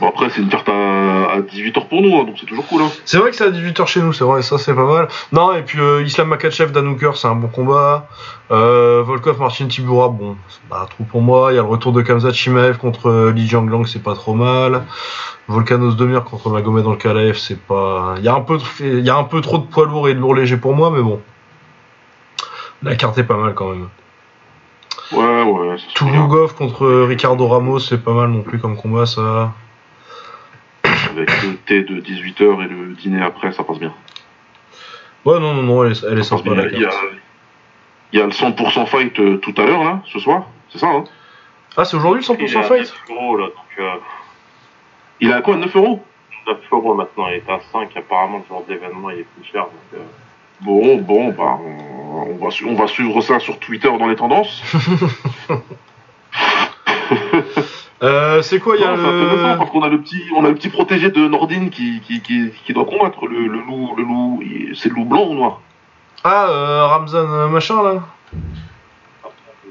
Bon, après, c'est une carte à, à 18h pour nous, hein, donc c'est toujours cool. Hein. C'est vrai que c'est à 18h chez nous, c'est vrai, ça c'est pas mal. Non, et puis euh, Islam Makachev, Dan Hooker, c'est un bon combat. Euh, Volkov, Martin Tibura, bon, c'est pas trop pour moi. Il y a le retour de Kamzat Chimaev contre euh, Li Jianglang, c'est pas trop mal. Volkanos Demir contre Magomed dans le Kalaev, c'est pas. Il y, a un peu de... il y a un peu trop de poids lourd et de lourd léger pour moi, mais bon. La carte est pas mal quand même. Ouais, ouais. Toulugov contre Ricardo Ramos, c'est pas mal non plus comme combat, ça. Avec le thé de 18h et le dîner après, ça passe bien. Ouais, non, non, non, elle est, elle est sympa Il y, a, carte. il y a le 100% fight euh, tout à l'heure, là, ce soir. C'est ça, hein Ah, c'est aujourd'hui le Il est 100% à fight 9 euros, là, donc, euh, Il a quoi, 9 euros 9 euros maintenant, il est à 5, apparemment, le genre d'événement, il est plus cher, donc, euh, Bon, bon, bah, on, on va, su- on va suivre ça sur Twitter dans les tendances. Euh, c'est quoi, il y a c'est intéressant parce qu'on a le petit, on a le petit protégé de Nordine qui, qui, qui, qui doit combattre le, le loup, le loup, c'est le loup blanc ou noir? Ah, euh, Ramzan euh, machin là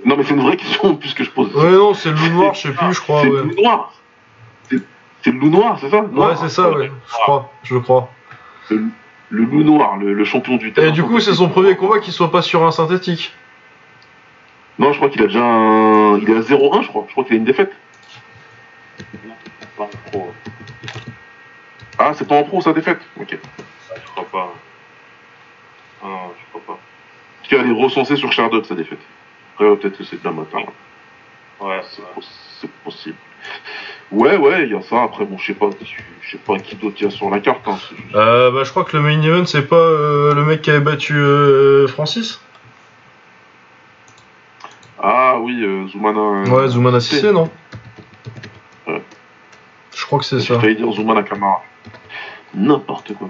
Non mais c'est une vraie question puisque je pose. Ouais, non, c'est le loup noir, je sais plus, je crois, c'est ouais. le loup noir. C'est le loup noir, c'est ça? Ouais, c'est ça, ouais, je crois, je crois. Le, le loup noir, le, le champion du terrain. Et du coup, c'est son premier combat qui soit pas sur un synthétique. Non, je crois qu'il a déjà un... Il est à 0-1, je crois. Je crois qu'il a une défaite. Pas trop, Ah, c'est pas en pro sa défaite Ok. je crois pas. Ah non, je crois pas. Parce qu'elle est recensée sur Shardot sa défaite. Après, ouais, peut-être que c'est de la mode. hein. Ouais, C'est ouais. pos- c'est possible. Ouais, ouais, il y a ça. Après, bon, je sais pas, je sais pas qui d'autre il y a sur la carte. Hein. Euh, bah, je crois que le main event, c'est pas euh, le mec qui avait battu euh, Francis? Ah oui, euh, Zoumana. euh, Ouais, Zoumana Cissé, non? Ouais. Je crois que c'est ça. failli dire Zoumana Kamara. N'importe quoi.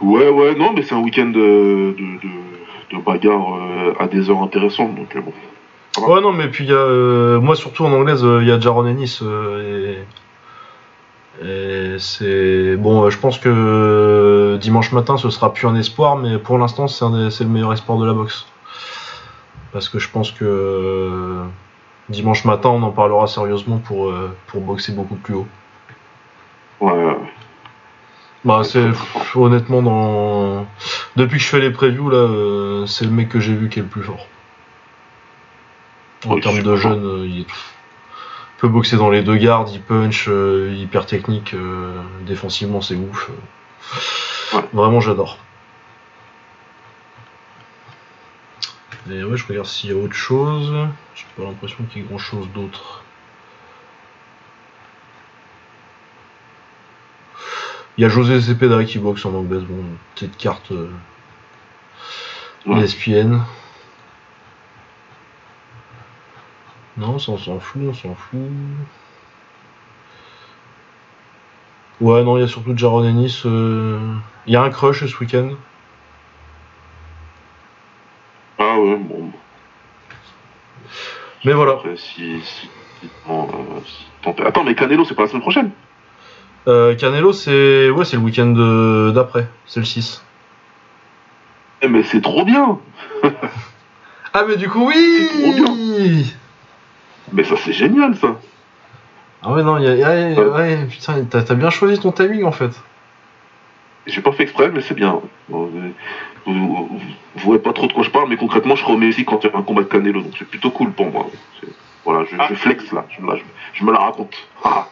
Ouais, ouais, non, mais c'est un week-end de, de, de, de bagarre euh, à des heures intéressantes, donc euh, bon. Ouais, non, mais puis il y a. euh, moi, surtout en anglaise, euh, il y a Jaron Ennis. euh, et. et c'est. Bon, euh, je pense que euh, dimanche matin, ce sera plus un espoir, mais pour l'instant, c'est le meilleur espoir de la boxe. Parce que je pense que. Dimanche matin, on en parlera sérieusement pour, euh, pour boxer beaucoup plus haut. Ouais, ouais. Bah, c'est honnêtement dans depuis que je fais les previews là, euh, c'est le mec que j'ai vu qui est le plus fort. En Oui, termes de jeunes, euh, il peut boxer dans les deux gardes, il punch, hyper technique, défensivement c'est ouf. Ouais. Vraiment j'adore. Et ouais, je regarde s'il y a autre chose. J'ai pas l'impression qu'il y ait grand chose d'autre. Il y a José Cepeda qui boxe en anglaise, bon, petite carte euh, Ouais. ESPN. Non, ça on s'en fout, on s'en fout. Ouais, non, il y a surtout Jaron Ennis. euh, Il y a un crush ce week-end. Ah ouais, bon. Mais voilà. Après, si. si, si- bon, euh, si- tant pis. Attends, mais Canelo, c'est pas la semaine prochaine Euh, Canelo, c'est ouais, c'est le week-end de- d'après, c'est le 6. Eh, mais c'est trop bien Ah, mais du coup, trop oui Mais ça, c'est génial, ça Ah ouais, non, y a, ouais, ouais, putain, t'as bien choisi ton timing en fait. J'ai pas fait exprès, mais c'est bien. Vous, vous, vous voyez pas trop de quoi je parle, mais concrètement, je remets ici quand il y a un combat de Canelo, donc c'est plutôt cool pour moi. Voilà, je, Ah. je flex là, je, là, je, je me la raconte. Ah,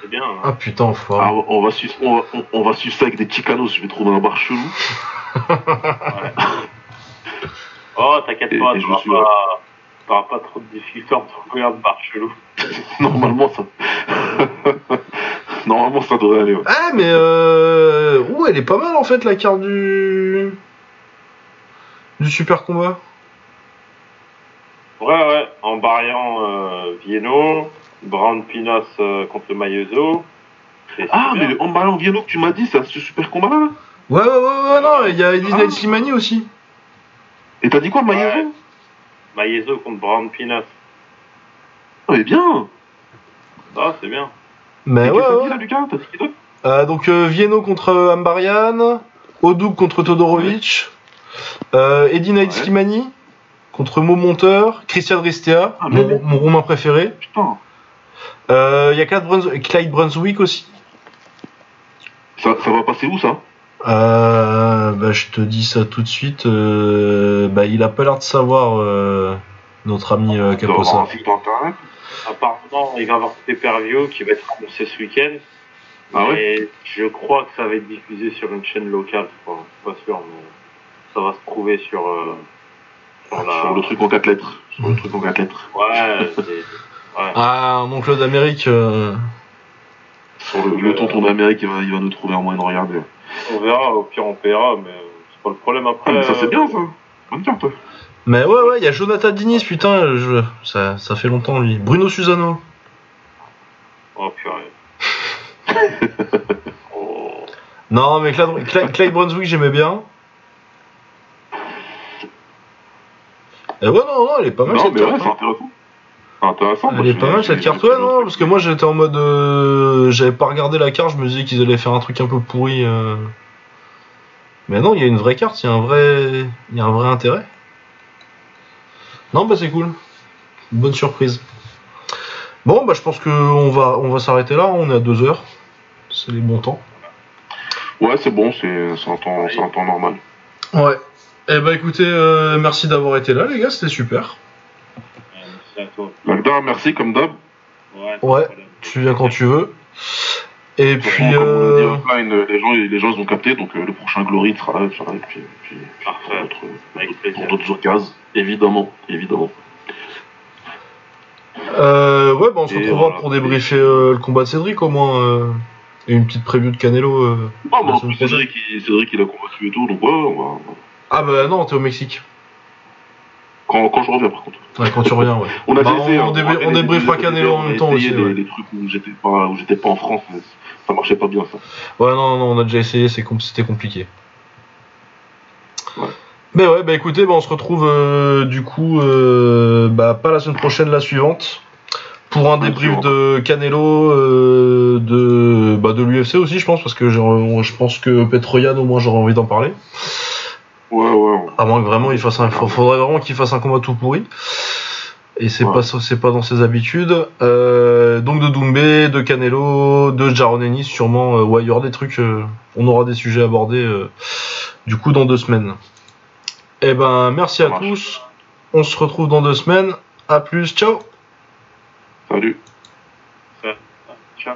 C'est bien. hein. Ah putain, Ah, on, va suivre, on, va, on, on va suivre ça avec des chicanos, je vais trouver un bar chelou. Oh, t'inquiète pas, tu suis pas, pas trop de difficultés en trouver un bar chelou. Normalement, ça. Normalement, ça devrait aller. ouais. Ah, mais euh... Ouh, elle est pas mal en fait la carte du. Du super combat. Ouais, ouais, en variant euh, Vienno, Brown Pinas euh, contre le Mayezo. Ah, mais le Ambarian Viano que tu m'as dit, c'est ce super combat là Ouais, ouais, ouais, ouais, non, il y a Eddie Ah. Slimani aussi. Et t'as dit quoi, Maïezo Ouais. Mayezo contre Brown Pinas. Ah, mais bien Ah, c'est bien. Mais ouais, là, Lucas Euh, donc euh, Vienno contre euh, Ambarian, Odouk contre Todorovic, euh, Eddie Knight contre Mo Monteur, Christian Ristea, Ah, mon, mon Romain préféré. Putain. Euh, Il y a Clyde, Bruns- Clyde Brunswick aussi. Ça, ça va passer où ça Euh, bah, je te dis ça tout de suite. euh, bah, il a pas l'air de savoir, notre ami Caposa. Apparemment, il va y avoir pay per view qui va être annoncé ce week-end. Ah Et je crois que ça va être diffusé sur une chaîne locale. je suis pas sûr, mais ça va se trouver sur, euh, sur la. Sur le truc en 4 lettres. Sur le truc en 4 lettres. Ouais. Ah, un oncle d'Amérique. euh, Sur le, le tonton d'Amérique, il va, il va nous trouver un moyen de regarder. On verra, au pire on paiera, mais c'est pas le problème après. Ah, mais ça c'est euh, bien ça Bonne carte. Mais ouais, ouais, il y a Jonathan Dinis, putain, je... ça, ça fait longtemps lui. Bruno Susano. Oh purée. oh. Non, mais Clyde, Clyde- Clyde Brunswick, j'aimais bien. Et ouais, non, non, elle est pas mal Non, cette mais carte. ouais, c'est hein. intéressant. Intéressant. Elle est pas mal cette carte, ouais, non, parce que moi j'étais en mode. euh, J'avais pas regardé la carte, je me disais qu'ils allaient faire un truc un peu pourri. euh. Mais non, il y a une vraie carte, il y a un vrai. Il y a un vrai intérêt. Non, bah c'est cool. Bonne surprise. Bon, bah je pense qu'on va, on va s'arrêter là, on est à deux heures. C'est les bons temps. Ouais, c'est bon, c'est c'est un, temps- c'est un temps normal. Ouais. Eh bah écoutez, euh, merci d'avoir été là, les gars, c'était super. Merci à toi. Merci comme d'hab. Ouais. Tu viens quand tu veux. Et puis. Comme on dit euh, offline, les gens, les gens ils ont capté, donc euh, le prochain Glory sera là, sera là, et puis, puis, puis Parfait. pour d'autres- occasions, évidemment, évidemment. Euh, ouais, bah on se Et retrouvera voilà. pour débriefer euh, le combat de Cédric au moins. euh, et une petite preview de Canelo. euh. Ah, plus, Cédric, il, Cédric, il a combattu et tout, donc ouais, on va. Ah bah non, t'es au Mexique. Quand, quand je reviens, par contre. Ouais, quand tu reviens, ouais. On a Bah, essayé, on on débriefera Canelo en même temps aussi, Les, ouais. les trucs où j'étais pas, où j'étais pas en France, mais ça marchait pas bien, ça. Ouais, non, non, on a déjà essayé, com- c'était compliqué. Ouais. Mais ouais, bah écoutez, bah, on se retrouve euh, du coup, euh, bah pas la semaine prochaine, la suivante, pour un Ouais, débrief de Canelo, euh, de, bah, de l'UFC aussi, je pense, parce que je pense que Petroyan, au moins, j'aurais envie d'en parler. Ouais, ouais. À moins que vraiment il fasse un, fa- faudrait vraiment qu'il fasse un combat tout pourri. Et c'est Ouais. pas c'est pas dans ses habitudes. Euh, donc de Doumbé, de Canelo, de Jaron Ennis sûrement. Euh, ouais, il y aura des trucs. euh, on aura des sujets abordés euh, du coup dans deux semaines. Et ben merci à tous. On se retrouve dans deux semaines. À plus. Ciao. Salut. Ciao.